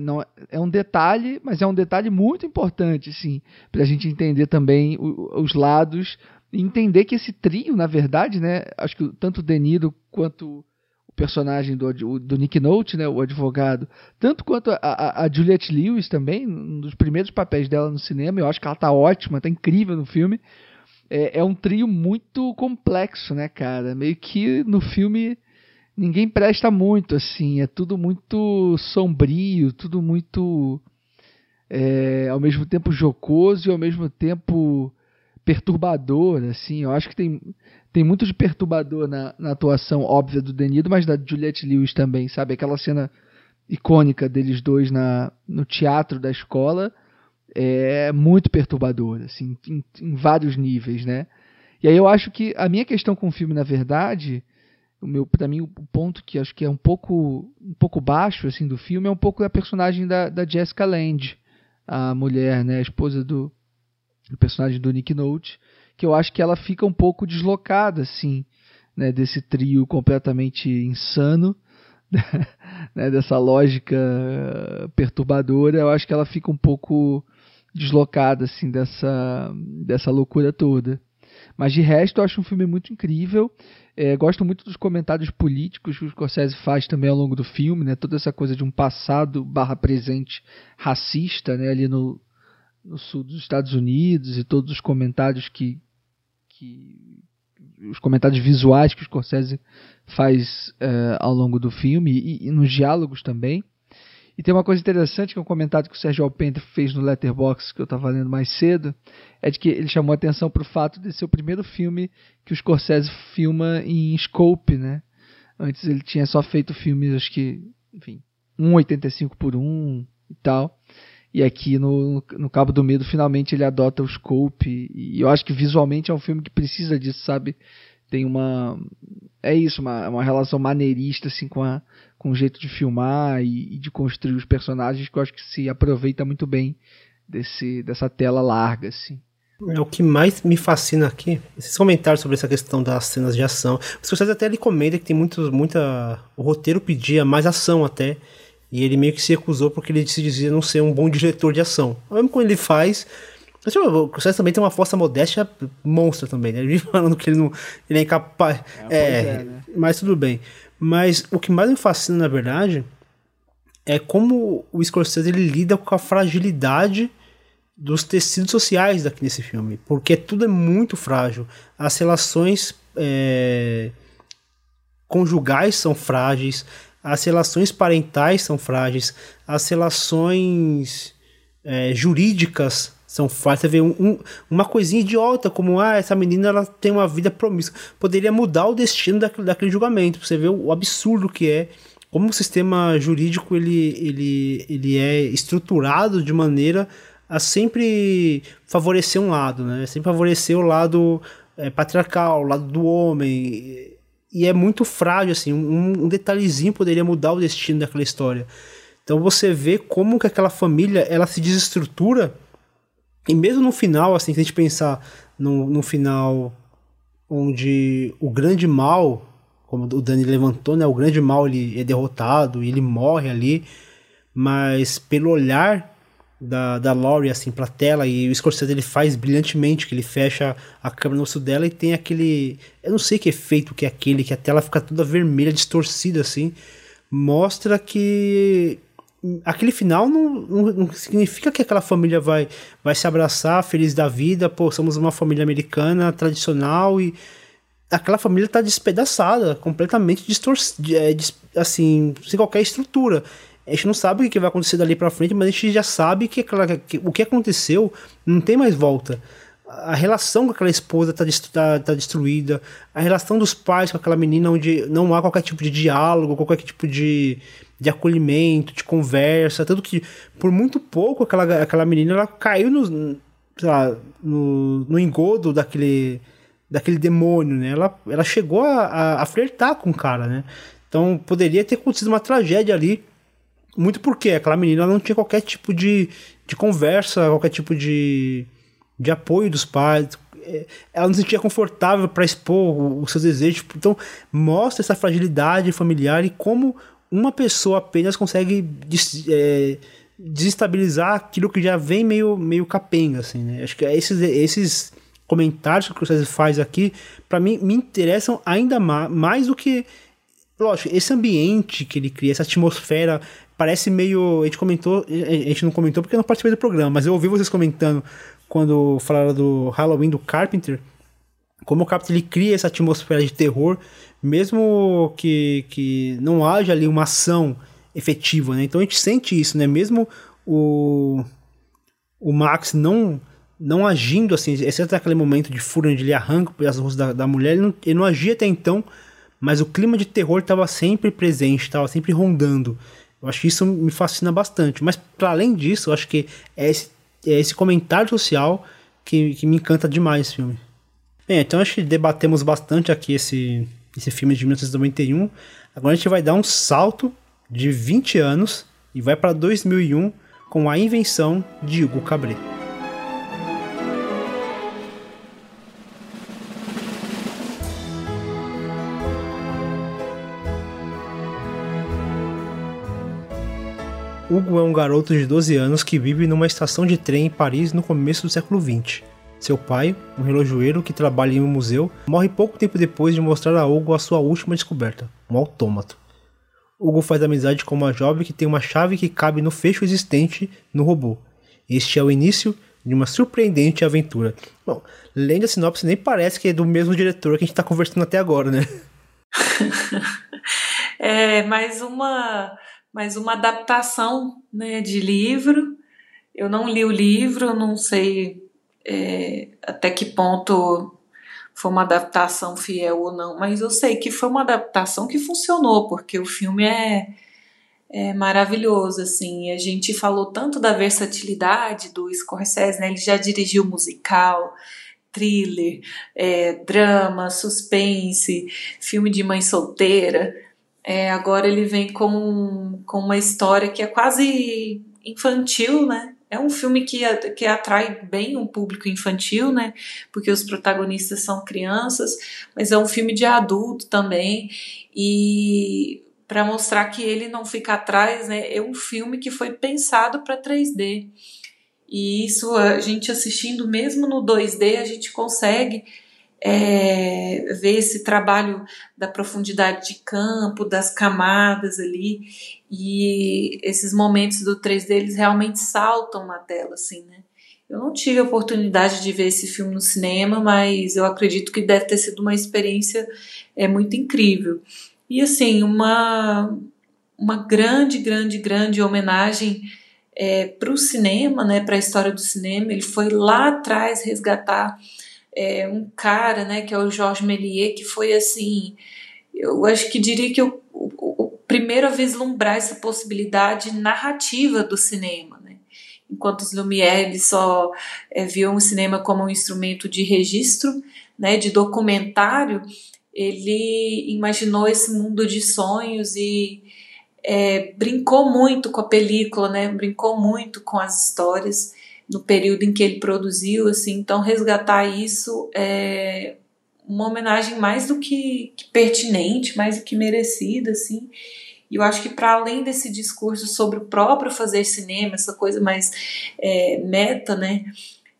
não é um detalhe, mas é um detalhe muito importante, sim, para a gente entender também o, os lados e entender que esse trio, na verdade, né? Acho que tanto o Deniro quanto personagem do, do Nick Note, né, o advogado, tanto quanto a, a, a, Juliette Lewis também, um dos primeiros papéis dela no cinema, eu acho que ela tá ótima, tá incrível no filme. É, é um trio muito complexo, né, cara? Meio que no filme ninguém presta muito, assim, é tudo muito sombrio, tudo muito é, ao mesmo tempo jocoso e ao mesmo tempo perturbador, assim. Eu acho que tem, tem muito de perturbador na, na atuação óbvia do Denido, mas da Juliette Lewis também, sabe? Aquela cena icônica deles dois na, no teatro da escola é muito perturbadora, assim, em, em vários níveis, né? E aí eu acho que a minha questão com o filme, na verdade, o meu para mim o ponto que acho que é um pouco um pouco baixo assim do filme é um pouco da personagem da, da Jessica Lange a mulher né a esposa do o personagem do Nick Note, que eu acho que ela fica um pouco deslocada, assim, né, desse trio completamente insano, *laughs* né, dessa lógica perturbadora, eu acho que ela fica um pouco deslocada, assim, dessa, dessa loucura toda. Mas de resto, eu acho um filme muito incrível. É, gosto muito dos comentários políticos que o Scorsese faz também ao longo do filme, né? Toda essa coisa de um passado barra presente racista, né? Ali no, no sul dos Estados Unidos e todos os comentários que, que os comentários visuais que o Scorsese faz uh, ao longo do filme e, e, nos diálogos também. E tem uma coisa interessante que é um comentário que o Sérgio Alpendre fez no Letterboxd que eu estava lendo mais cedo, é de que ele chamou a atenção para o fato de ser o primeiro filme que o Scorsese filma em scope, né? Antes ele tinha só feito filmes, acho que, enfim, 1,85 por 1 e tal. E aqui no, no Cabo do Medo, finalmente ele adota o scope. E eu acho que visualmente é um filme que precisa disso, sabe? Tem uma. É isso, uma, uma relação maneirista, assim, com, a, com o jeito de filmar e, e de construir os personagens que eu acho que se aproveita muito bem desse, dessa tela larga, assim. É o que mais me fascina aqui, esses comentários sobre essa questão das cenas de ação. Os Scorsese até ele comenta que tem muito, muita. O roteiro pedia mais ação até. E ele meio que se recusou porque ele se dizia não ser um bom diretor de ação. Mesmo quando ele faz. O Crucés também tem uma força modéstia monstra também, né? Ele vive *laughs* falando que ele não ele é incapaz. É, é, é né? mas tudo bem. Mas o que mais me fascina, na verdade, é como o Scorsese ele lida com a fragilidade dos tecidos sociais daqui nesse filme. Porque tudo é muito frágil. As relações é, conjugais são frágeis, as relações parentais são frágeis, as relações é, jurídicas são frágeis. Você vê um, um, uma coisinha idiota como ah, essa menina ela tem uma vida promíscua. Poderia mudar o destino daquele, daquele julgamento. Você vê o, o absurdo que é como o sistema jurídico ele, ele, ele é estruturado de maneira a sempre favorecer um lado, né? Sempre favorecer o lado é, patriarcal, o lado do homem e é muito frágil, assim, um, um, detalhezinho poderia mudar o destino daquela história. Então você vê como que aquela família, ela se desestrutura, e mesmo no final, assim, se a gente pensar no, no final onde o grande mal, como o Dani levantou, né? O grande mal ele é derrotado, ele morre ali, mas pelo olhar da, da Laurie assim pra tela e o Scorsese ele faz brilhantemente que ele fecha a câmera no rosto dela e tem aquele eu não sei que efeito que é aquele que a tela fica toda vermelha distorcida assim mostra que aquele final não, não, não, significa que aquela família vai, vai se abraçar feliz da vida, pô, somos uma família americana tradicional e aquela família tá despedaçada, completamente distorcida, é, assim, sem qualquer estrutura. A gente não sabe o que vai acontecer dali para frente, mas a gente já sabe que, que, o que aconteceu não tem mais volta. A relação com aquela esposa tá, tá, tá, destruída, a relação dos pais com aquela menina, onde não há qualquer tipo de diálogo, qualquer tipo de, de acolhimento, de conversa, tanto que por muito pouco aquela, aquela menina ela caiu no, lá, no, no engodo daquele, daquele demônio, né? Ela, ela chegou a, a, a flertar com o cara, né? Então poderia ter acontecido uma tragédia ali, muito porque aquela menina não tinha qualquer tipo de, de conversa, qualquer tipo de, de apoio dos pais, é, ela não se sentia confortável para expor os seus desejos. Então, mostra essa fragilidade familiar e como uma pessoa apenas consegue des, é, desestabilizar aquilo que já vem meio, meio capenga, assim, né? Acho que esses, esses comentários que o Scorsese faz aqui, para mim, me interessam ainda mais, mais do que... Lógico, esse ambiente que ele cria, essa atmosfera, parece meio... A gente comentou, a gente não comentou porque eu não participei do programa, mas eu ouvi vocês comentando quando falaram do Halloween do Carpenter, como o Carpenter ele cria essa atmosfera de terror mesmo que, que não haja ali uma ação efetiva, né? Então a gente sente isso, né? Mesmo o, o Max não não agindo assim, exceto naquele momento de fúria onde ele arranca as ruas da, da mulher, ele não, ele não agia até então, mas o clima de terror estava sempre presente, estava sempre rondando. Eu acho que isso me fascina bastante. Mas para além disso, eu acho que é esse, é esse comentário social que, que me encanta demais esse filme. Bem, então acho que debatemos bastante aqui esse, esse filme de 1991. Agora a gente vai dar um salto de 20 anos e vai para 2001 com a invenção de Hugo Cabret. Hugo é um garoto de 12 anos que vive numa estação de trem em Paris no começo do século 20. Seu pai, um relojoeiro que trabalha em um museu, morre pouco tempo depois de mostrar a Hugo a sua última descoberta, um autômato. Hugo faz amizade com uma jovem que tem uma chave que cabe no fecho existente no robô. Este é o início de uma surpreendente aventura. Bom, lendo a sinopse nem parece que é do mesmo diretor que a gente está conversando até agora, né? *laughs* é mais uma, mais uma adaptação né, de livro. Eu não li o livro, não sei é, até que ponto foi uma adaptação fiel ou não, mas eu sei que foi uma adaptação que funcionou, porque o filme é, é maravilhoso, assim, a gente falou tanto da versatilidade do Scorsese, né, ele já dirigiu musical, thriller, é, drama, suspense, filme de mãe solteira, é, agora ele vem com, com uma história que é quase infantil, né, é um filme que, que atrai bem um público infantil, né? Porque os protagonistas são crianças, mas é um filme de adulto também. E para mostrar que ele não fica atrás, né? É um filme que foi pensado para 3D. E isso a gente assistindo mesmo no 2D, a gente consegue é, ver esse trabalho da profundidade de campo, das camadas ali, e esses momentos do 3D eles realmente saltam na tela, assim, né? Eu não tive a oportunidade de ver esse filme no cinema, mas eu acredito que deve ter sido uma experiência é, muito incrível. E assim, uma, uma grande, grande, grande homenagem é, para o cinema, né, para a história do cinema. Ele foi lá atrás resgatar é, um cara, né, que é o Georges Méliès, que foi assim, eu acho que diria que o, o, o primeiro a vislumbrar essa possibilidade narrativa do cinema, né? Enquanto os Lumière só é, viam o cinema como um instrumento de registro, né, de documentário, ele imaginou esse mundo de sonhos e é, brincou muito com a película, né? Brincou muito com as histórias no período em que ele produziu, assim, então resgatar isso é uma homenagem mais do que, que pertinente, mais do que merecida, assim. E eu acho que para além desse discurso sobre o próprio fazer cinema, essa coisa mais é, meta, né?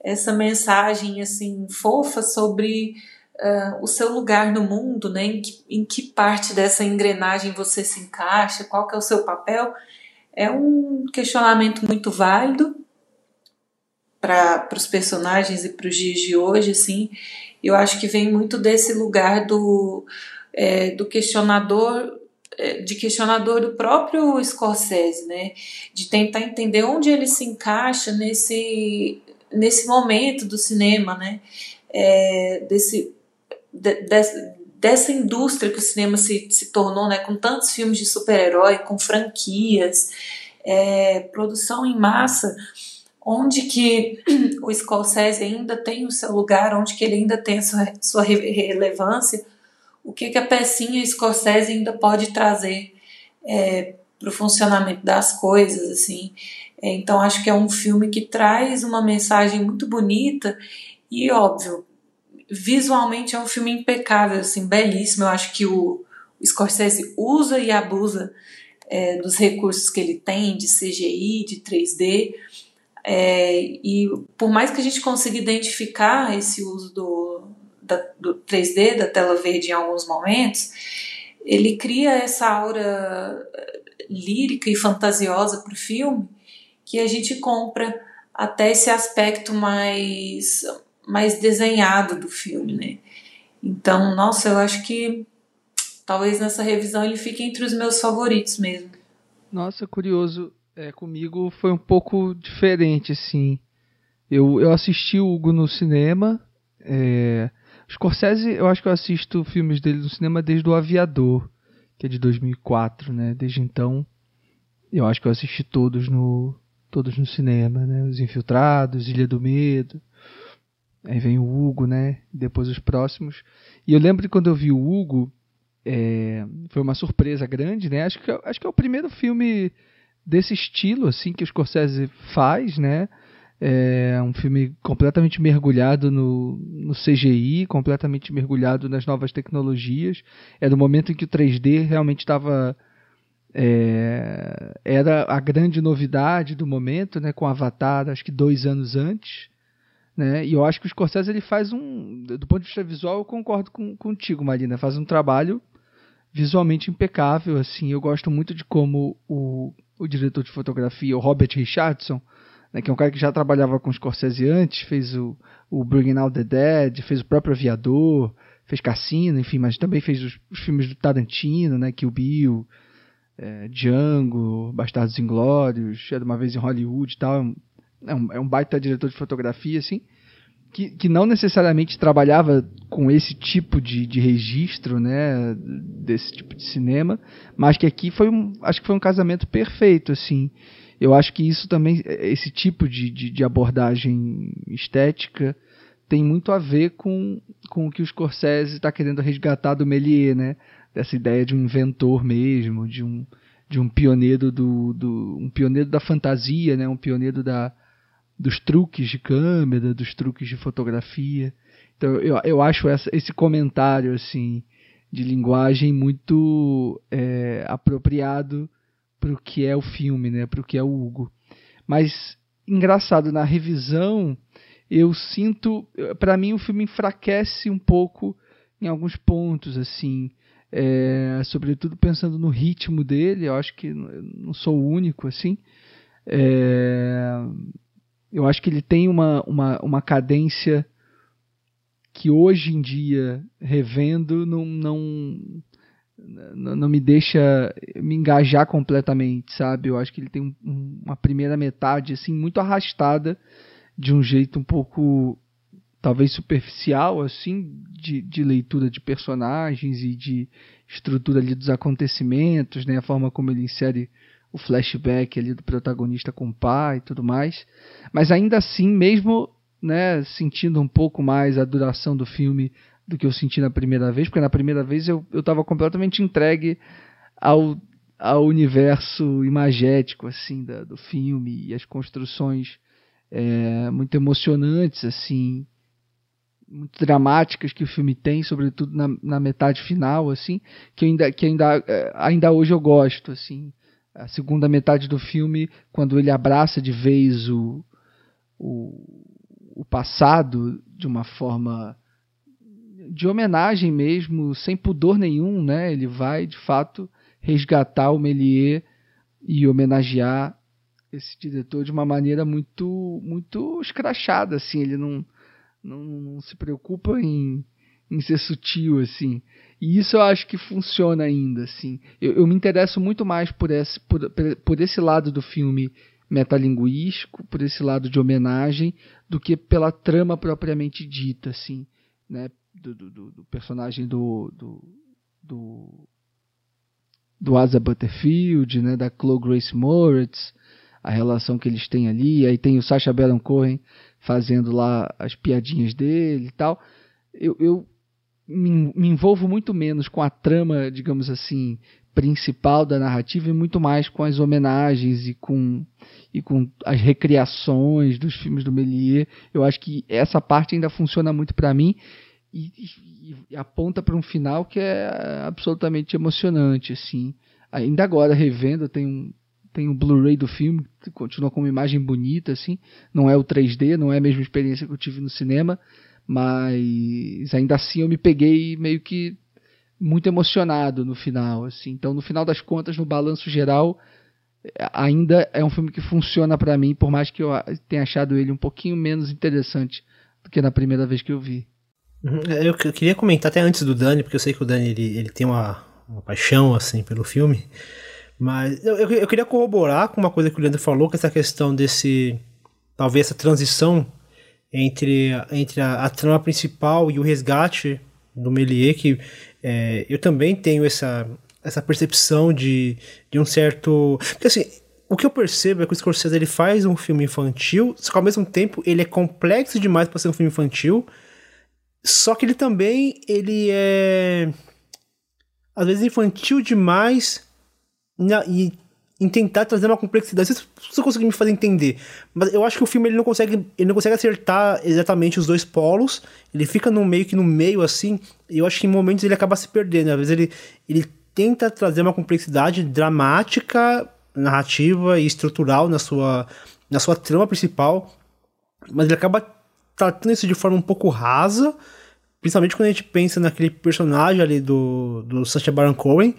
Essa mensagem assim fofa sobre uh, o seu lugar no mundo, né? Em que, em que parte dessa engrenagem você se encaixa, qual que é o seu papel, é um questionamento muito válido para os personagens e para os dias de hoje, assim. Eu acho que vem muito desse lugar do, é, do questionador é, de questionador do próprio Scorsese, né? De tentar entender onde ele se encaixa nesse, nesse momento do cinema, né? É, desse, de, dessa, dessa indústria que o cinema se, se tornou, né? Com tantos filmes de super-herói, com franquias, é, produção em massa, onde que o Scorsese ainda tem o seu lugar, onde que ele ainda tem a sua, sua relevância, o que, que a pecinha Scorsese ainda pode trazer é, para o funcionamento das coisas, assim. É, então acho que é um filme que traz uma mensagem muito bonita e óbvio, visualmente é um filme impecável, assim, belíssimo. Eu acho que o, o Scorsese usa e abusa é, dos recursos que ele tem de CGI, de 3D. É, e por mais que a gente consiga identificar esse uso do, da, do 3D, da tela verde em alguns momentos, ele cria essa aura eh, lírica e fantasiosa para o filme que a gente compra até esse aspecto mais, mais desenhado do filme, né? Então, nossa, eu acho que talvez nessa revisão ele fique entre os meus favoritos mesmo. Nossa, curioso. É, comigo foi um pouco diferente, assim. Eu, eu assisti o Hugo no cinema. É, Scorsese, eu acho que eu assisto filmes dele no cinema desde o Aviador, que é de 2004, né? Desde então, eu acho que eu assisti todos no todos no cinema, né? Os Infiltrados, Ilha do Medo. Aí vem o Hugo, né? Depois os próximos. E eu lembro de quando eu vi o Hugo, é, foi uma surpresa grande, né? Acho que, acho que é o primeiro filme desse estilo, assim, que o Scorsese faz, né? É um filme completamente mergulhado no, no CGI, completamente mergulhado nas novas tecnologias. É do momento em que o 3D realmente estava. É, era a grande novidade do momento, né, com Avatar, acho que dois anos antes. Né, e eu acho que o Scorsese ele faz um. Do ponto de vista visual, eu concordo com, contigo, Marina. Faz um trabalho visualmente impecável. assim Eu gosto muito de como o, o diretor de fotografia, o Robert Richardson, né, que é um cara que já trabalhava com Scorsese antes, fez o, o Bringing Out the Dead, fez o próprio Aviador, fez Cassino, enfim, mas também fez os, os filmes do Tarantino, né, Kill Bill, é, Django, Bastardos Inglórios, de uma vez em Hollywood e tal, é um, é um baita diretor de fotografia, assim, que, que não necessariamente trabalhava com esse tipo de, de registro, né, desse tipo de cinema, mas que aqui foi um, acho que foi um casamento perfeito, assim, eu acho que isso também, esse tipo de, de, de, abordagem estética, tem muito a ver com, com o que o Scorsese está querendo resgatar do Méliès, né? Dessa ideia de um inventor mesmo, de um, de um pioneiro do, do um pioneiro da fantasia, né? Um pioneiro da, dos truques de câmera, dos truques de fotografia. Então eu, eu acho essa, esse comentário assim de linguagem muito é, apropriado para o que é o filme, né? Para o que é o Hugo. Mas engraçado na revisão eu sinto, para mim o filme enfraquece um pouco em alguns pontos assim. É, sobretudo pensando no ritmo dele, eu acho que não sou o único assim. É, eu acho que ele tem uma, uma, uma cadência que hoje em dia, revendo, não, não, não me deixa me engajar completamente, sabe? Eu acho que ele tem um, uma primeira metade assim muito arrastada de um jeito um pouco talvez superficial assim de, de leitura de personagens e de estrutura ali dos acontecimentos, né? A forma como ele insere o flashback ali do protagonista com o pai e tudo mais. Mas ainda assim, mesmo né, sentindo um pouco mais a duração do filme do que eu senti na primeira vez, porque na primeira vez eu estava completamente entregue ao, ao universo imagético assim da, do filme e as construções é, muito emocionantes assim muito dramáticas que o filme tem, sobretudo na, na metade final, assim, que ainda, que ainda, é, ainda hoje eu gosto, assim. A segunda metade do filme, quando ele abraça de vez o, o, o passado de uma forma de homenagem mesmo, sem pudor nenhum, né? Ele vai, de fato, resgatar o Méliès e homenagear esse diretor de uma maneira muito muito escrachada, assim. Ele não não, não se preocupa em, em ser sutil, assim. E isso eu acho que funciona ainda, assim. Eu, eu me interesso muito mais por esse, por, por esse lado do filme metalinguístico, por esse lado de homenagem, do que pela trama propriamente dita, assim, né? Do, do, do personagem do, do, do, do Asa Butterfield, né? Da Chloe Grace Moritz, a relação que eles têm ali. Aí tem o Sacha Baron Cohen fazendo lá as piadinhas dele e tal. Eu, eu me, me, envolvo muito menos com a trama, digamos assim, principal da narrativa e muito mais com as homenagens e com, e com as recriações dos filmes do Méliès. Eu acho que essa parte ainda funciona muito para mim e, e, e aponta para um final que é absolutamente emocionante, assim. Ainda agora, revendo, eu tenho tem o Blu-ray do filme, continua com uma imagem bonita, assim. Não é o 3D, não é a mesma experiência que eu tive no cinema, mas ainda assim eu me peguei meio que muito emocionado no final, assim. Então, no final das contas, no balanço geral, ainda é um filme que funciona para mim, por mais que eu tenha achado ele um pouquinho menos interessante do que na primeira vez que eu vi. Uhum. Eu, eu queria comentar até antes do Dani, porque eu sei que o Dani ele, ele tem uma, uma paixão assim pelo filme. Mas eu, eu, queria corroborar com uma coisa que o Leandro falou, que é essa questão desse. Talvez essa transição entre, entre a, a trama principal e o resgate do Melier, que é, eu também tenho essa, essa percepção de, de um certo. Porque assim, o que eu percebo é que o Scorsese ele faz um filme infantil, só que ao mesmo tempo ele é complexo demais para ser um filme infantil. Só que ele também ele é às vezes infantil demais na, e em tentar trazer uma complexidade. Não sei se você conseguir me fazer entender. Mas eu acho que o filme ele não consegue, ele não consegue acertar exatamente os dois polos. Ele fica no meio que no meio assim. E eu acho que em momentos ele acaba se perdendo. Às vezes ele, ele tenta trazer uma complexidade dramática, narrativa e estrutural na sua, na sua trama principal. Mas ele acaba tratando isso de forma um pouco rasa. Principalmente quando a gente pensa naquele personagem ali do, do Sacha Baron Cohen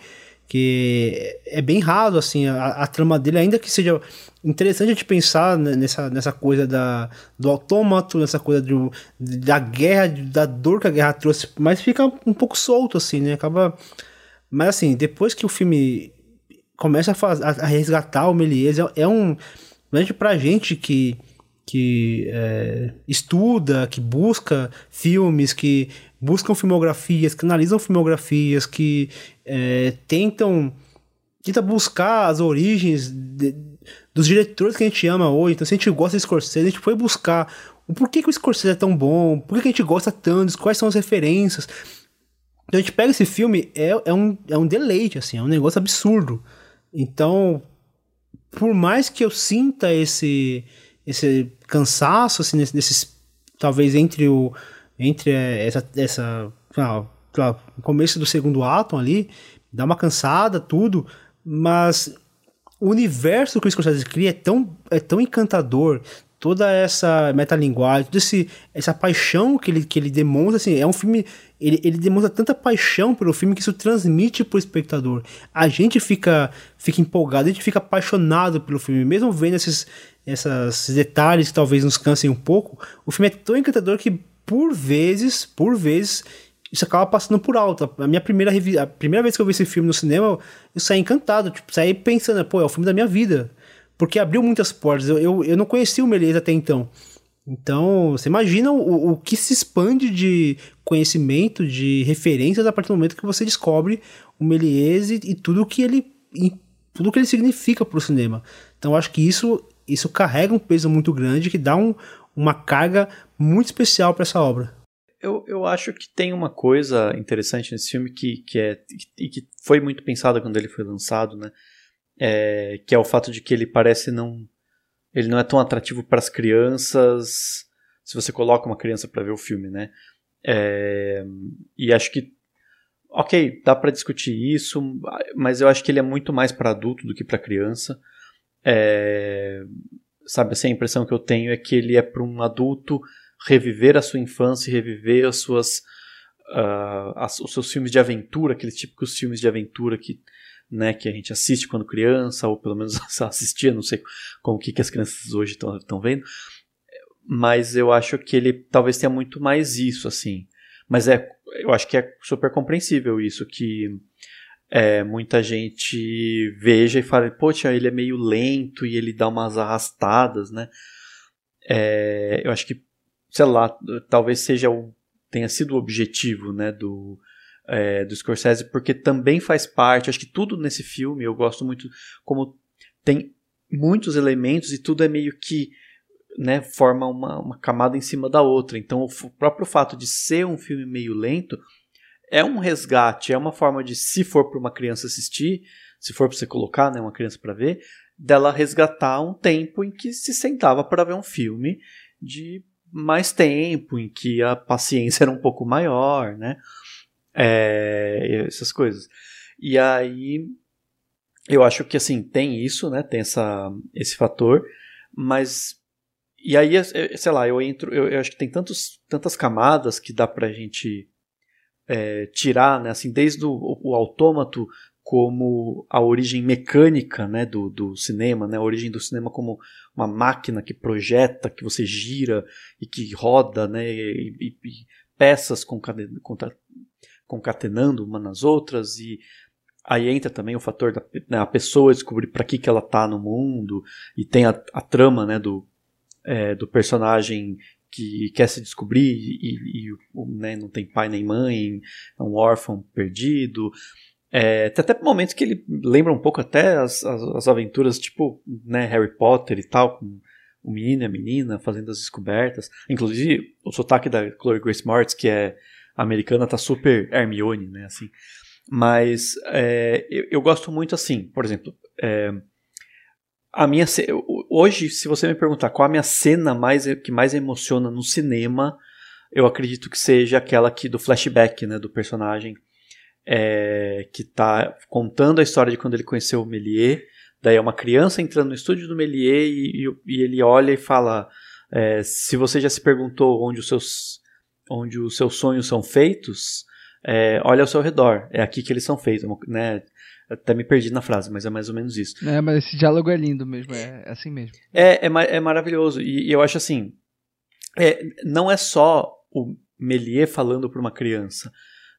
que é bem raro, assim, a, a, trama dele, ainda que seja interessante a gente pensar nessa, nessa coisa da, do autômato, nessa coisa do, da guerra, da dor que a guerra trouxe, mas fica um pouco solto, assim, né? Acaba. Mas, assim, depois que o filme começa a, faz, a resgatar o Méliès, é, é um. Principalmente pra gente que que é, estuda, que busca filmes, que buscam filmografias, que analisam filmografias, que é, tentam tenta buscar as origens de, dos diretores que a gente ama hoje. Então, se a gente gosta de Scorsese, a gente foi buscar o porquê que o Scorsese é tão bom, por que a gente gosta tanto, quais são as referências. Então a gente pega esse filme, é, é, um, é um deleite, assim, é um negócio absurdo. Então, por mais que eu sinta esse esse cansaço, assim, nesses, talvez entre o, entre essa, essa, ah, começo do segundo ato ali, dá uma cansada, tudo, mas o universo que o Scorsese cria é tão, é tão encantador, toda essa metalinguagem, toda esse, essa paixão que ele, que ele demonstra, assim, é um filme, ele, ele demonstra tanta paixão pelo filme que isso transmite pro espectador. A gente fica, fica empolgado, a gente fica apaixonado pelo filme, mesmo vendo esses, esses detalhes que talvez nos cansem um pouco, o filme é tão encantador que, por vezes, por vezes, isso acaba passando por alto. A minha primeira, a primeira vez que eu vi esse filme no cinema, eu saí encantado, tipo, saí pensando, pô, é o filme da minha vida porque abriu muitas portas. Eu, eu, eu não conhecia o Méliès até então. Então, você imagina o, o que se expande de conhecimento, de referências a partir do momento que você descobre o Méliès e, e tudo que ele tudo que ele significa para o cinema. Então, acho que isso isso carrega um peso muito grande que dá um, uma carga muito especial para essa obra. Eu, eu acho que tem uma coisa interessante nesse filme que, que é e que foi muito pensada quando ele foi lançado, né? é, que é o fato de que ele parece não ele não é tão atrativo para as crianças se você coloca uma criança para ver o filme, né? É, e acho que, ok, dá para discutir isso, mas eu acho que ele é muito mais para adulto do que para criança. É, sabe assim, a impressão que eu tenho é que ele é para um adulto reviver a sua infância, reviver as suas, uh, as, os seus filmes de aventura, aqueles típicos filmes de aventura que, né, que a gente assiste quando criança, ou pelo menos *laughs* assistia, não sei como que, que as crianças hoje estão vendo, mas eu acho que ele talvez tenha muito mais isso, assim. Mas é, eu acho que é super compreensível isso, que é, muita gente veja e fala, poxa, ele é meio lento e ele dá umas arrastadas, né? É, eu acho que, sei lá, talvez seja o, tenha sido o objetivo, né, do, é, do Scorsese, porque também faz parte, acho que tudo nesse filme eu gosto muito, como tem muitos elementos e tudo é meio que né, forma uma, uma camada em cima da outra. Então, o próprio fato de ser um filme meio lento é um resgate, é uma forma de, se for para uma criança assistir, se for para você colocar né, uma criança para ver, dela resgatar um tempo em que se sentava para ver um filme de mais tempo, em que a paciência *laughs* era um pouco maior, né? É, essas coisas. E aí, eu acho que assim, tem isso, né? Tem essa, esse fator, mas e aí, sei lá, eu entro. Eu, eu, acho que tem tantos, tantas camadas que dá pra gente é, tirar, né? Assim, desde o, o autômato como a origem mecânica né, do, do cinema, né, a origem do cinema como uma máquina que projeta, que você gira e que roda, né, e, e, e peças concatenando uma nas outras, e aí entra também o fator da né, a pessoa descobrir para que, que ela está no mundo, e tem a, a trama né, do, é, do personagem que quer se descobrir e, e né, não tem pai nem mãe, é um órfão perdido. É, tem até momentos que ele lembra um pouco até as, as, as, aventuras tipo né, Harry Potter e tal, com o menino e a menina fazendo as descobertas. Inclusive, o sotaque da Chloe Grace Moretz, que é americana, tá super Hermione, né, assim. Mas é, eu, eu, gosto muito assim, por exemplo, é, a minha hoje, se você me perguntar qual a minha cena mais que mais emociona no cinema, eu acredito que seja aquela aqui do flashback, né, do personagem é, que está contando a história de quando ele conheceu o Méliès. Daí é uma criança entrando no estúdio do Méliès e, e, e ele olha e fala: é, se você já se perguntou onde os seus onde os seus sonhos são feitos, é, olha ao seu redor. É aqui que eles são feitos, né? Até me perdi na frase, mas é mais ou menos isso. É, mas esse diálogo é lindo mesmo, é, assim mesmo. É, é, é maravilhoso. E, e, eu acho assim: é, não é só o Melier falando para uma criança.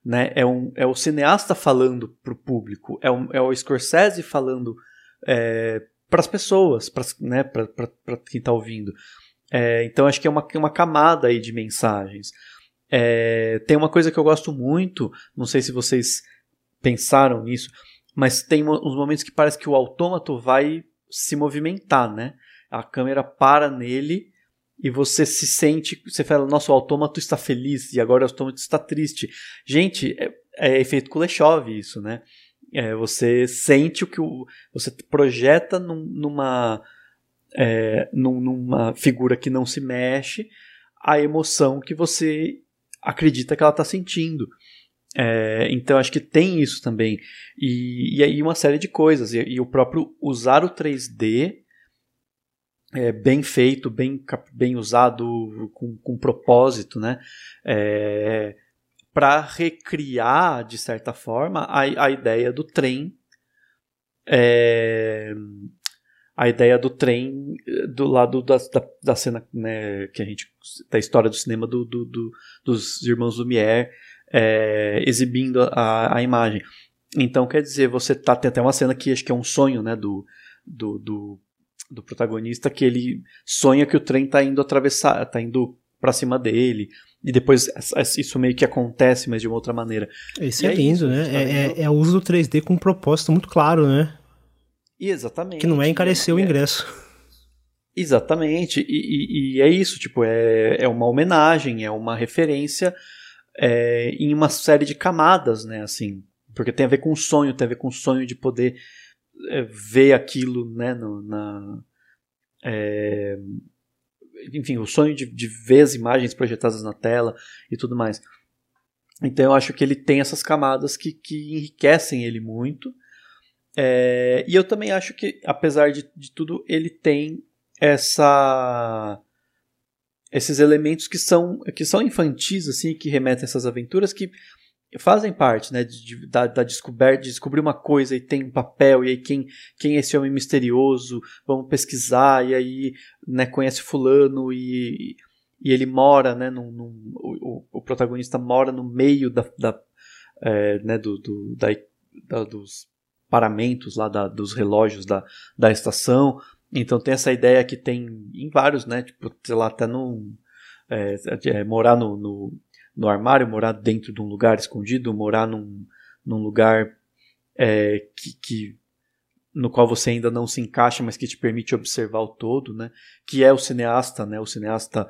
Né? É, um, é o cineasta falando para o público, é, um, é o Scorsese falando é, para as pessoas, para né, quem está ouvindo. É, então acho que é uma, uma camada aí de mensagens. É, tem uma coisa que eu gosto muito, não sei se vocês pensaram nisso, mas tem uns momentos que parece que o autômato vai se movimentar, né? A câmera para nele e você se sente, você fala, nosso o autômato está feliz e agora o autômato está triste. Gente, é, é efeito Kuleshov isso, né? É, você sente o que o, você projeta num, numa é, num, numa figura que não se mexe a emoção que você acredita que ela está sentindo. É, então acho que tem isso também. E, e aí uma série de coisas. E, e o próprio usar o 3D é, bem feito, bem, bem usado, com, com propósito, né? É, para recriar, de certa forma, a, a ideia do trem. É, a ideia do trem do lado da, da, da cena né, que a gente da história do cinema do, do, do dos irmãos Lumière é, exibindo a, a imagem. Então, quer dizer, você tá, tem até uma cena que acho que é um sonho, né, do, do, do, do protagonista, que ele sonha que o trem tá indo atravessar, tá indo para cima dele, e depois isso meio que acontece, mas de uma outra maneira. Isso e é, é lindo, né? É, é, é, o uso do 3D com um propósito muito claro, né? Exatamente. Que não é encarecer o é. ingresso. Exatamente, e, e, e, é isso, tipo, é, é uma homenagem, é uma referência é, em uma série de camadas, né, assim, porque tem a ver com o sonho, tem a ver com o sonho de poder é, ver aquilo, né, no, na, é, enfim, o sonho de, de ver as imagens projetadas na tela e tudo mais. Então eu acho que ele tem essas camadas que, que enriquecem ele muito. É, e eu também acho que, apesar de, de tudo, ele tem essa esses elementos que são que são infantis assim que remetem a essas aventuras que fazem parte né de, da, da descoberta de descobrir uma coisa e tem um papel e aí quem quem é esse homem misterioso vamos pesquisar e aí né conhece fulano e e ele mora né num, num o, o, protagonista mora no meio da, da é, né do, do da, da, dos paramentos lá da, dos relógios da, da estação então tem essa ideia que tem em vários, né? Tipo, sei lá, até no. É, é, morar no, no, no, armário, morar dentro de um lugar escondido, morar num, num lugar é, que, que, no qual você ainda não se encaixa, mas que te permite observar o todo, né? Que é o cineasta, né? O cineasta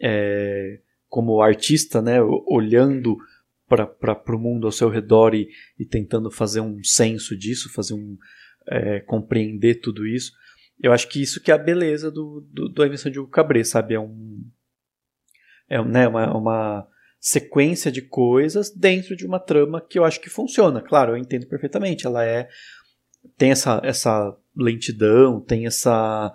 é, como artista, né? Olhando para o mundo ao seu redor e, e, tentando fazer um senso disso, fazer um é, compreender tudo isso. Eu acho que isso que é a beleza do, do, da invenção de Hugo Cabret, sabe? É um. É né, uma, uma sequência de coisas dentro de uma trama que eu acho que funciona. Claro, eu entendo perfeitamente. Ela é. Tem essa, essa lentidão, tem essa.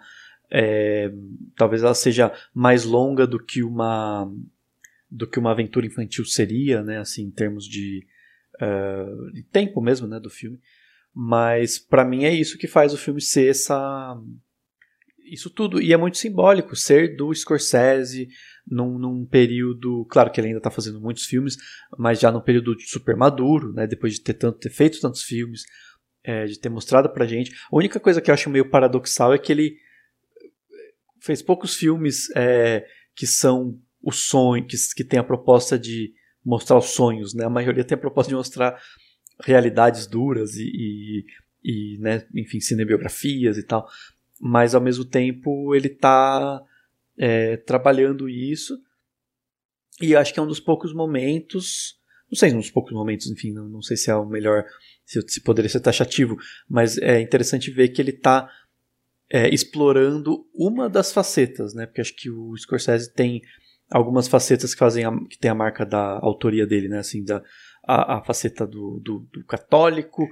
É, talvez ela seja mais longa do que uma do que uma aventura infantil seria, né? Assim, em termos de, uh, de tempo mesmo, né, do filme. Mas para mim é isso que faz o filme ser essa isso tudo e é muito simbólico ser do Scorsese num, num período, claro que ele ainda está fazendo muitos filmes, mas já num período super maduro, né? Depois de ter tanto ter feito tantos filmes, é, de ter mostrado pra gente. A única coisa que eu acho meio paradoxal é que ele fez poucos filmes é, que são o sonho, que, que tem a proposta de mostrar os sonhos, né? A maioria tem a proposta de mostrar realidades duras e, e, e né, enfim, cinebiografias e tal, mas ao mesmo tempo ele está é, trabalhando isso e acho que é um dos poucos momentos, não sei, um dos poucos momentos, enfim, não, não sei se é o melhor, se, se poderia ser taxativo, mas é interessante ver que ele está é, explorando uma das facetas, né? Porque acho que o Scorsese tem algumas facetas que fazem a, que tem a marca da autoria dele, né? Assim, da, a, a faceta do, do, do católico,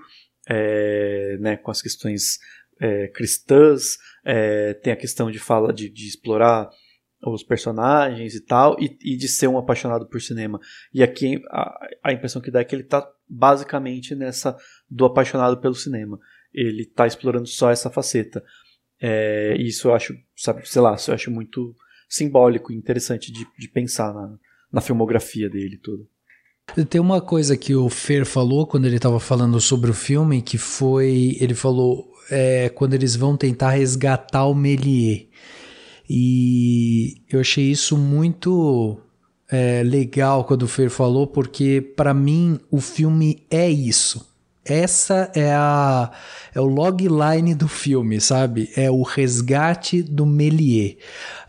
é, né, com as questões é, cristãs, é, tem a questão de fala de, de explorar os personagens e tal, e, e, de ser um apaixonado por cinema. E aqui a, a impressão que dá é que ele está basicamente nessa do apaixonado pelo cinema. Ele está explorando só essa faceta. É, isso eu acho, sabe, sei lá, eu acho muito simbólico e interessante de, de pensar na, na filmografia dele tudo. Tem uma coisa que o Fer falou quando ele estava falando sobre o filme, que foi. Ele falou é, quando eles vão tentar resgatar o Melier. E eu achei isso muito é, legal quando o Fer falou, porque para mim o filme é isso. Essa é a é o logline do filme, sabe? É o resgate do Méliès.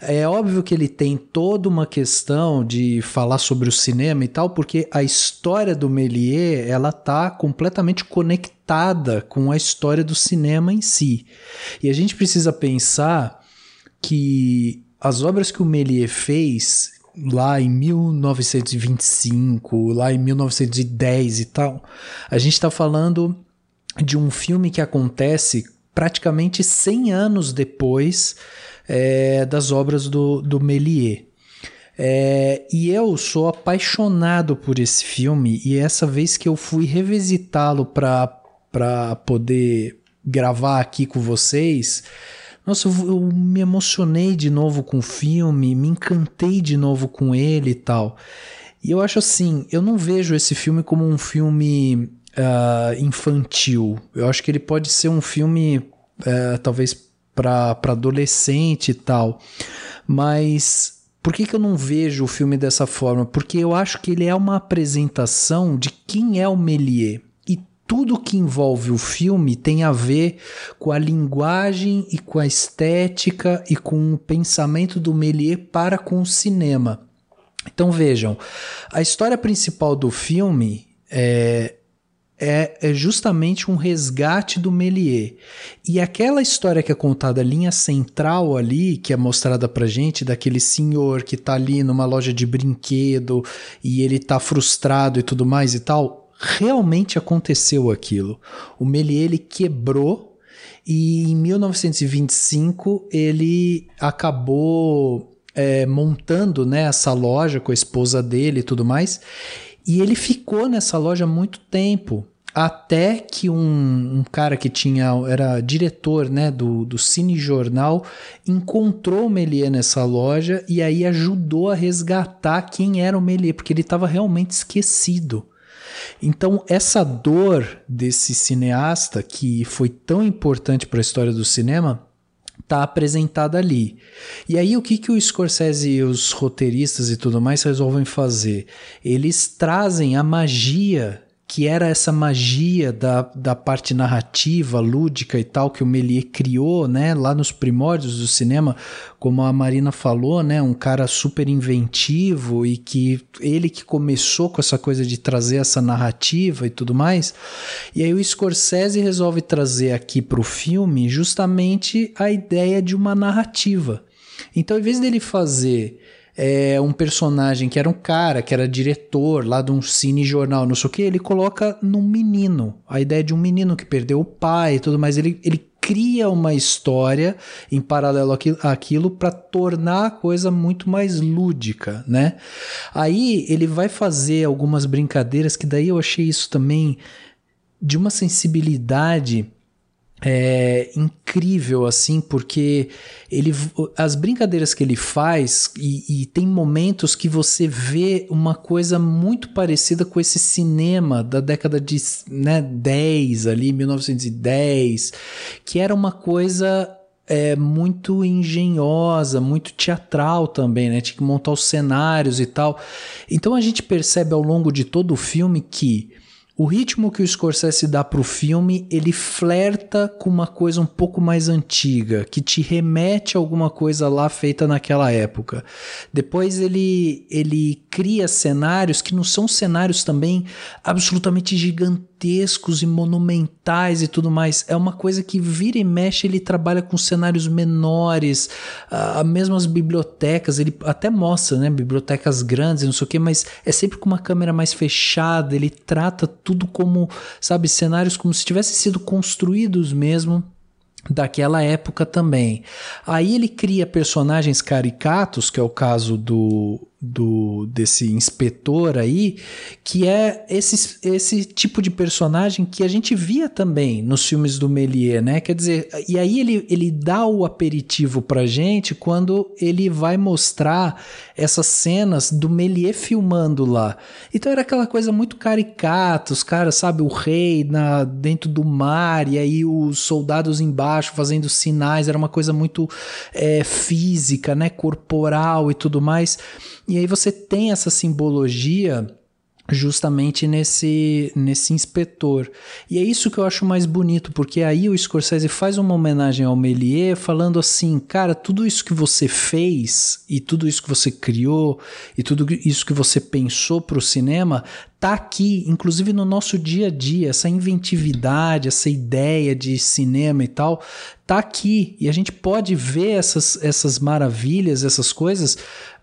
É óbvio que ele tem toda uma questão de falar sobre o cinema e tal, porque a história do Méliès, ela tá completamente conectada com a história do cinema em si. E a gente precisa pensar que as obras que o Méliès fez lá em 1925, lá em 1910 e tal, a gente está falando de um filme que acontece praticamente 100 anos depois é, das obras do, do Méliès. É, e eu sou apaixonado por esse filme, e essa vez que eu fui revisitá-lo para poder gravar aqui com vocês, nossa, eu, eu, me emocionei de novo com o filme, me encantei de novo com ele e tal. E eu acho assim, eu não vejo esse filme como um filme uh, infantil. Eu acho que ele pode ser um filme, uh, talvez, para adolescente e tal. Mas por que, que eu não vejo o filme dessa forma? Porque eu acho que ele é uma apresentação de quem é o Méliès tudo que envolve o filme tem a ver com a linguagem e com a estética e com o pensamento do Méliès para com o cinema. Então vejam, a história principal do filme é, é, é, justamente um resgate do Méliès. E aquela história que é contada, a linha central ali, que é mostrada pra gente, daquele senhor que tá ali numa loja de brinquedo e ele tá frustrado e tudo mais e tal, realmente aconteceu aquilo. O Méliès ele quebrou e em 1925 ele acabou é, montando né, essa loja com a esposa dele e tudo mais. E ele ficou nessa loja muito tempo. Até que um, um, cara que tinha era diretor né, do, do Cine Jornal encontrou o Melier nessa loja e aí ajudou a resgatar quem era o Melier, porque ele estava realmente esquecido. Então, essa dor desse cineasta, que foi tão importante para a história do cinema, está apresentada ali. E aí o que, que o Scorsese e os roteiristas e tudo mais resolvem fazer? Eles trazem a magia que era essa magia da, da parte narrativa, lúdica e tal, que o Méliès criou, né, lá nos primórdios do cinema, como a Marina falou, né, um cara super inventivo e que ele que começou com essa coisa de trazer essa narrativa e tudo mais. E aí o Scorsese resolve trazer aqui para o filme justamente a ideia de uma narrativa. Então, em vez dele fazer é, um personagem que era um cara, que era diretor lá de um cine jornal, não sei o que, ele coloca num menino. A ideia de um menino que perdeu o pai e tudo mais. Ele, ele cria uma história em paralelo àquilo para tornar a coisa muito mais lúdica, né? Aí ele vai fazer algumas brincadeiras que daí eu achei isso também de uma sensibilidade é incrível assim porque ele as brincadeiras que ele faz e, e, tem momentos que você vê uma coisa muito parecida com esse cinema da década de né, 10 ali 1910 que era uma coisa é, muito engenhosa, muito teatral também, né? Tinha que montar os cenários e tal. Então a gente percebe ao longo de todo o filme que o ritmo que o Scorsese dá pro filme, ele flerta com uma coisa um pouco mais antiga, que te remete a alguma coisa lá feita naquela época. Depois ele ele cria cenários que não são cenários também absolutamente gigantescos e monumentais e tudo mais. É uma coisa que vira e mexe, ele trabalha com cenários menores, uh, mesmo as bibliotecas, ele até mostra, né, bibliotecas grandes, não sei o que, mas é sempre com uma câmera mais fechada, ele trata tudo como, sabe, cenários como se tivessem sido construídos mesmo daquela época também. Aí ele cria personagens caricatos, que é o caso do do desse inspetor aí, que é esse, esse tipo de personagem que a gente via também nos filmes do Méliès, né? Quer dizer, e aí ele, ele dá o aperitivo pra gente quando ele vai mostrar essas cenas do Méliès filmando lá. Então era aquela coisa muito caricata, os caras, sabe, o rei na dentro do mar e aí os soldados embaixo fazendo sinais, era uma coisa muito é, física, né, corporal e tudo mais. E aí você tem essa simbologia justamente nesse, nesse inspetor. E é isso que eu acho mais bonito, porque aí o Scorsese faz uma homenagem ao Méliès falando assim, cara, tudo isso que você fez e tudo isso que você criou e tudo isso que você pensou para o cinema tá aqui, inclusive no nosso dia a dia, essa inventividade, essa ideia de cinema e tal, tá aqui e a gente pode ver essas, essas maravilhas, essas coisas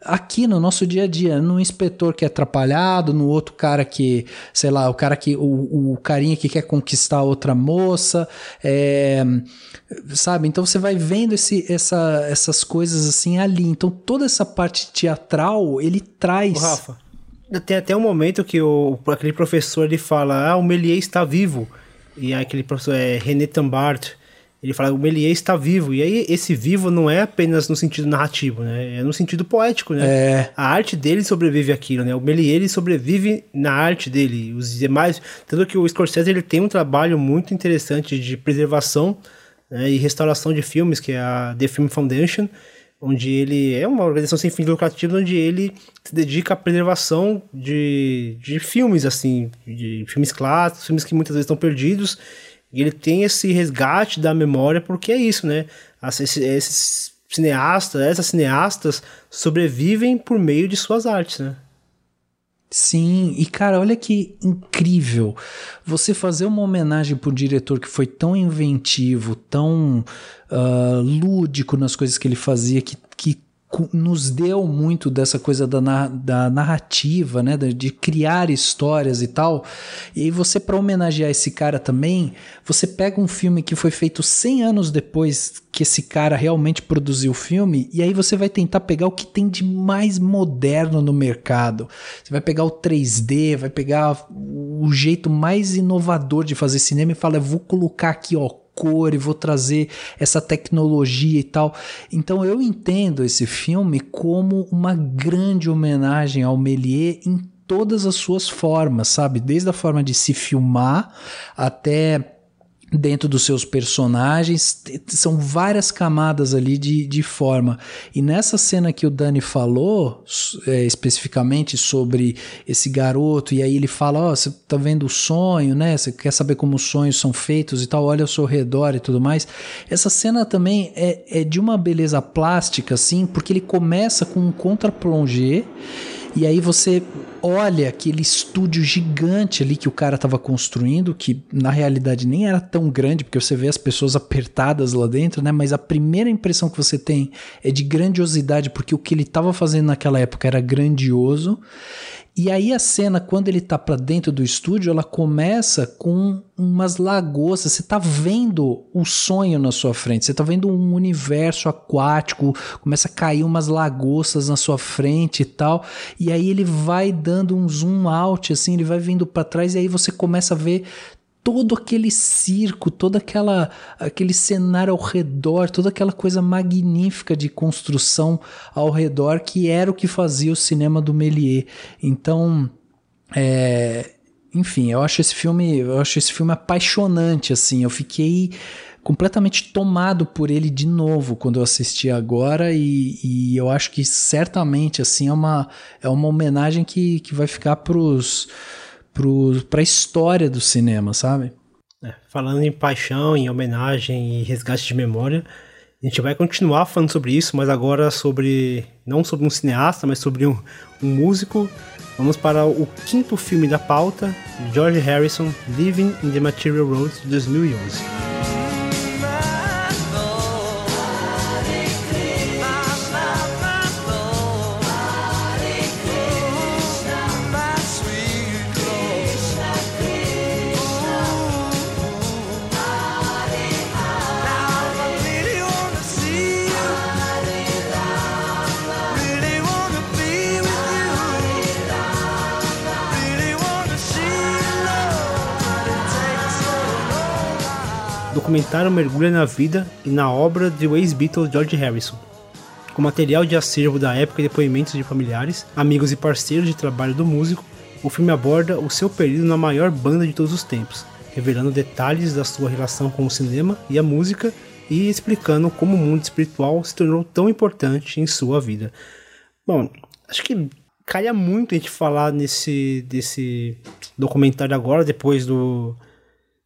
aqui no nosso dia a dia, num inspetor que é atrapalhado, no outro cara que, sei lá, o cara que o, o carinha que quer conquistar outra moça, é, sabe? Então você vai vendo esse, essa, essas coisas assim ali. Então toda essa parte teatral ele traz. Rafa, tem até um momento que o, aquele professor ele fala: Ah, o Melier está vivo. E aquele professor é René Tambart. Ele fala: O Melier está vivo. E aí esse vivo não é apenas no sentido narrativo, né? É no sentido poético, né? É. A arte dele sobrevive aquilo, né? O Melier ele sobrevive na arte dele. Os demais. Tanto que o Scorsese ele tem um trabalho muito interessante de preservação né, e restauração de filmes, que é a The Film Foundation onde ele é uma organização sem fins lucrativos, onde ele se dedica à preservação de, de filmes, assim, de filmes clássicos, filmes que muitas vezes estão perdidos, e ele tem esse resgate da memória, porque é isso, né? Esses, esses cineastas, essas cineastas sobrevivem por meio de suas artes, né? Sim, e cara, olha que incrível você fazer uma homenagem para um diretor que foi tão inventivo, tão uh, lúdico nas coisas que ele fazia, que, que nos deu muito dessa coisa da, da narrativa, né, de criar histórias e tal. E você para homenagear esse cara também, você pega um filme que foi feito 100 anos depois que esse cara realmente produziu o filme, e aí você vai tentar pegar o que tem de mais moderno no mercado. Você vai pegar o 3D, vai pegar o jeito mais inovador de fazer cinema e fala, vou colocar aqui, ó, cor e vou trazer essa tecnologia e tal. Então eu entendo esse filme como uma grande homenagem ao Méliès em todas as suas formas, sabe? Desde a forma de se filmar até dentro dos seus personagens, são várias camadas ali de, de forma. E nessa cena que o Dani falou, é, especificamente sobre esse garoto, e aí ele fala: Ó, oh, você tá vendo o sonho, né? Você quer saber como os sonhos são feitos e tal, olha ao seu redor e tudo mais. Essa cena também é, é de uma beleza plástica, assim, porque ele começa com um contra-plongé e aí você olha aquele estúdio gigante ali que o cara estava construindo, que na realidade nem era tão grande, porque você vê as pessoas apertadas lá dentro, né? Mas a primeira impressão que você tem é de grandiosidade, porque o que ele estava fazendo naquela época era grandioso. E aí a cena, quando ele tá para dentro do estúdio, ela começa com umas lagostas. Você tá vendo o sonho na sua frente. Você tá vendo um universo aquático, começa a cair umas lagostas na sua frente e tal. E aí ele vai dando um zoom out assim, ele vai vindo para trás e aí você começa a ver todo aquele circo, todo aquela, aquele cenário ao redor, toda aquela coisa magnífica de construção ao redor que era o que fazia o cinema do Méliès. Então, é, enfim, eu acho esse filme, eu acho esse filme apaixonante assim. Eu fiquei completamente tomado por ele de novo quando eu assisti agora e, e eu acho que certamente assim é uma é uma homenagem que, que vai ficar pros para a história do cinema, sabe? É, falando em paixão, em homenagem e resgate de memória, a gente vai continuar falando sobre isso, mas agora sobre não sobre um cineasta, mas sobre um, um músico. Vamos para o quinto filme da pauta, George Harrison, Living in the Material World, de 2011. Documentário mergulha na vida e na obra do ex-Beatle George Harrison. Com material de acervo da época e depoimentos de familiares, amigos e parceiros de trabalho do músico, o filme aborda o seu período na maior banda de todos os tempos, revelando detalhes da sua relação com o cinema e a música e explicando como o mundo espiritual se tornou tão importante em sua vida. Bom, acho que calha muito a gente falar nesse desse documentário agora, depois do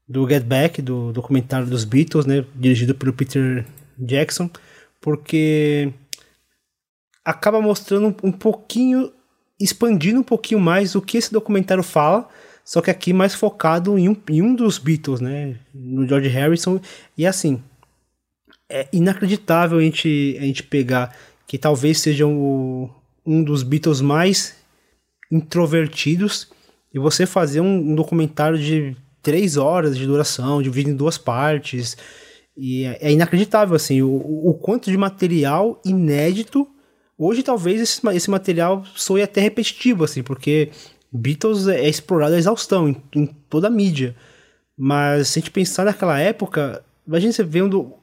do Get Back, do documentário dos Beatles, né, dirigido pelo Peter Jackson, porque acaba mostrando um pouquinho, expandindo um pouquinho mais o que esse documentário fala, só que aqui mais focado em um, em um dos Beatles, né, no George Harrison, e assim, é inacreditável a gente, a gente pegar que talvez seja um, um dos Beatles mais introvertidos e você fazer um, um documentário de três horas de duração, dividido em duas partes. E é, é inacreditável, assim, o, o quanto de material inédito. Hoje, talvez, esse, esse material soe até repetitivo, assim, porque Beatles é, é explorado a exaustão em, em, toda a mídia. Mas se a gente pensar naquela época, imagina você vendo.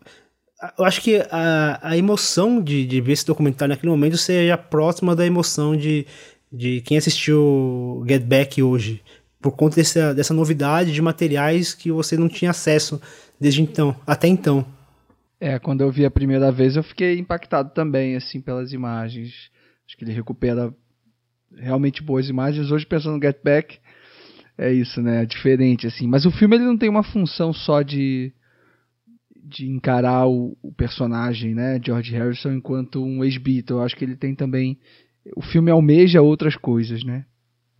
Eu acho que a, a emoção de, de ver esse documentário naquele momento seja próxima da emoção de, de quem assistiu Get Back hoje por conta dessa, dessa novidade de materiais que você não tinha acesso desde então, até então. É, quando eu vi a primeira vez eu fiquei impactado também, assim, pelas imagens. Acho que ele recupera realmente boas imagens. Hoje, pensando no Get Back, é isso, né? É diferente, assim. Mas o filme ele não tem uma função só de, de encarar o, o personagem, né? George Harrison enquanto um ex-Beatle. Eu acho que ele tem também... O filme almeja outras coisas, né?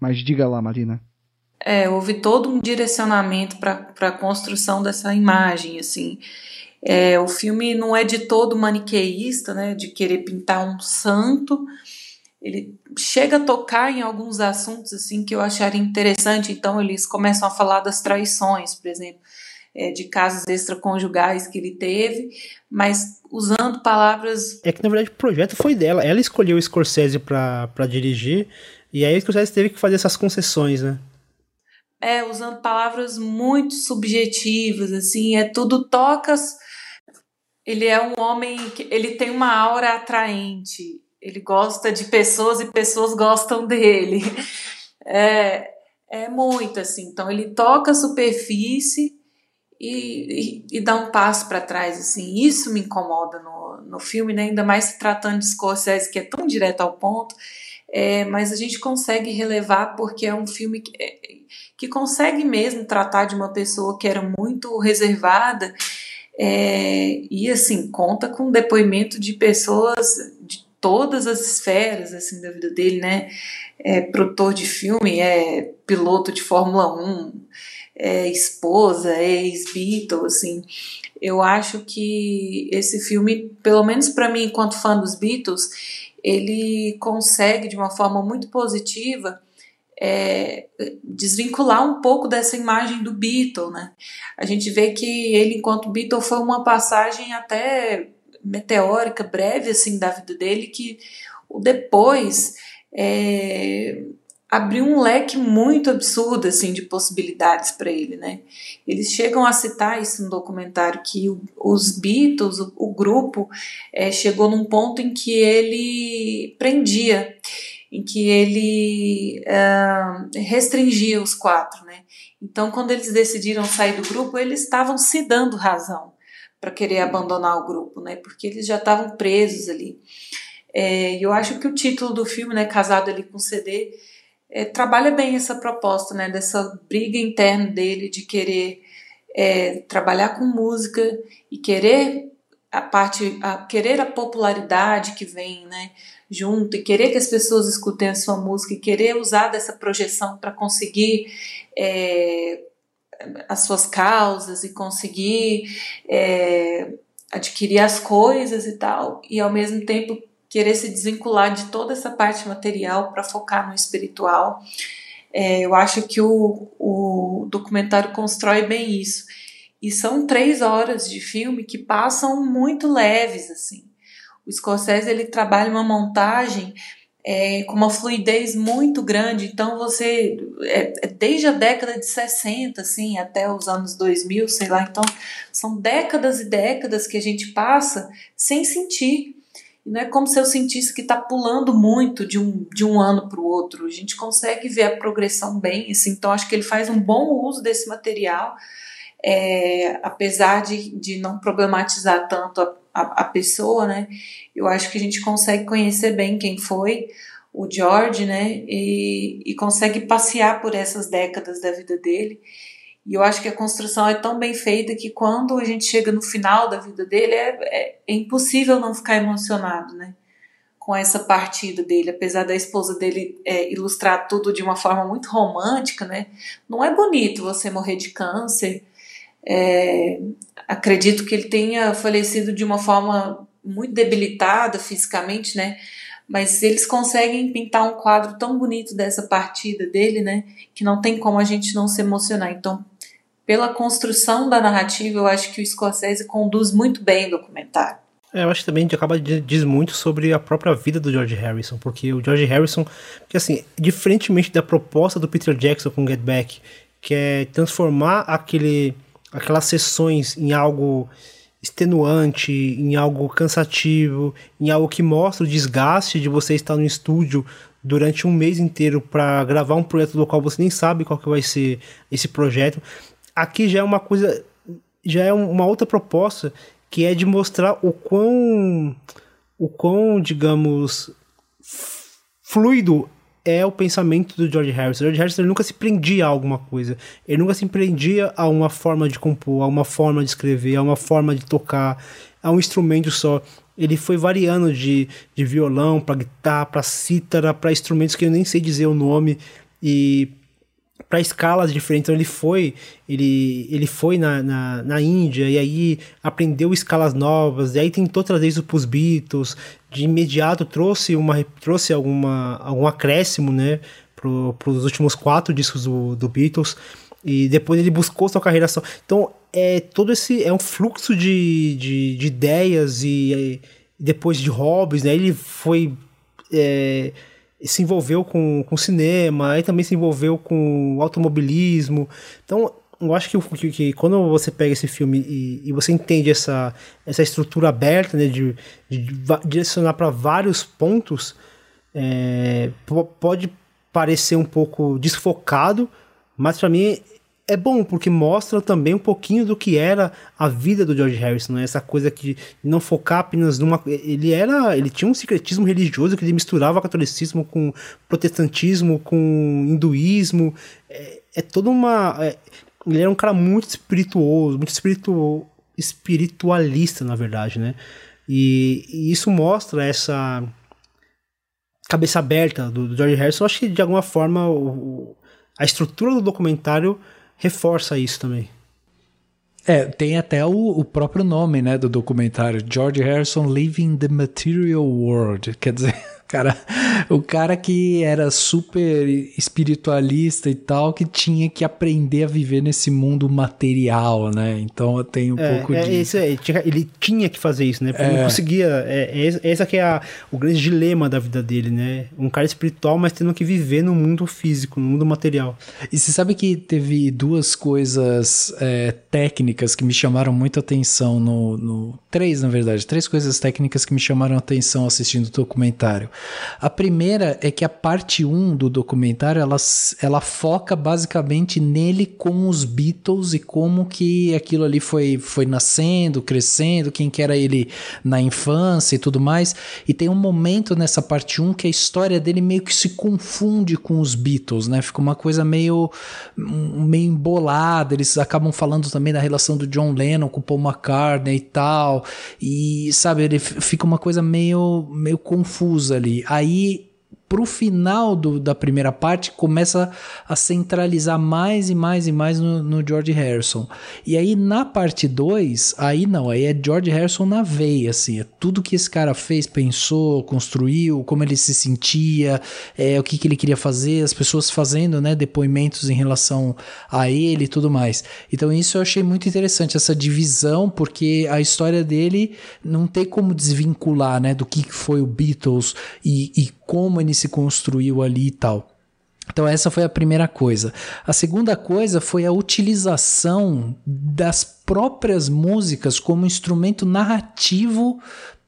Mas diga lá, Marina. É, houve todo um direcionamento para a construção dessa imagem, assim. É, o filme não é de todo maniqueísta, né, de querer pintar um santo. Ele chega a tocar em alguns assuntos assim que eu acharia interessante. Então eles começam a falar das traições, por exemplo, é, de casos extraconjugais que ele teve, mas usando palavras. É que na verdade o projeto foi dela. Ela escolheu o Scorsese para dirigir e aí o Scorsese teve que fazer essas concessões, né? É, usando palavras muito subjetivas, assim, é tudo tocas. Ele é um homem que ele tem uma aura atraente. Ele gosta de pessoas e pessoas gostam dele. *laughs* É, é muito assim. Então ele toca a superfície e, e, e dá um passo para trás. Assim, isso me incomoda no, no filme, né? ainda mais se tratando de Scorsese que é tão direto ao ponto. É, mas a gente consegue relevar porque é um filme que, é, que consegue mesmo tratar de uma pessoa que era muito reservada é, e assim conta com depoimento de pessoas de todas as esferas assim da vida dele, né? É produtor de filme, é piloto de Fórmula 1, é esposa, é ex-Beatle, assim. Eu acho que esse filme, pelo menos para mim, enquanto fã dos Beatles, ele consegue de uma forma muito positiva é, desvincular um pouco dessa imagem do Beatle, né? A gente vê que ele, enquanto Beatle, foi uma passagem até meteórica, breve, assim, da vida dele, que o depois é, abriu um leque muito absurdo, assim, de possibilidades para ele, né? Eles chegam a citar isso no documentário, que os Beatles, o, o grupo, é, chegou num ponto em que ele prendia em que ele uh, restringia os quatro, né? Então, quando eles decidiram sair do grupo, eles estavam se dando razão para querer abandonar o grupo, né? Porque eles já estavam presos ali. É, eu acho que o título do filme, né, Casado ali com CD, é, trabalha bem essa proposta, né? Dessa briga interna dele de querer é, trabalhar com música e querer a parte, a, querer a popularidade que vem, né? Junto e querer que as pessoas escutem a sua música e querer usar dessa projeção para conseguir é, as suas causas e conseguir é, adquirir as coisas e tal, e ao mesmo tempo querer se desvincular de toda essa parte material para focar no espiritual. É, eu acho que o, o documentário constrói bem isso. E são três horas de filme que passam muito leves, assim. O Scorsese ele trabalha uma montagem é, com uma fluidez muito grande. Então você é, é, desde a década de 60 assim até os anos 2000, sei lá. Então são décadas e décadas que a gente passa sem sentir. E não é como se eu sentisse que está pulando muito de um, de um ano para o outro. A gente consegue ver a progressão bem. Assim, então acho que ele faz um bom uso desse material. É, apesar de, de não problematizar tanto a, a, a pessoa, né? Eu acho que a gente consegue conhecer bem quem foi o George, né? E, e consegue passear por essas décadas da vida dele. E eu acho que a construção é tão bem feita que quando a gente chega no final da vida dele, é, é, é, impossível não ficar emocionado, né? Com essa partida dele, apesar da esposa dele é, ilustrar tudo de uma forma muito romântica, né? Não é bonito você morrer de câncer. É, acredito que ele tenha falecido de uma forma muito debilitada fisicamente, né? Mas eles conseguem pintar um quadro tão bonito dessa partida dele, né? Que não tem como a gente não se emocionar. Então, pela construção da narrativa, eu acho que o Scorsese conduz muito bem o documentário. É, eu acho que também acaba diz muito sobre a própria vida do George Harrison, porque o George Harrison, porque assim, diferentemente da proposta do Peter Jackson com Get Back, que é transformar aquele aquelas sessões em algo extenuante, em algo cansativo, em algo que mostra o desgaste de você estar no estúdio durante um mês inteiro para gravar um projeto do qual você nem sabe qual que vai ser esse projeto. Aqui já é uma coisa, já é uma outra proposta que é de mostrar o quão, o quão, digamos, fluido é o pensamento do George Harrison. O George Harrison nunca se prendia a alguma coisa. Ele nunca se prendia a uma forma de compor, a uma forma de escrever, a uma forma de tocar, a um instrumento só. Ele foi variando de, de violão para guitarra, para cítara, para instrumentos que eu nem sei dizer o nome. e para escalas diferentes. Então ele foi, ele, ele foi na, na, na, Índia e aí aprendeu escalas novas, e aí tentou trazer isso para os Beatles. De imediato trouxe uma trouxe alguma algum acréscimo, né, para os últimos quatro discos do, do Beatles. E depois ele buscou sua carreira só. Então é todo esse é um fluxo de, de, de ideias e, e, depois de hobbies, né? Ele foi é, se envolveu com, com cinema, aí também se envolveu com automobilismo. Então, eu acho que, que, que quando você pega esse filme e, e, você entende essa, essa estrutura aberta, né, de, de direcionar para vários pontos, é, pode parecer um pouco desfocado, mas para mim é bom porque mostra também um pouquinho do que era a vida do George Harrison, né? Essa coisa que não focar apenas numa ele era, ele tinha um secretismo religioso que ele misturava catolicismo com protestantismo, com hinduísmo, é, é toda uma é, ele era um cara muito espirituoso, muito espiritu, espiritualista, na verdade, né? E, e isso mostra essa cabeça aberta do, do George Harrison. Eu acho que de alguma forma o, a estrutura do documentário reforça isso também. É, tem até o, o, próprio nome, né, do documentário, George Harrison Living the Material World, quer dizer, *laughs* cara, *laughs* o cara que era super espiritualista e tal, que tinha que aprender a viver nesse mundo material, né? Então eu tenho um é, pouco é, de. Isso, ele, tinha, ele tinha que fazer isso, né? Porque é. não conseguia. É, é, essa que é a, o grande dilema da vida dele, né? Um cara espiritual, mas tendo que viver no mundo físico, no mundo material. E você sabe que teve duas coisas é, técnicas que me chamaram muito atenção no, no. Três, na verdade, três coisas técnicas que me chamaram atenção assistindo o documentário. A primeira é que a parte 1 do documentário ela, ela foca basicamente nele com os Beatles e como que aquilo ali foi, foi nascendo, crescendo, quem que era ele na infância e tudo mais. E tem um momento nessa parte 1 que a história dele meio que se confunde com os Beatles, né? Fica uma coisa meio, meio embolada. Eles acabam falando também da relação do John Lennon com Paul McCartney e tal. E sabe, ele fica uma coisa meio, meio confusa ali. Aí pro final do, da primeira parte começa a centralizar mais e mais e mais no, no George Harrison. E aí na parte 2, aí não, aí é George Harrison na veia, assim, é tudo que esse cara fez, pensou, construiu, como ele se sentia, é, o que, que ele queria fazer, as pessoas fazendo, né, depoimentos em relação a ele e tudo mais. Então isso eu achei muito interessante, essa divisão, porque a história dele não tem como desvincular, né, do que foi o Beatles e, e como ele se construiu ali e tal. Então, essa foi a primeira coisa. A segunda coisa foi a utilização das próprias músicas como instrumento narrativo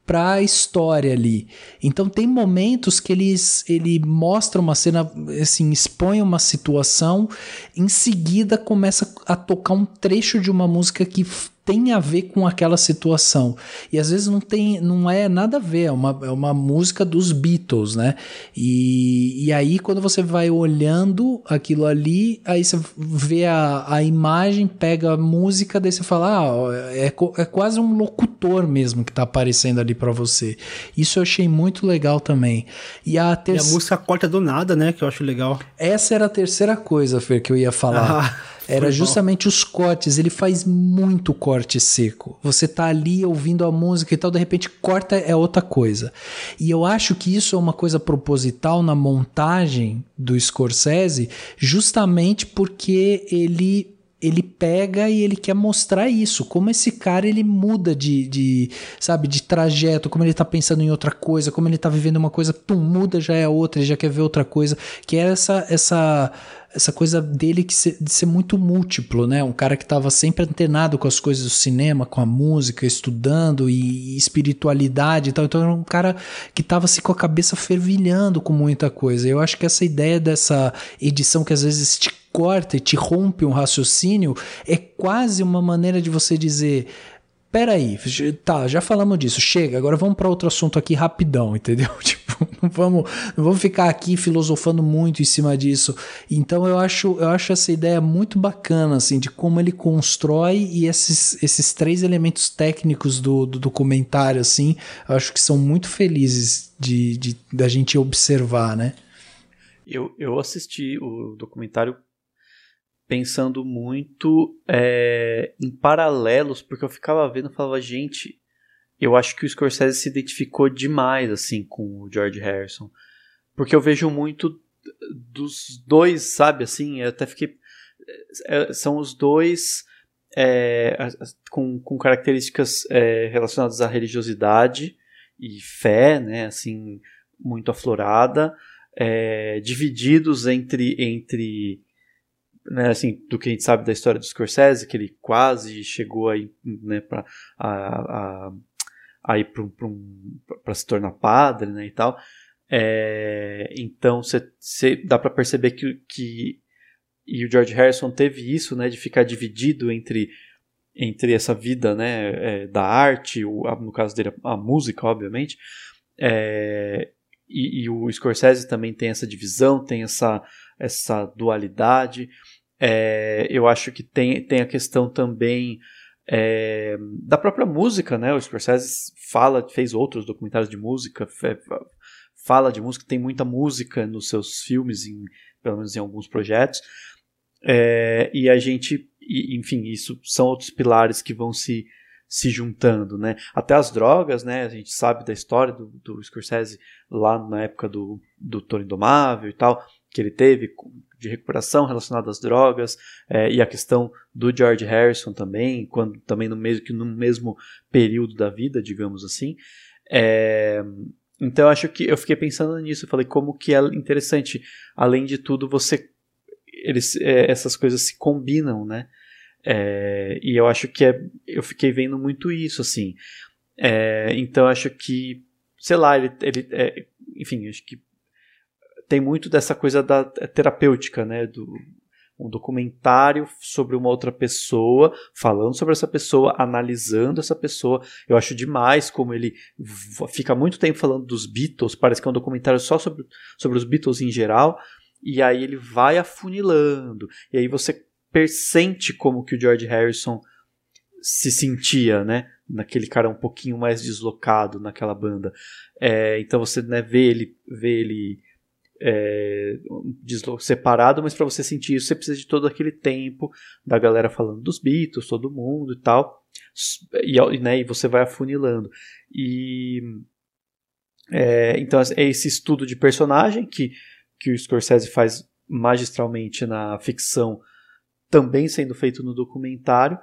para a história ali. Então tem momentos que eles ele mostra uma cena assim, expõe uma situação, em seguida começa a tocar um trecho de uma música que tem a ver com aquela situação. E às vezes não tem, não é nada a ver, é uma, é uma música dos Beatles, né? E, e aí quando você vai olhando aquilo ali, aí você vê a, a imagem, pega a música, daí você fala, ah, é, é quase um locutor mesmo que tá aparecendo ali para você. Isso eu achei muito legal também. E a, ter... e a música corta do nada, né? Que eu acho legal. Essa era a terceira coisa, Fer, que eu ia falar. Ah. Era justamente os cortes, ele faz muito corte seco. Você tá ali ouvindo a música e tal, de repente corta é outra coisa. E eu acho que isso é uma coisa proposital na montagem do Scorsese, justamente porque ele ele pega e ele quer mostrar isso, como esse cara ele muda de, de, sabe, de trajeto, como ele tá pensando em outra coisa, como ele tá vivendo uma coisa, pum, muda já é outra, ele já quer ver outra coisa, que é essa essa essa coisa dele que de ser muito múltiplo, né? Um cara que estava sempre antenado com as coisas do cinema, com a música, estudando e espiritualidade e tal. Então era um cara que estava assim com a cabeça fervilhando com muita coisa. Eu acho que essa ideia dessa edição que às vezes te corta e te rompe um raciocínio é quase uma maneira de você dizer peraí, tá, já falamos disso, chega, agora vamos para outro assunto aqui rapidão, *laughs* entendeu? Tipo, não vamos, não vamos ficar aqui filosofando muito em cima disso. Então eu acho, eu acho essa ideia muito bacana, assim, de como ele constrói e esses, esses três elementos técnicos do, do documentário, assim, eu acho que são muito felizes de, de da gente observar, né? Eu, eu assisti o documentário pensando muito é, em paralelos, porque eu ficava vendo e falava, gente, eu acho que o Scorsese se identificou demais assim com o George Harrison. Porque eu vejo muito dos dois, sabe, assim, eu até fiquei. É, são os dois é, com, com características é, relacionadas à religiosidade e fé, né, assim, muito aflorada, é, divididos entre, entre né, assim, do que a gente sabe da história do Scorsese, que ele quase chegou aí, né, para a, a, a ir para um, se tornar padre, né, e tal. É, então, você dá para perceber que, que e o George Harrison teve isso, né, de ficar dividido entre entre essa vida, né, é, da arte, o, no caso dele a, música, obviamente, é, e, e, o Scorsese também tem essa divisão, tem essa essa dualidade. É, eu acho que tem, tem a questão também é, da própria música, né? O Scorsese fala, fez outros documentários de música, fala de música, tem muita música nos seus filmes, em, pelo menos em alguns projetos. É, e a gente, enfim, isso são outros pilares que vão se, se juntando, né? Até as drogas, né? A gente sabe da história do, do Scorsese lá na época do, do Tony Indomável e tal, que ele teve de recuperação relacionada às drogas é, e a questão do George Harrison também, quando também no mesmo que no mesmo período da vida, digamos assim. É, então acho que eu fiquei pensando nisso, falei como que é interessante, além de tudo você eles é, essas coisas se combinam, né? É, e eu acho que é, eu fiquei vendo muito isso assim. É, então acho que sei lá ele, ele é, enfim acho que tem muito dessa coisa da terapêutica, né? Do, um documentário sobre uma outra pessoa, falando sobre essa pessoa, analisando essa pessoa. Eu acho demais como ele fica muito tempo falando dos Beatles, parece que é um documentário só sobre, sobre os Beatles em geral, e aí ele vai afunilando, e aí você persente como que o George Harrison se sentia, né? Naquele cara um pouquinho mais deslocado naquela banda. É, então você né, vê ele, vê ele é, separado, mas para você sentir isso você precisa de todo aquele tempo da galera falando dos Beatles, todo mundo e tal, e, né, e você vai afunilando. E é, então é esse estudo de personagem que, que o Scorsese faz magistralmente na ficção, também sendo feito no documentário,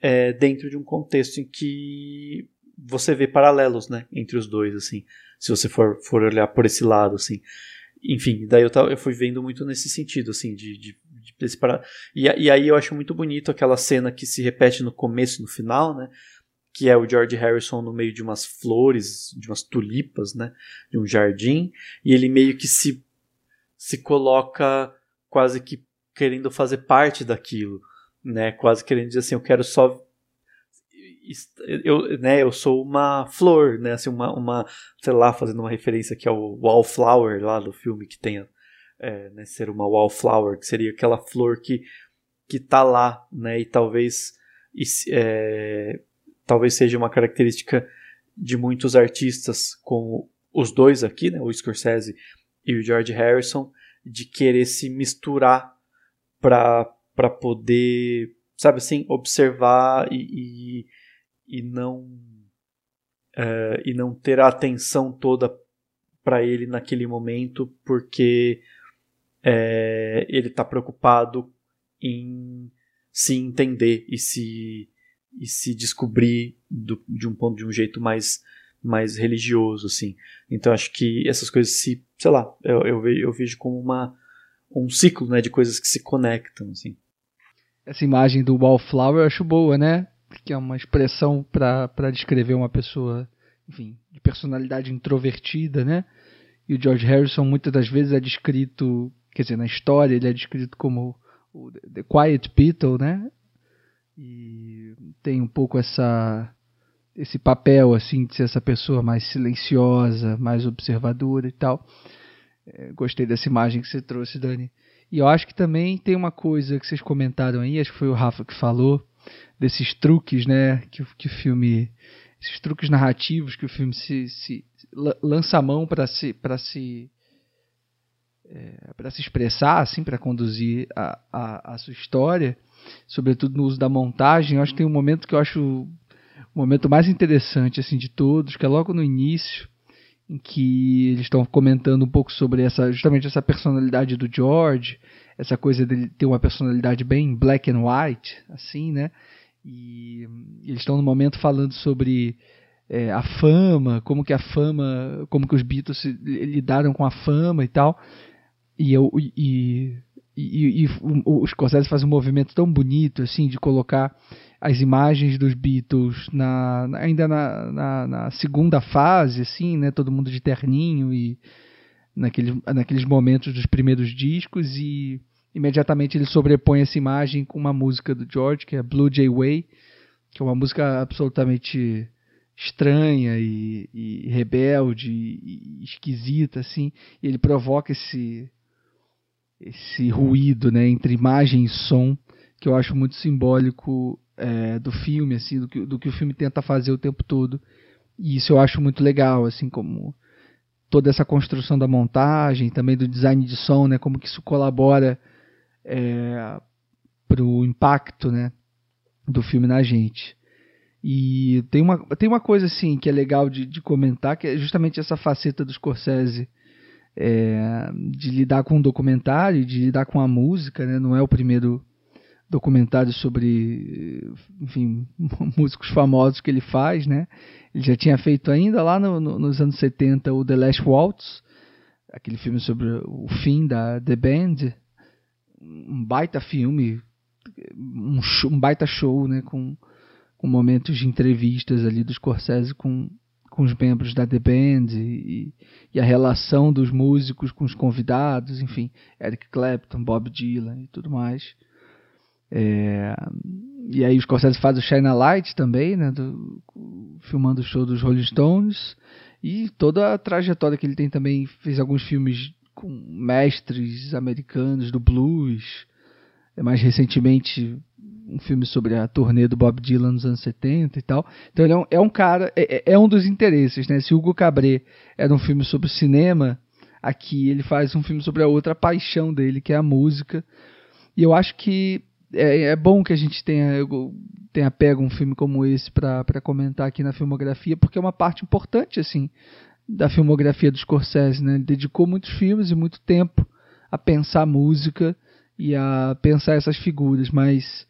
é, dentro de um contexto em que você vê paralelos, né, entre os dois, assim, se você for, for olhar por esse lado, assim enfim, daí eu, tava, eu fui vendo muito nesse sentido, assim, de, de, de para... E, e aí eu acho muito bonito aquela cena que se repete no começo e no final, né? Que é o George Harrison no meio de umas flores, de umas tulipas, né? De um jardim, e ele meio que se, se coloca quase que querendo fazer parte daquilo, né? Quase querendo dizer assim, eu quero só eu, né, eu sou uma flor, né, assim, uma, uma, sei lá, fazendo uma referência aqui ao wallflower lá do filme que tem, é, né, ser uma wallflower, que seria aquela flor que, que tá lá, né, e talvez, é, talvez seja uma característica de muitos artistas, como os dois aqui, né, o Scorsese e o George Harrison, de querer se misturar para poder, sabe assim, observar e, e e não uh, e não ter a atenção toda para ele naquele momento porque é, ele está preocupado em se entender e se e se descobrir do, de um ponto de um jeito mais mais religioso assim. Então acho que essas coisas se sei lá eu, eu, vejo, eu vejo como uma um ciclo né de coisas que se conectam assim. Essa imagem do wallflower eu acho boa né que é uma expressão para descrever uma pessoa, enfim, de personalidade introvertida, né? E o George Harrison muitas das vezes é descrito, quer dizer, na história ele é descrito como o The Quiet Beatle, né? E tem um pouco essa esse papel assim de ser essa pessoa mais silenciosa, mais observadora e tal. É, gostei dessa imagem que você trouxe, Dani. E eu acho que também tem uma coisa que vocês comentaram aí, acho que foi o Rafa que falou, desses truques, né, que, que o filme, esses truques narrativos que o filme se, se lança a mão para se, para se é, para se expressar, assim, para conduzir a, a, a, sua história, sobretudo no uso da montagem. Eu acho que tem um momento que eu acho o momento mais interessante assim de todos, que é logo no início, em que eles estão comentando um pouco sobre essa justamente essa personalidade do George, essa coisa dele ter uma personalidade bem black and white, assim, né? E, e eles estão no momento falando sobre é, a fama, como que a fama, como que os Beatles se, lidaram com a fama e tal. E eu e, e, e, o, o Scorsese faz um movimento tão bonito assim de colocar as imagens dos Beatles na, ainda na, na, na, segunda fase, assim, né? Todo mundo de terninho e naqueles, naqueles momentos dos primeiros discos e imediatamente ele sobrepõe essa imagem com uma música do George, que é Blue Jay Way, que é uma música absolutamente estranha e, e rebelde e esquisita, assim. E ele provoca esse esse ruído, né, entre imagem e som, que eu acho muito simbólico é, do filme, assim, do que, do que o filme tenta fazer o tempo todo. E isso eu acho muito legal, assim, como toda essa construção da montagem, também do design de som, né, como que isso colabora é, para o impacto, né, do filme na gente. E tem uma, tem uma coisa assim que é legal de, de comentar, que é justamente essa faceta do Scorsese é, de lidar com o documentário, de lidar com a música, né? Não é o primeiro documentário sobre, enfim, *laughs* músicos famosos que ele faz, né? Ele já tinha feito ainda lá no, no, nos anos 70 o The Last Waltz, aquele filme sobre o fim da The Band, um baita filme, um, show, um baita show, né? Com, com momentos de entrevistas ali do Scorsese com com os membros da The Band e, e, a relação dos músicos com os convidados, enfim, Eric Clapton, Bob Dylan e tudo mais. É, e aí os Scorsese faz o Shine a Light também, né, do, filmando o show dos Rolling Stones e toda a trajetória que ele tem também, fez alguns filmes com mestres americanos do blues, é, mais recentemente um filme sobre a turnê do Bob Dylan nos anos 70 e tal. Então ele é um, é um cara, é, é, é, um dos interesses, né? Se Hugo Cabret era um filme sobre cinema, aqui ele faz um filme sobre a outra paixão dele, que é a música. E eu acho que é, é bom que a gente tenha, tenha pego um filme como esse para comentar aqui na filmografia, porque é uma parte importante, assim, da filmografia do Scorsese, né? Ele dedicou muitos filmes e muito tempo a pensar música e a pensar essas figuras, mas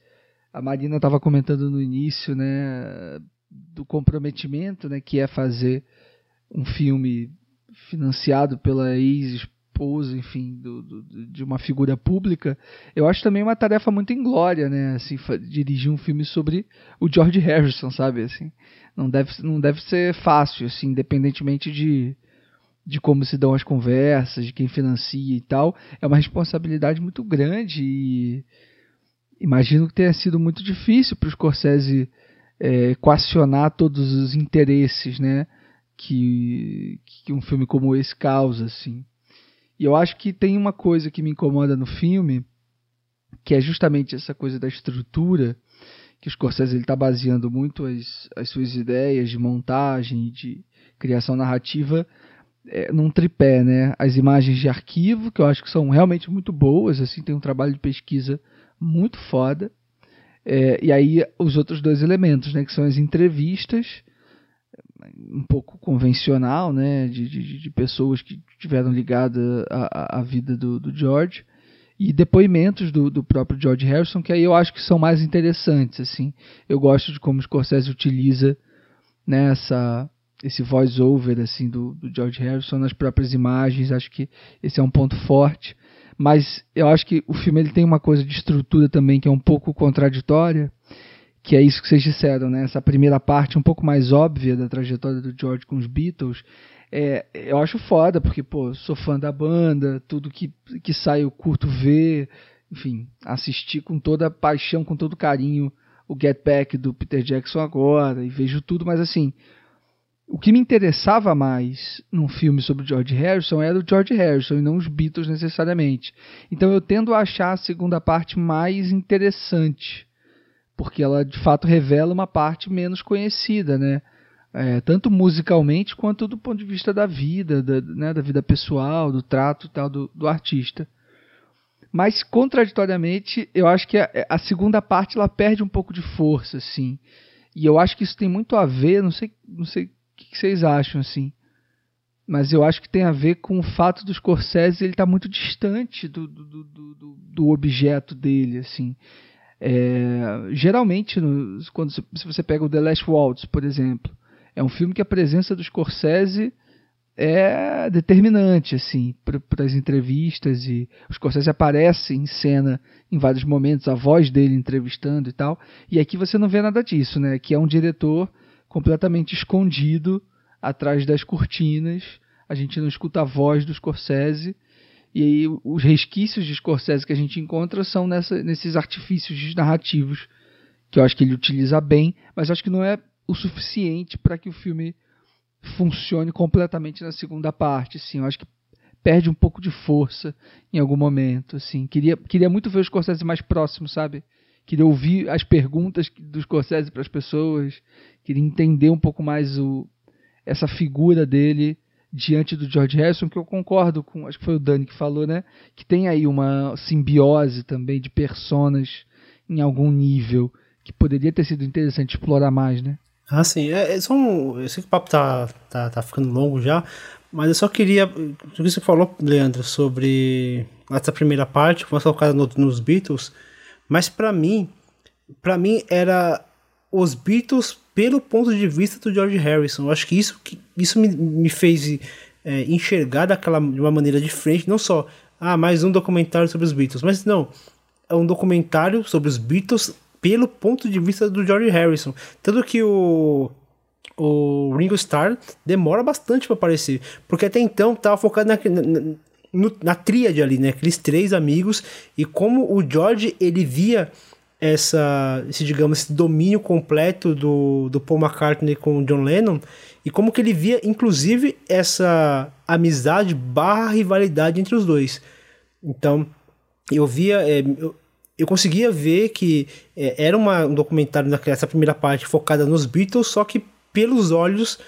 a Marina estava comentando no início, né, do comprometimento, né, que é fazer um filme financiado pela ex-esposa, enfim, do, do, de uma figura pública. Eu acho também uma tarefa muito inglória, né, assim, dirigir um filme sobre o George Harrison, sabe, assim. Não deve, não deve ser fácil, assim, independentemente de de como se dão as conversas, de quem financia e tal, é uma responsabilidade muito grande e imagino que tenha sido muito difícil para o Scorsese é, equacionar todos os interesses né, que, que um filme como esse causa. Assim. E eu acho que tem uma coisa que me incomoda no filme, que é justamente essa coisa da estrutura, que o Scorsese está baseando muito as, as suas ideias de montagem de criação narrativa é, num tripé, né? As imagens de arquivo, que eu acho que são realmente muito boas, assim, tem um trabalho de pesquisa muito foda. É, e aí os outros dois elementos, né, que são as entrevistas, um pouco convencional, né, de, de, de pessoas que tiveram ligada à, vida do, do, George, e depoimentos do, do, próprio George Harrison, que aí eu acho que são mais interessantes, assim. Eu gosto de como o Scorsese utiliza né, essa, esse voice-over assim, do, do George Harrison nas próprias imagens, acho que esse é um ponto forte. Mas eu acho que o filme ele tem uma coisa de estrutura também que é um pouco contraditória, que é isso que vocês disseram, né? Essa primeira parte um pouco mais óbvia da trajetória do George com os Beatles, é, eu acho foda, porque, pô, sou fã da banda, tudo que, que sai eu curto ver, enfim, assistir com toda paixão, com todo carinho o Get Back do Peter Jackson agora, e vejo tudo, mas assim, o que me interessava mais num filme sobre George Harrison era o George Harrison e não os Beatles necessariamente. Então eu tendo a achar a segunda parte mais interessante, porque ela de fato revela uma parte menos conhecida, né? É, tanto musicalmente quanto do ponto de vista da vida, da, né, da vida pessoal, do trato tal do, do artista. Mas, contraditoriamente, eu acho que a, a, segunda parte ela perde um pouco de força, assim. E eu acho que isso tem muito a ver, não sei, não sei o que vocês acham, assim. Mas eu acho que tem a ver com o fato do Scorsese ele estar tá muito distante do, do, do, do objeto dele, assim. É, geralmente, no, quando se você pega o The Last Waltz, por exemplo, é um filme que a presença do Scorsese é determinante assim para as entrevistas e o Scorsese aparece em cena em vários momentos a voz dele entrevistando e tal e aqui você não vê nada disso né? Que é um diretor completamente escondido atrás das cortinas a gente não escuta a voz do Scorsese e aí os resquícios de Scorsese que a gente encontra são nessa, nesses artifícios narrativos que eu acho que ele utiliza bem mas acho que não é o suficiente para que o filme funcione completamente na segunda parte, assim. Eu acho que perde um pouco de força em algum momento, assim. Queria, queria muito ver o Scorsese mais próximo, sabe? Queria ouvir as perguntas do Scorsese para as pessoas, queria entender um pouco mais o, essa figura dele diante do George Harrison, que eu concordo com, acho que foi o Dani que falou, né? Que tem aí uma simbiose também de personas em algum nível que poderia ter sido interessante explorar mais, né? Ah, sim. É, é só um, eu sei que o papo tá, tá, tá ficando longo já, mas eu só queria. O que você falou, Leandro, sobre essa primeira parte, foi colocada no, nos Beatles, mas para mim, para mim era os Beatles pelo ponto de vista do George Harrison. Eu acho que isso, que, isso me, me fez é, enxergar daquela, de uma maneira diferente, não só, ah, mais um documentário sobre os Beatles, mas não, é um documentário sobre os Beatles pelo ponto de vista do George Harrison. Tanto que o, o Ringo Starr demora bastante para aparecer, porque até então tava focado na, na, no, na tríade ali, né? Aqueles três amigos, e como o George ele via essa, esse, digamos, esse domínio completo do, do Paul McCartney com o John Lennon, e como que ele via, inclusive, essa amizade barra rivalidade entre os dois. Então, eu via, é, eu, eu conseguia ver que é, era uma, um documentário nessa primeira parte focada nos Beatles, só que pelos olhos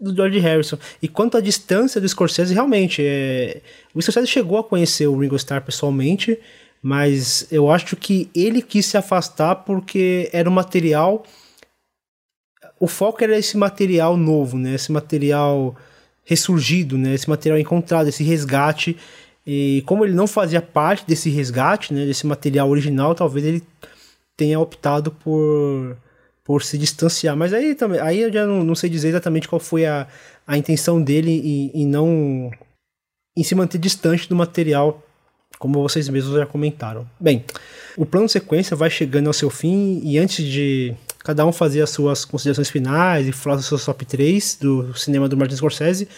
do George Harrison. E quanto à distância do Scorsese, realmente, é, o Scorsese chegou a conhecer o Ringo Starr pessoalmente, mas eu acho que ele quis se afastar porque era um material. O foco era esse material novo, né? Esse material ressurgido, né? Esse material encontrado, esse resgate e como ele não fazia parte desse resgate, né, desse material original, talvez ele tenha optado por, por se distanciar. Mas aí, também, aí eu já não, não sei dizer exatamente qual foi a, a intenção dele em, em não em se manter distante do material, como vocês mesmos já comentaram. Bem, o plano de sequência vai chegando ao seu fim e antes de cada um fazer as suas considerações finais e falar dos seus top 3 do cinema do Martin Scorsese,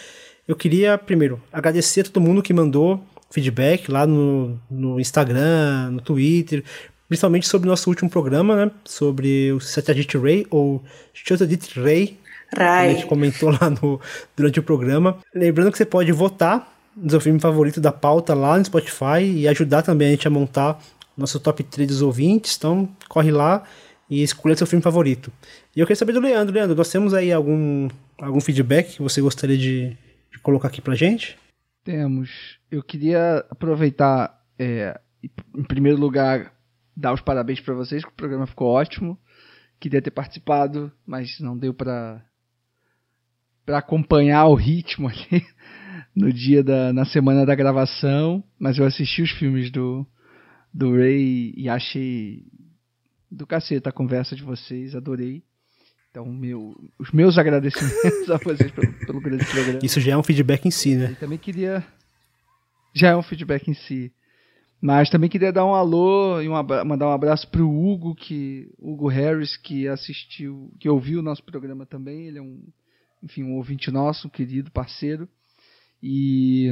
eu queria primeiro agradecer a todo mundo que mandou feedback lá no, no Instagram, no Twitter, principalmente sobre o nosso último programa, né? Sobre o Satyajit Ray, ou Satyajit Ray, Rai. a gente comentou lá no, durante o programa. Lembrando que você pode votar seu filme favorito da pauta lá no Spotify e ajudar também a gente a montar nosso top 3 dos ouvintes. Então, corre lá e escolha seu filme favorito. E eu queria saber do Leandro. Leandro, nós temos aí algum, algum feedback que você gostaria de, de colocar aqui pra gente? Temos. Eu queria aproveitar, é, em primeiro lugar, dar os parabéns para vocês, que o programa ficou ótimo. Queria ter participado, mas não deu para para acompanhar o ritmo *laughs* ali no dia da na semana da gravação, mas eu assisti os filmes do do Ray e achei do caceta a conversa de vocês, adorei. Então, meu, os meus agradecimentos a vocês pelo, pelo grande programa. Isso já é um feedback em si, né? E também queria. Já é um feedback em si. Mas também queria dar um alô e um mandar um abraço pro Hugo, que Hugo Harris, que assistiu, que ouviu o nosso programa também. Ele é um, enfim, um ouvinte nosso, um querido parceiro. E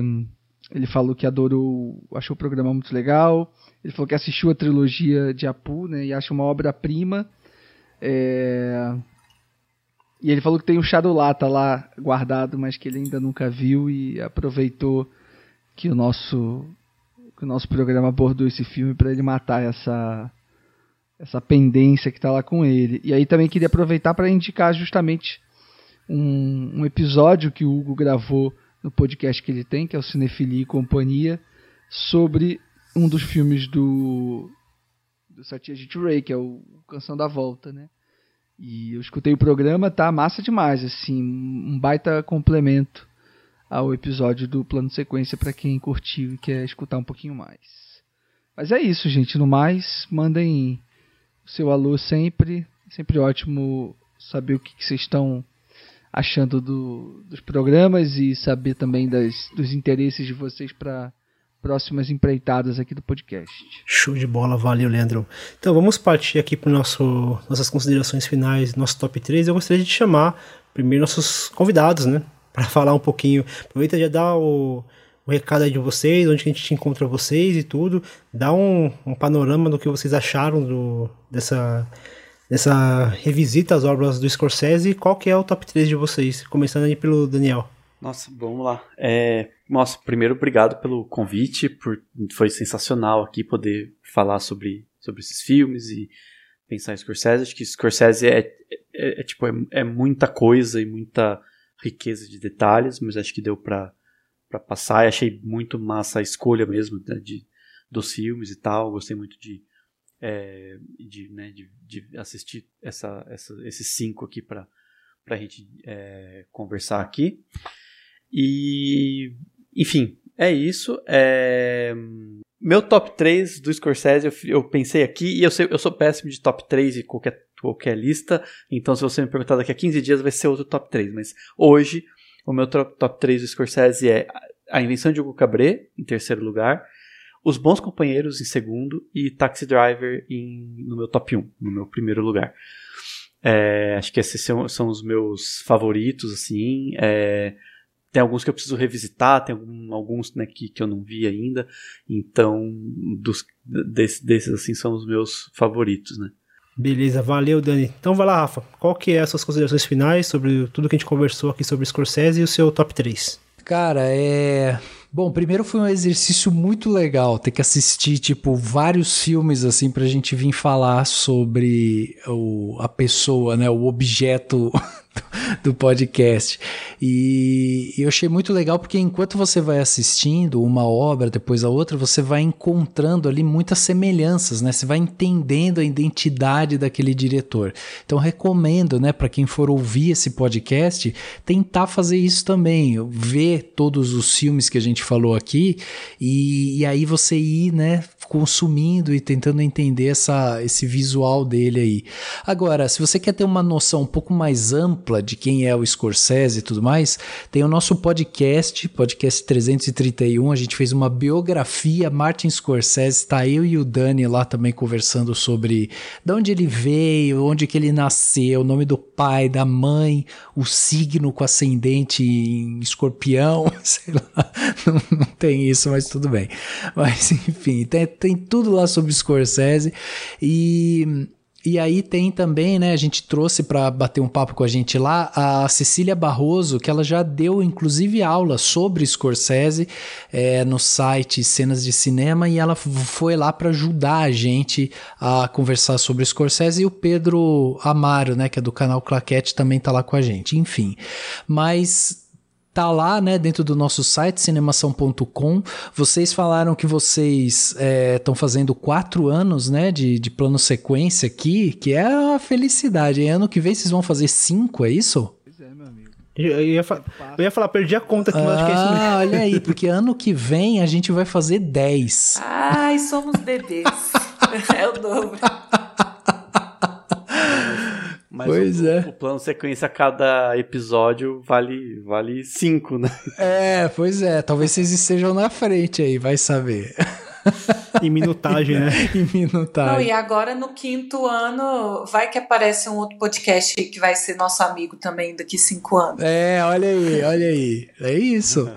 ele falou que adorou, achou o programa muito legal. Ele falou que assistiu a trilogia de Apu, né, e acha uma obra-prima. É, e ele falou que tem um Shadowlata lá guardado, mas que ele ainda nunca viu e aproveitou que o nosso que o nosso programa abordou esse filme para ele matar essa essa pendência que está lá com ele. E aí também queria aproveitar para indicar justamente um, um episódio que o Hugo gravou no podcast que ele tem, que é o Cinefilia e Companhia, sobre um dos filmes do, do Satyajit Ray, que é o Canção da Volta, né? E eu escutei o programa, tá massa demais, assim, um baita complemento ao episódio do Plano Sequência para quem curtiu e quer escutar um pouquinho mais. Mas é isso, gente. No mais, mandem o seu alô sempre. Sempre ótimo saber o que, que vocês estão achando do, dos programas e saber também das, dos interesses de vocês para próximas empreitadas aqui do podcast. Show de bola, valeu, Leandro. Então vamos partir aqui para nossas considerações finais, nosso top 3. Eu gostaria de chamar primeiro nossos convidados, né? *laughs* Para falar um pouquinho. Aproveita já dar o, o recado aí de vocês, onde a gente encontra vocês e tudo. Dá um, um panorama do que vocês acharam do, dessa dessa revisita às obras do Scorsese. Qual que é o top 3 de vocês? Começando aí pelo Daniel. Nossa, vamos lá. É, nossa, primeiro, obrigado pelo convite. Por, foi sensacional aqui poder falar sobre, sobre esses filmes e pensar em Scorsese. Acho que Scorsese é, é, é, é tipo, é, é, muita coisa e muita riqueza de detalhes, mas acho que deu para passar. E achei muito massa a escolha mesmo né, de, dos filmes e tal. Gostei muito de é, de, né, de, de, assistir essa, essa, esses cinco aqui para a gente é, conversar aqui. E, enfim, é isso. É, meu top 3 do Scorsese, eu, eu pensei aqui, e eu, sei, eu sou péssimo de top 3 e qualquer, qualquer lista, então se você me perguntar daqui a 15 dias vai ser outro top 3, mas hoje o meu top, top 3 do Scorsese é A Invenção de Hugo Cabret, em terceiro lugar, os Bons Companheiros em segundo e Taxi Driver em, no meu top 1, no meu primeiro lugar. É, acho que esses são, são, os meus favoritos, assim. É, tem alguns que eu preciso revisitar, tem algum, alguns né, que, que eu não vi ainda. Então, dos, desse, desses assim são os meus favoritos, né? Beleza, valeu, Dani. Então vai lá, Rafa. Qual que é as suas considerações finais sobre tudo que a gente conversou aqui sobre Scorsese e o seu top 3? Cara, é Bom, primeiro foi um exercício muito legal ter que assistir, tipo, vários filmes, assim, pra gente vir falar sobre o, a pessoa, né, o objeto *laughs* do podcast. E eu achei muito legal porque enquanto você vai assistindo uma obra depois a outra, você vai encontrando ali muitas semelhanças, né? Você vai entendendo a identidade daquele diretor. Então recomendo, né, para quem for ouvir esse podcast, tentar fazer isso também, ver todos os filmes que a gente falou aqui e, e aí você ir, né, consumindo e tentando entender essa, esse visual dele aí. Agora, se você quer ter uma noção um pouco mais ampla de quem é o Scorsese e tudo mais, tem o nosso podcast, podcast 331. A gente fez uma biografia Martin Scorsese, tá eu e o Dani lá também conversando sobre de onde ele veio, onde que ele nasceu, o nome do pai, da mãe, o signo com ascendente em escorpião, *laughs* sei lá, não, não tem isso, mas tudo bem. Mas enfim, tem, tem tudo lá sobre Scorsese e e aí tem também, né, a gente trouxe para bater um papo com a gente lá a Cecília Barroso, que ela já deu inclusive aula sobre Scorsese é, no site Cenas de Cinema e ela foi lá para ajudar a gente a conversar sobre Scorsese e o Pedro Amaro, né, que é do canal Claquete, também tá lá com a gente. Enfim, mas tá lá, né, dentro do nosso site, cinemação.com. Vocês falaram que vocês estão é, fazendo quatro anos, né, de, de plano sequência aqui, que é a felicidade. E ano que vem vocês vão fazer cinco, é isso? Pois é, meu amigo. Eu ia, eu ia falar, perdi a conta aqui, ah, acho que é isso mesmo. Ah, olha aí, porque ano que vem a gente vai fazer 10. Ai, somos bebês. *laughs* é o dobro. Mas pois o, é. o plano sequência a cada episódio vale vale cinco, né? *laughs* É, pois é. Talvez vocês estejam na frente aí, vai saber. *laughs* em minutagem, né? *laughs* em minutagem. Não, e agora no quinto ano, vai que aparece um outro podcast que vai ser nosso amigo também daqui cinco anos. É, olha aí, olha aí. É isso.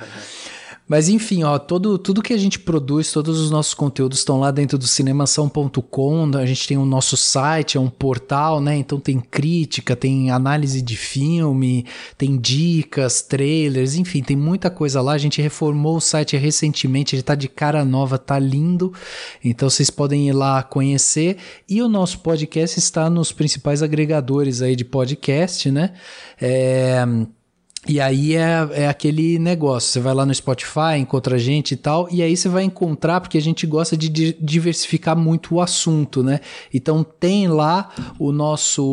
Mas enfim, ó, todo, tudo que a gente produz, todos os nossos conteúdos estão lá dentro do cinemação.com. A gente tem o nosso site, é um portal, né? Então tem crítica, tem análise de filme, tem dicas, trailers, enfim, tem muita coisa lá. A gente reformou o site recentemente, ele tá de cara nova, tá lindo. Então vocês podem ir lá conhecer. E o nosso podcast está nos principais agregadores aí de podcast, né? É e aí é, é aquele negócio, você vai lá no Spotify, encontra a gente e tal, e aí você vai encontrar, porque a gente gosta de diversificar muito o assunto, né? Então tem lá o nosso,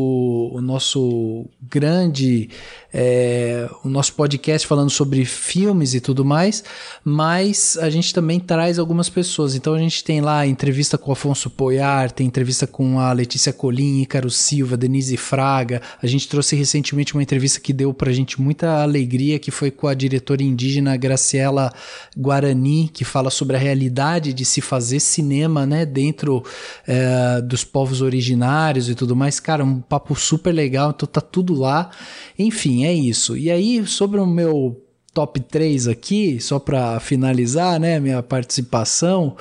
o nosso grande é, o nosso podcast falando sobre filmes e tudo mais, mas a gente também traz algumas pessoas. Então a gente tem lá entrevista com o Afonso Poiar, tem entrevista com a Letícia Colim, Ícaro Silva, Denise Fraga. A gente trouxe recentemente uma entrevista que deu pra gente muita alegria, que foi com a diretora indígena Graciela Guarani, que fala sobre a realidade de se fazer cinema, né, dentro é, dos povos originários e tudo mais. Cara, um papo super legal, então tá tudo lá. Enfim, é isso. E aí, sobre o meu top 3 aqui, só para finalizar, né, minha participação,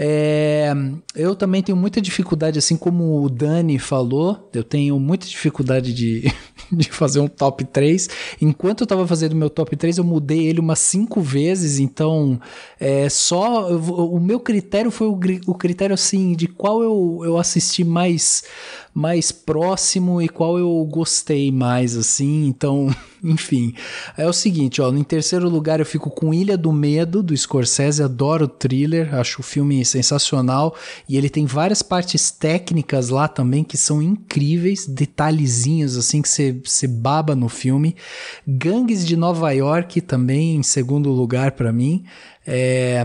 é, eu também tenho muita dificuldade, assim como o Dani falou, eu tenho muita dificuldade de, *laughs* de fazer um top 3. Enquanto eu estava fazendo meu top 3, eu mudei ele umas 5 vezes, então é só. O meu critério foi o, o critério assim de qual eu, eu assisti mais mais próximo e qual eu gostei mais, assim. Então, *laughs* enfim. É o seguinte, ó. Em terceiro lugar, eu fico com Ilha do Medo, do Scorsese. Adoro o thriller, acho o filme sensacional. E ele tem várias partes técnicas lá também que são incríveis, detalhezinhos, assim, que você baba no filme. Gangues de Nova York também, em segundo lugar para mim. É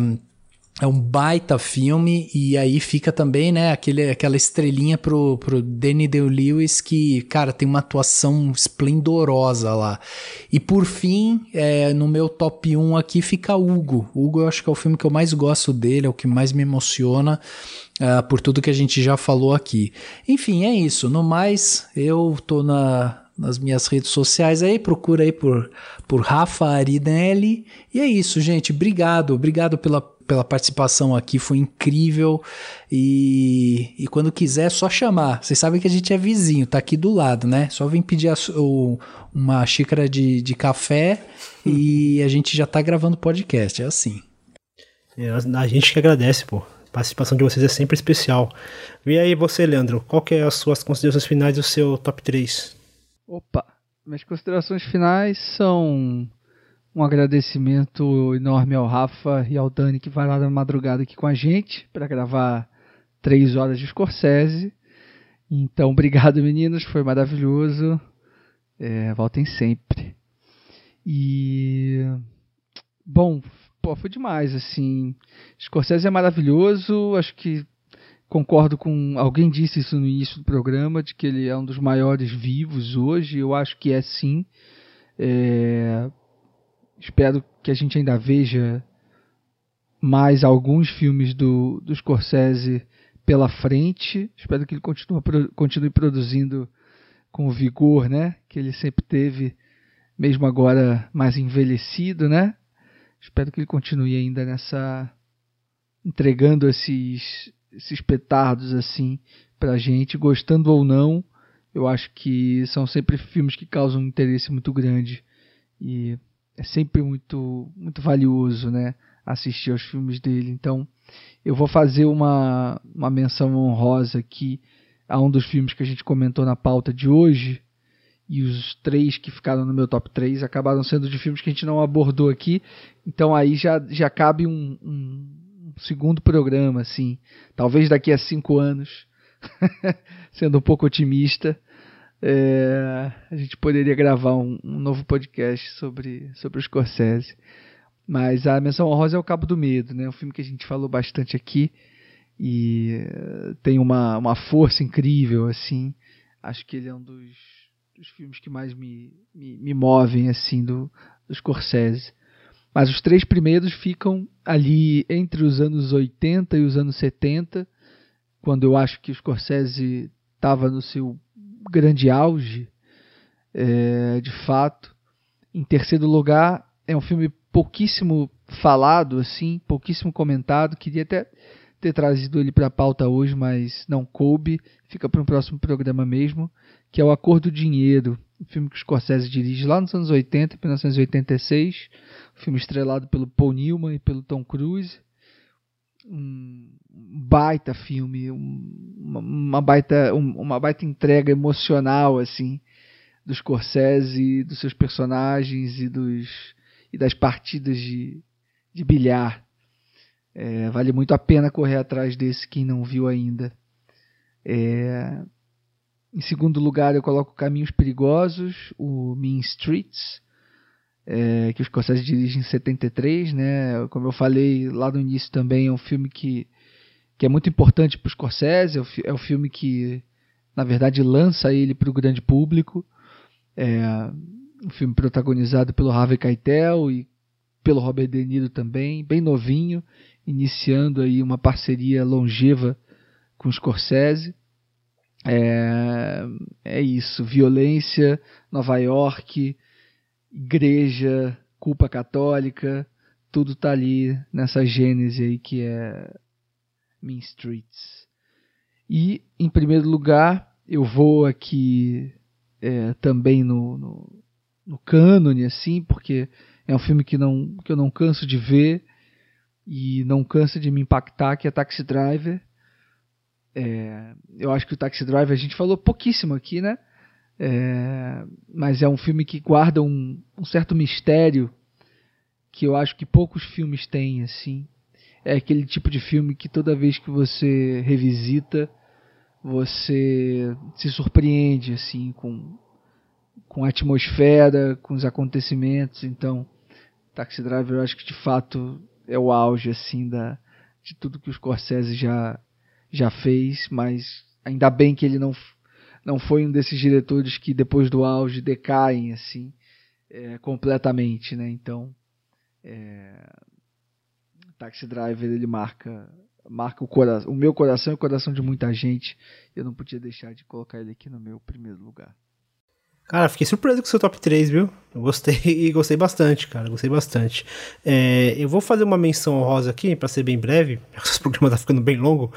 é um baita filme e aí fica também, né, aquele, aquela estrelinha pro, pro Danny Day-Lewis que, cara, tem uma atuação esplendorosa lá. E por fim, é, no meu top 1 aqui fica Hugo. Hugo eu acho que é o filme que eu mais gosto dele, é o que mais me emociona. Uh, por tudo que a gente já falou aqui. Enfim, é isso. No mais, eu tô na, nas minhas redes sociais aí, procura aí por, por Rafa Arinelli. E é isso, gente. Obrigado, obrigado pela pela participação aqui, foi incrível. E, e quando quiser, é só chamar. Vocês sabem que a gente é vizinho, tá aqui do lado, né? Só vem pedir a, o, uma xícara de, de café *laughs* e a gente já tá gravando podcast. É assim. É, a gente que agradece, pô. A participação de vocês é sempre especial. E aí, você, Leandro, qual que é as suas considerações finais do seu top 3? Opa, minhas considerações finais são um agradecimento enorme ao Rafa e ao Dani que vai lá na madrugada aqui com a gente para gravar três horas de Scorsese. Então, obrigado meninos, foi maravilhoso. É, voltem sempre. E bom, pô, foi demais assim. Scorsese é maravilhoso, acho que concordo com alguém disse isso no início do programa de que ele é um dos maiores vivos hoje. Eu acho que é sim. É, Espero que a gente ainda veja mais alguns filmes do, do Scorsese pela frente. Espero que ele continue, continue produzindo com o vigor né, que ele sempre teve, mesmo agora mais envelhecido. Né? Espero que ele continue ainda nessa. entregando esses, esses petardos assim pra gente, gostando ou não. Eu acho que são sempre filmes que causam um interesse muito grande. E é sempre muito, muito valioso, né? Assistir aos filmes dele. Então, eu vou fazer uma, uma menção honrosa aqui a um dos filmes que a gente comentou na pauta de hoje. E os três que ficaram no meu top 3 acabaram sendo de filmes que a gente não abordou aqui. Então aí já, já cabe um, um segundo programa, assim. Talvez daqui a cinco anos, *laughs* sendo um pouco otimista, é, a gente poderia gravar um, um, novo podcast sobre, sobre o Scorsese. Mas a menção honrosa é o Cabo do Medo, né? Um filme que a gente falou bastante aqui e uh, tem uma, uma força incrível, assim. Acho que ele é um dos, dos filmes que mais me, me, me movem, assim, do, do Scorsese. Mas os três primeiros ficam ali entre os anos 80 e os anos 70, quando eu acho que o Scorsese estava no seu grande auge, é, de fato. Em terceiro lugar, é um filme pouquíssimo falado, assim, pouquíssimo comentado. Queria até ter trazido ele para a pauta hoje, mas não coube. Fica para um próximo programa mesmo, que é o Acordo Dinheiro, um filme que o Scorsese dirige lá nos anos 80, 1986. Um filme estrelado pelo Paul Newman e pelo Tom Cruise. Um baita filme, uma, baita, uma baita entrega emocional, assim, do Scorsese, dos seus personagens e dos e das partidas de, de bilhar. É, vale muito a pena correr atrás desse quem não viu ainda. É, em segundo lugar, eu coloco Caminhos Perigosos, o Mean Streets, é, que os Scorsese dirigem em 73, né? Como eu falei lá no início também, é um filme que, que é muito importante para Scorsese, é o, é o filme que, na verdade, lança ele para o grande público. É um filme protagonizado pelo Harvey Keitel e pelo Robert De Niro também, bem novinho, iniciando aí uma parceria longeva com o Scorsese. É, é isso, violência, Nova York, igreja, culpa católica, tudo tá ali nessa gênese aí que é Mean Streets. E, em primeiro lugar, eu vou aqui é, também no, no, no cânone, assim, porque é um filme que, não, que eu não canso de ver e não cansa de me impactar, que é Taxi Driver. É, eu acho que o Taxi Driver a gente falou pouquíssimo aqui, né? É, mas é um filme que guarda um, um, certo mistério que eu acho que poucos filmes têm, assim. É aquele tipo de filme que toda vez que você revisita, você se surpreende, assim, com, com a atmosfera, com os acontecimentos. Então, Taxi Driver eu acho que de fato é o auge, assim, da, de tudo que o Scorsese já, já fez, mas ainda bem que ele não não foi um desses diretores que depois do auge decaem assim é, completamente, né? Então, é, Taxi Driver ele marca marca o, coração, o meu coração e o coração de muita gente. Eu não podia deixar de colocar ele aqui no meu primeiro lugar. Cara, fiquei surpreso com o seu top 3, viu? Eu gostei *laughs* e gostei bastante, cara. Gostei bastante. É, eu vou fazer uma menção honrosa aqui, para ser bem breve, *laughs* porque programa tá ficando bem longo.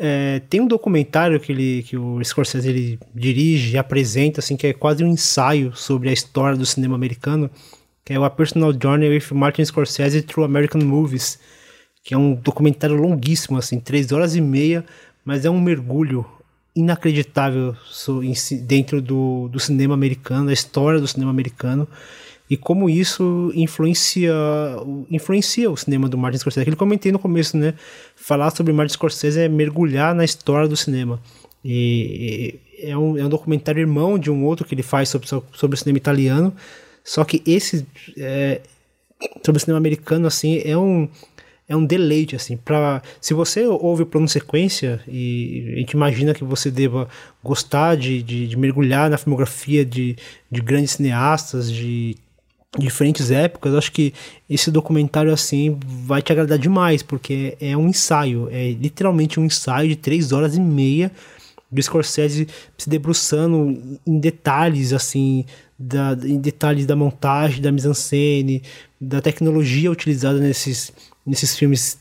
É, tem um documentário que, ele, que o Scorsese ele dirige e apresenta, assim, que é quase um ensaio sobre a história do cinema americano, que é o A Personal Journey with Martin Scorsese Through American Movies, que é um documentário longuíssimo, assim, três horas e meia, mas é um mergulho inacreditável dentro do, do cinema americano, da história do cinema americano e como isso influencia, influencia o cinema do Martin Scorsese. Aquilo que eu comentei no começo, né? Falar sobre Martin Scorsese é mergulhar na história do cinema. E, é, um, é um documentário irmão de um outro que ele faz sobre, sobre o cinema italiano. Só que esse é, sobre o cinema americano assim é um é um deleite assim para se você ouve o plano sequência e a gente imagina que você deva gostar de, de, de mergulhar na filmografia de, de grandes cineastas de diferentes épocas, acho que esse documentário assim vai te agradar demais, porque é um ensaio, é literalmente um ensaio de três horas e meia do Scorsese se debruçando em detalhes assim, da, em detalhes da montagem, da mise-en-scène, da tecnologia utilizada nesses, nesses filmes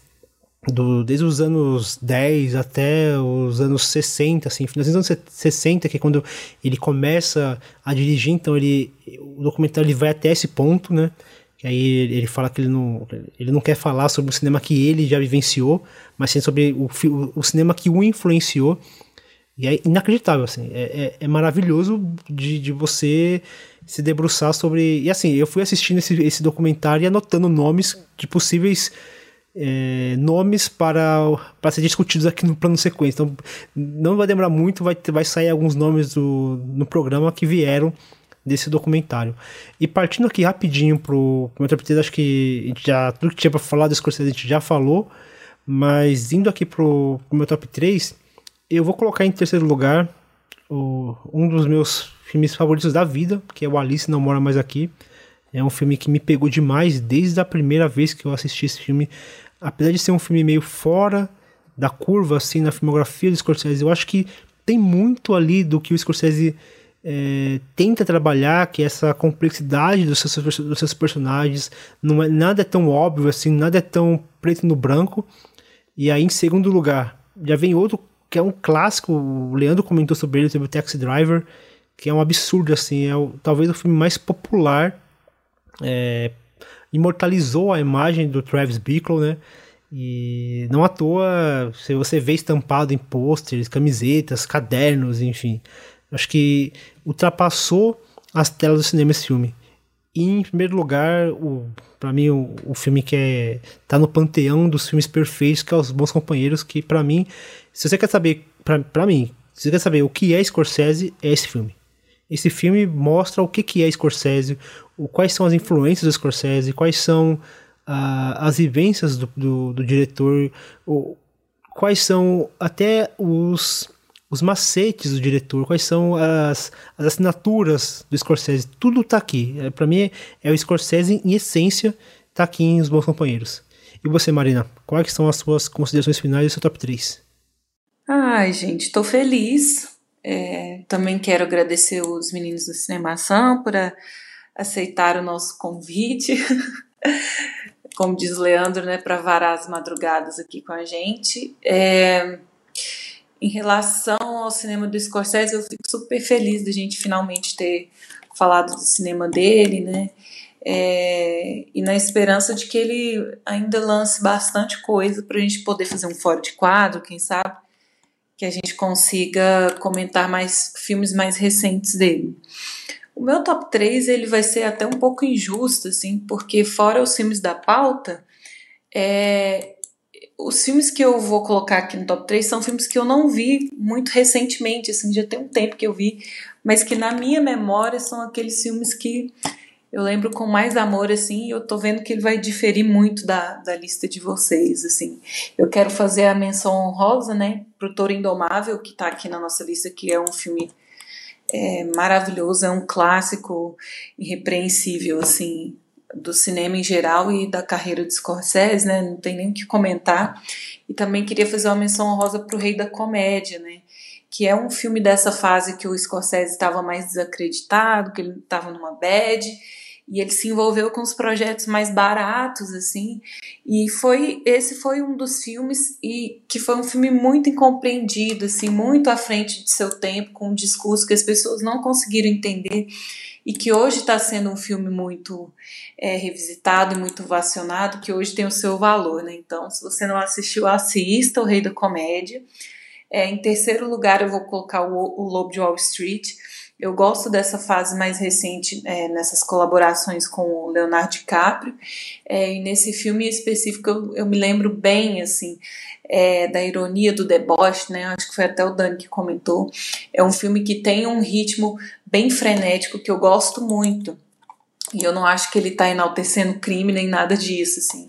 do, desde os anos 10 até os anos 60, assim, nos anos 60, que é quando ele começa a dirigir, então ele, o documentário ele vai até esse ponto, né? Que aí ele fala que ele não, ele não quer falar sobre o cinema que ele já vivenciou, mas sim sobre o, o cinema que o influenciou. E é inacreditável, assim, é, é, é maravilhoso de, de você se debruçar sobre. E assim, eu fui assistindo esse, esse documentário e anotando nomes de possíveis é, nomes para, para ser discutidos aqui no plano sequência. Então, não vai demorar muito, vai, vai sair alguns nomes do, no programa que vieram desse documentário. E partindo aqui rapidinho pro, pro meu 3, acho que já, tudo que tinha para falar do Scorsese a gente já falou, mas indo aqui pro, pro meu top 3, eu vou colocar em terceiro lugar o, um dos meus filmes favoritos da vida, que é o Alice Não Mora Mais Aqui. É um filme que me pegou demais desde a primeira vez que eu assisti esse filme apesar de ser um filme meio fora da curva, assim, na filmografia do Scorsese, eu acho que tem muito ali do que o Scorsese é, tenta trabalhar que essa complexidade dos seus, dos seus personagens não é nada é tão óbvio assim, nada é tão preto no branco. E aí, em segundo lugar, já vem outro que é um clássico, o Leandro comentou sobre ele, sobre o Taxi Driver, que é um absurdo, assim, é o, talvez o filme mais popular, é, imortalizou a imagem do Travis Bickle, né, e não à toa, se você vê estampado em pôsteres, camisetas, cadernos, enfim, acho que ultrapassou as telas do cinema esse filme. E, em primeiro lugar, o, pra mim, o, o filme que é, tá no panteão dos filmes perfeitos, que é Os Bons Companheiros, que para mim, se você quer saber, pra mim, se você quer saber o que é Scorsese, é esse filme. Esse filme mostra o que, que é Scorsese, o, quais são as influências do Scorsese, quais são uh, as vivências do, do, do diretor, o, quais são até os os macetes do diretor, quais são as, as assinaturas do Scorsese, tudo tá aqui. É, para mim é o Scorsese em essência, tá aqui em Os Bons Companheiros. E você, Marina, quais são as suas considerações finais do seu top 3? Ai, gente, tô feliz. É, também quero agradecer os meninos do Cinemação por a, aceitar o nosso convite. *laughs* Como diz Leandro, né, para varar as madrugadas aqui com a gente. É, em relação ao cinema do Scorsese, eu fico super feliz da gente finalmente ter falado do cinema dele, né? É, e na esperança de que ele ainda lance bastante coisa para a gente poder fazer um fora de quadro, quem sabe, que a gente consiga comentar mais filmes mais recentes dele. O meu top 3 ele vai ser até um pouco injusto, assim, porque fora os filmes da pauta, é, os filmes que eu vou colocar aqui no top 3 são filmes que eu não vi muito recentemente, assim, já tem um tempo que eu vi, mas que na minha memória são aqueles filmes que eu lembro com mais amor, assim, e eu tô vendo que ele vai diferir muito da, da lista de vocês, assim. Eu quero fazer a menção honrosa, né, pro Toro Indomável, que tá aqui na nossa lista, que é um filme é, maravilhoso, é um clássico irrepreensível, assim, do cinema em geral e da carreira de Scorsese, né? Não tem nem o que comentar. E também queria fazer uma menção honrosa para o Rei da Comédia, né? Que é um filme dessa fase que o Scorsese estava mais desacreditado, que ele estava numa bad, e ele se envolveu com os projetos mais baratos, assim. E foi esse foi um dos filmes e que foi um filme muito incompreendido, assim, muito à frente de seu tempo, com um discurso que as pessoas não conseguiram entender e que hoje está sendo um filme muito é, revisitado e muito vacionado, que hoje tem o seu valor, né? Então, se você não assistiu, assista O Rei da Comédia. É, em terceiro lugar, eu vou colocar o, o Lobo de Wall Street. Eu gosto dessa fase mais recente, é, nessas colaborações com o Leonardo DiCaprio. É, e nesse filme específico, eu, eu me lembro bem, assim, é, da ironia do deboche, né? Acho que foi até o Dani que comentou. É um filme que tem um ritmo bem frenético que eu gosto muito. E eu não acho que ele está enaltecendo crime nem nada disso, assim.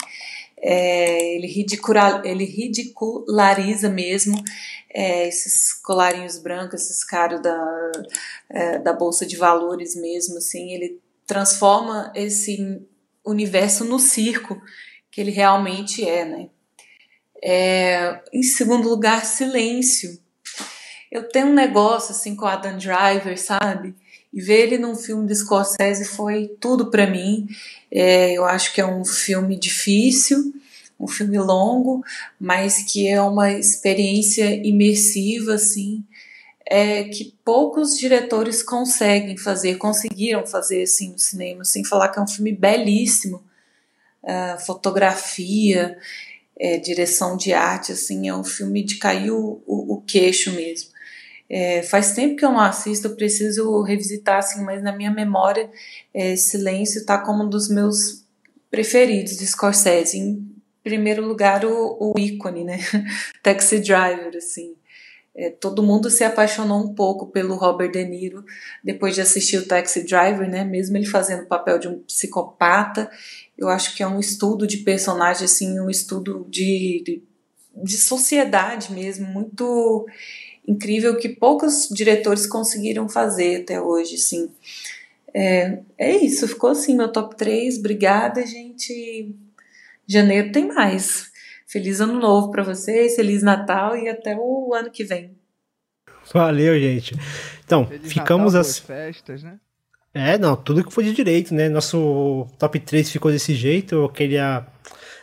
É, ele, ridicula, ele ridiculariza mesmo é, esses colarinhos brancos, esses caras da, é, da Bolsa de Valores mesmo, assim. Ele transforma esse universo no circo que ele realmente é, né? É, em segundo lugar, silêncio. Eu tenho um negócio assim com o Adam Driver, sabe? E ver ele num filme de Scorsese foi tudo para mim. É, eu acho que é um filme difícil, um filme longo, mas que é uma experiência imersiva, assim, é, que poucos diretores conseguem fazer, conseguiram fazer assim no cinema, sem falar que é um filme belíssimo. Uh, fotografia, é, direção de arte, assim, é um filme de cair o, o, o queixo mesmo. É, faz tempo que eu não assisto, eu preciso revisitar, assim, mas na minha memória, é, Silêncio está como um dos meus preferidos de Scorsese. Em primeiro lugar, o, o ícone, né? *laughs* Taxi Driver, assim. É, todo mundo se apaixonou um pouco pelo Robert De Niro depois de assistir o Taxi Driver, né? Mesmo ele fazendo o papel de um psicopata, eu acho que é um estudo de personagem, assim, um estudo de, de, de sociedade mesmo, muito incrível que poucos diretores conseguiram fazer até hoje, assim. É, é isso, ficou assim meu top 3. Obrigada, gente. Janeiro tem mais. Feliz ano novo para vocês, feliz Natal e até o ano que vem. Valeu, gente. Então, Feliz ficamos Natal, as. festas, né? É, não, tudo que foi de direito, né? Nosso top 3 ficou desse jeito. Eu queria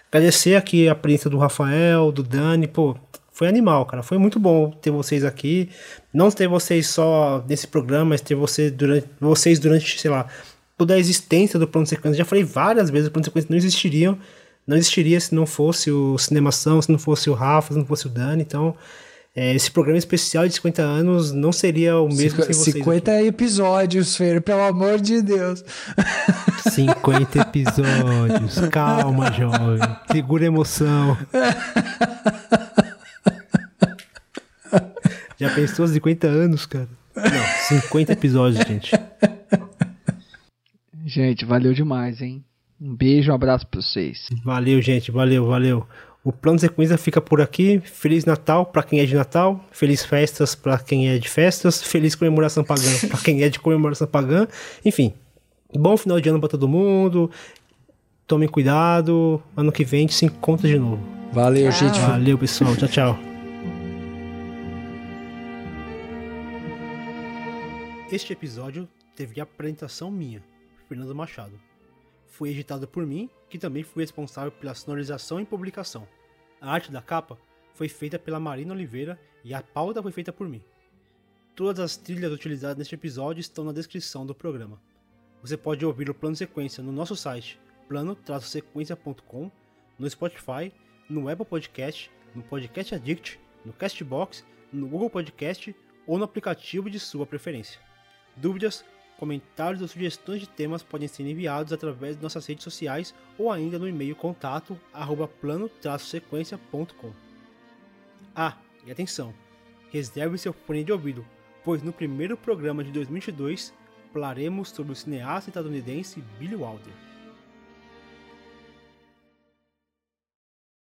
agradecer aqui a presença do Rafael, do Dani, pô, foi animal, cara. Foi muito bom ter vocês aqui. Não ter vocês só nesse programa, mas ter você durante, vocês durante, sei lá, toda a existência do plano de sequência. Já falei várias vezes, o plano de sequência não existiriam. Não existiria se não fosse o Cinemação, se não fosse o Rafa, se não fosse o Dani. Então, é, esse programa especial de 50 anos não seria o mesmo sem vocês. 50 aqui. episódios, Fer, pelo amor de Deus. 50 episódios. *laughs* Calma, jovem. Segura a emoção. *laughs* Já pensou 50 anos, cara? Não, 50 episódios, gente. Gente, valeu demais, hein? Um beijo, um abraço pra vocês. Valeu, gente, valeu, valeu. O plano de sequência fica por aqui. Feliz Natal para quem é de Natal, feliz festas para quem é de festas, feliz comemoração pagã *laughs* para quem é de comemoração pagã. Enfim, bom final de ano para todo mundo. Tomem cuidado. Ano que vem a gente se encontra de novo. Valeu, tchau. gente. Valeu, pessoal. Tchau, tchau. Este episódio teve a apresentação minha, Fernando Machado. Foi editado por mim, que também fui responsável pela sonorização e publicação. A arte da capa foi feita pela Marina Oliveira e a pauta foi feita por mim. Todas as trilhas utilizadas neste episódio estão na descrição do programa. Você pode ouvir o plano sequência no nosso site plano-sequência.com, no Spotify, no Apple Podcast, no Podcast Addict, no Castbox, no Google Podcast ou no aplicativo de sua preferência. Dúvidas, comentários ou sugestões de temas podem ser enviados através de nossas redes sociais ou ainda no e-mail contato arroba plano-sequência.com. Ah, e atenção! Reserve seu fone de ouvido, pois no primeiro programa de 2022 falaremos sobre o cineasta estadunidense Billy Wilder.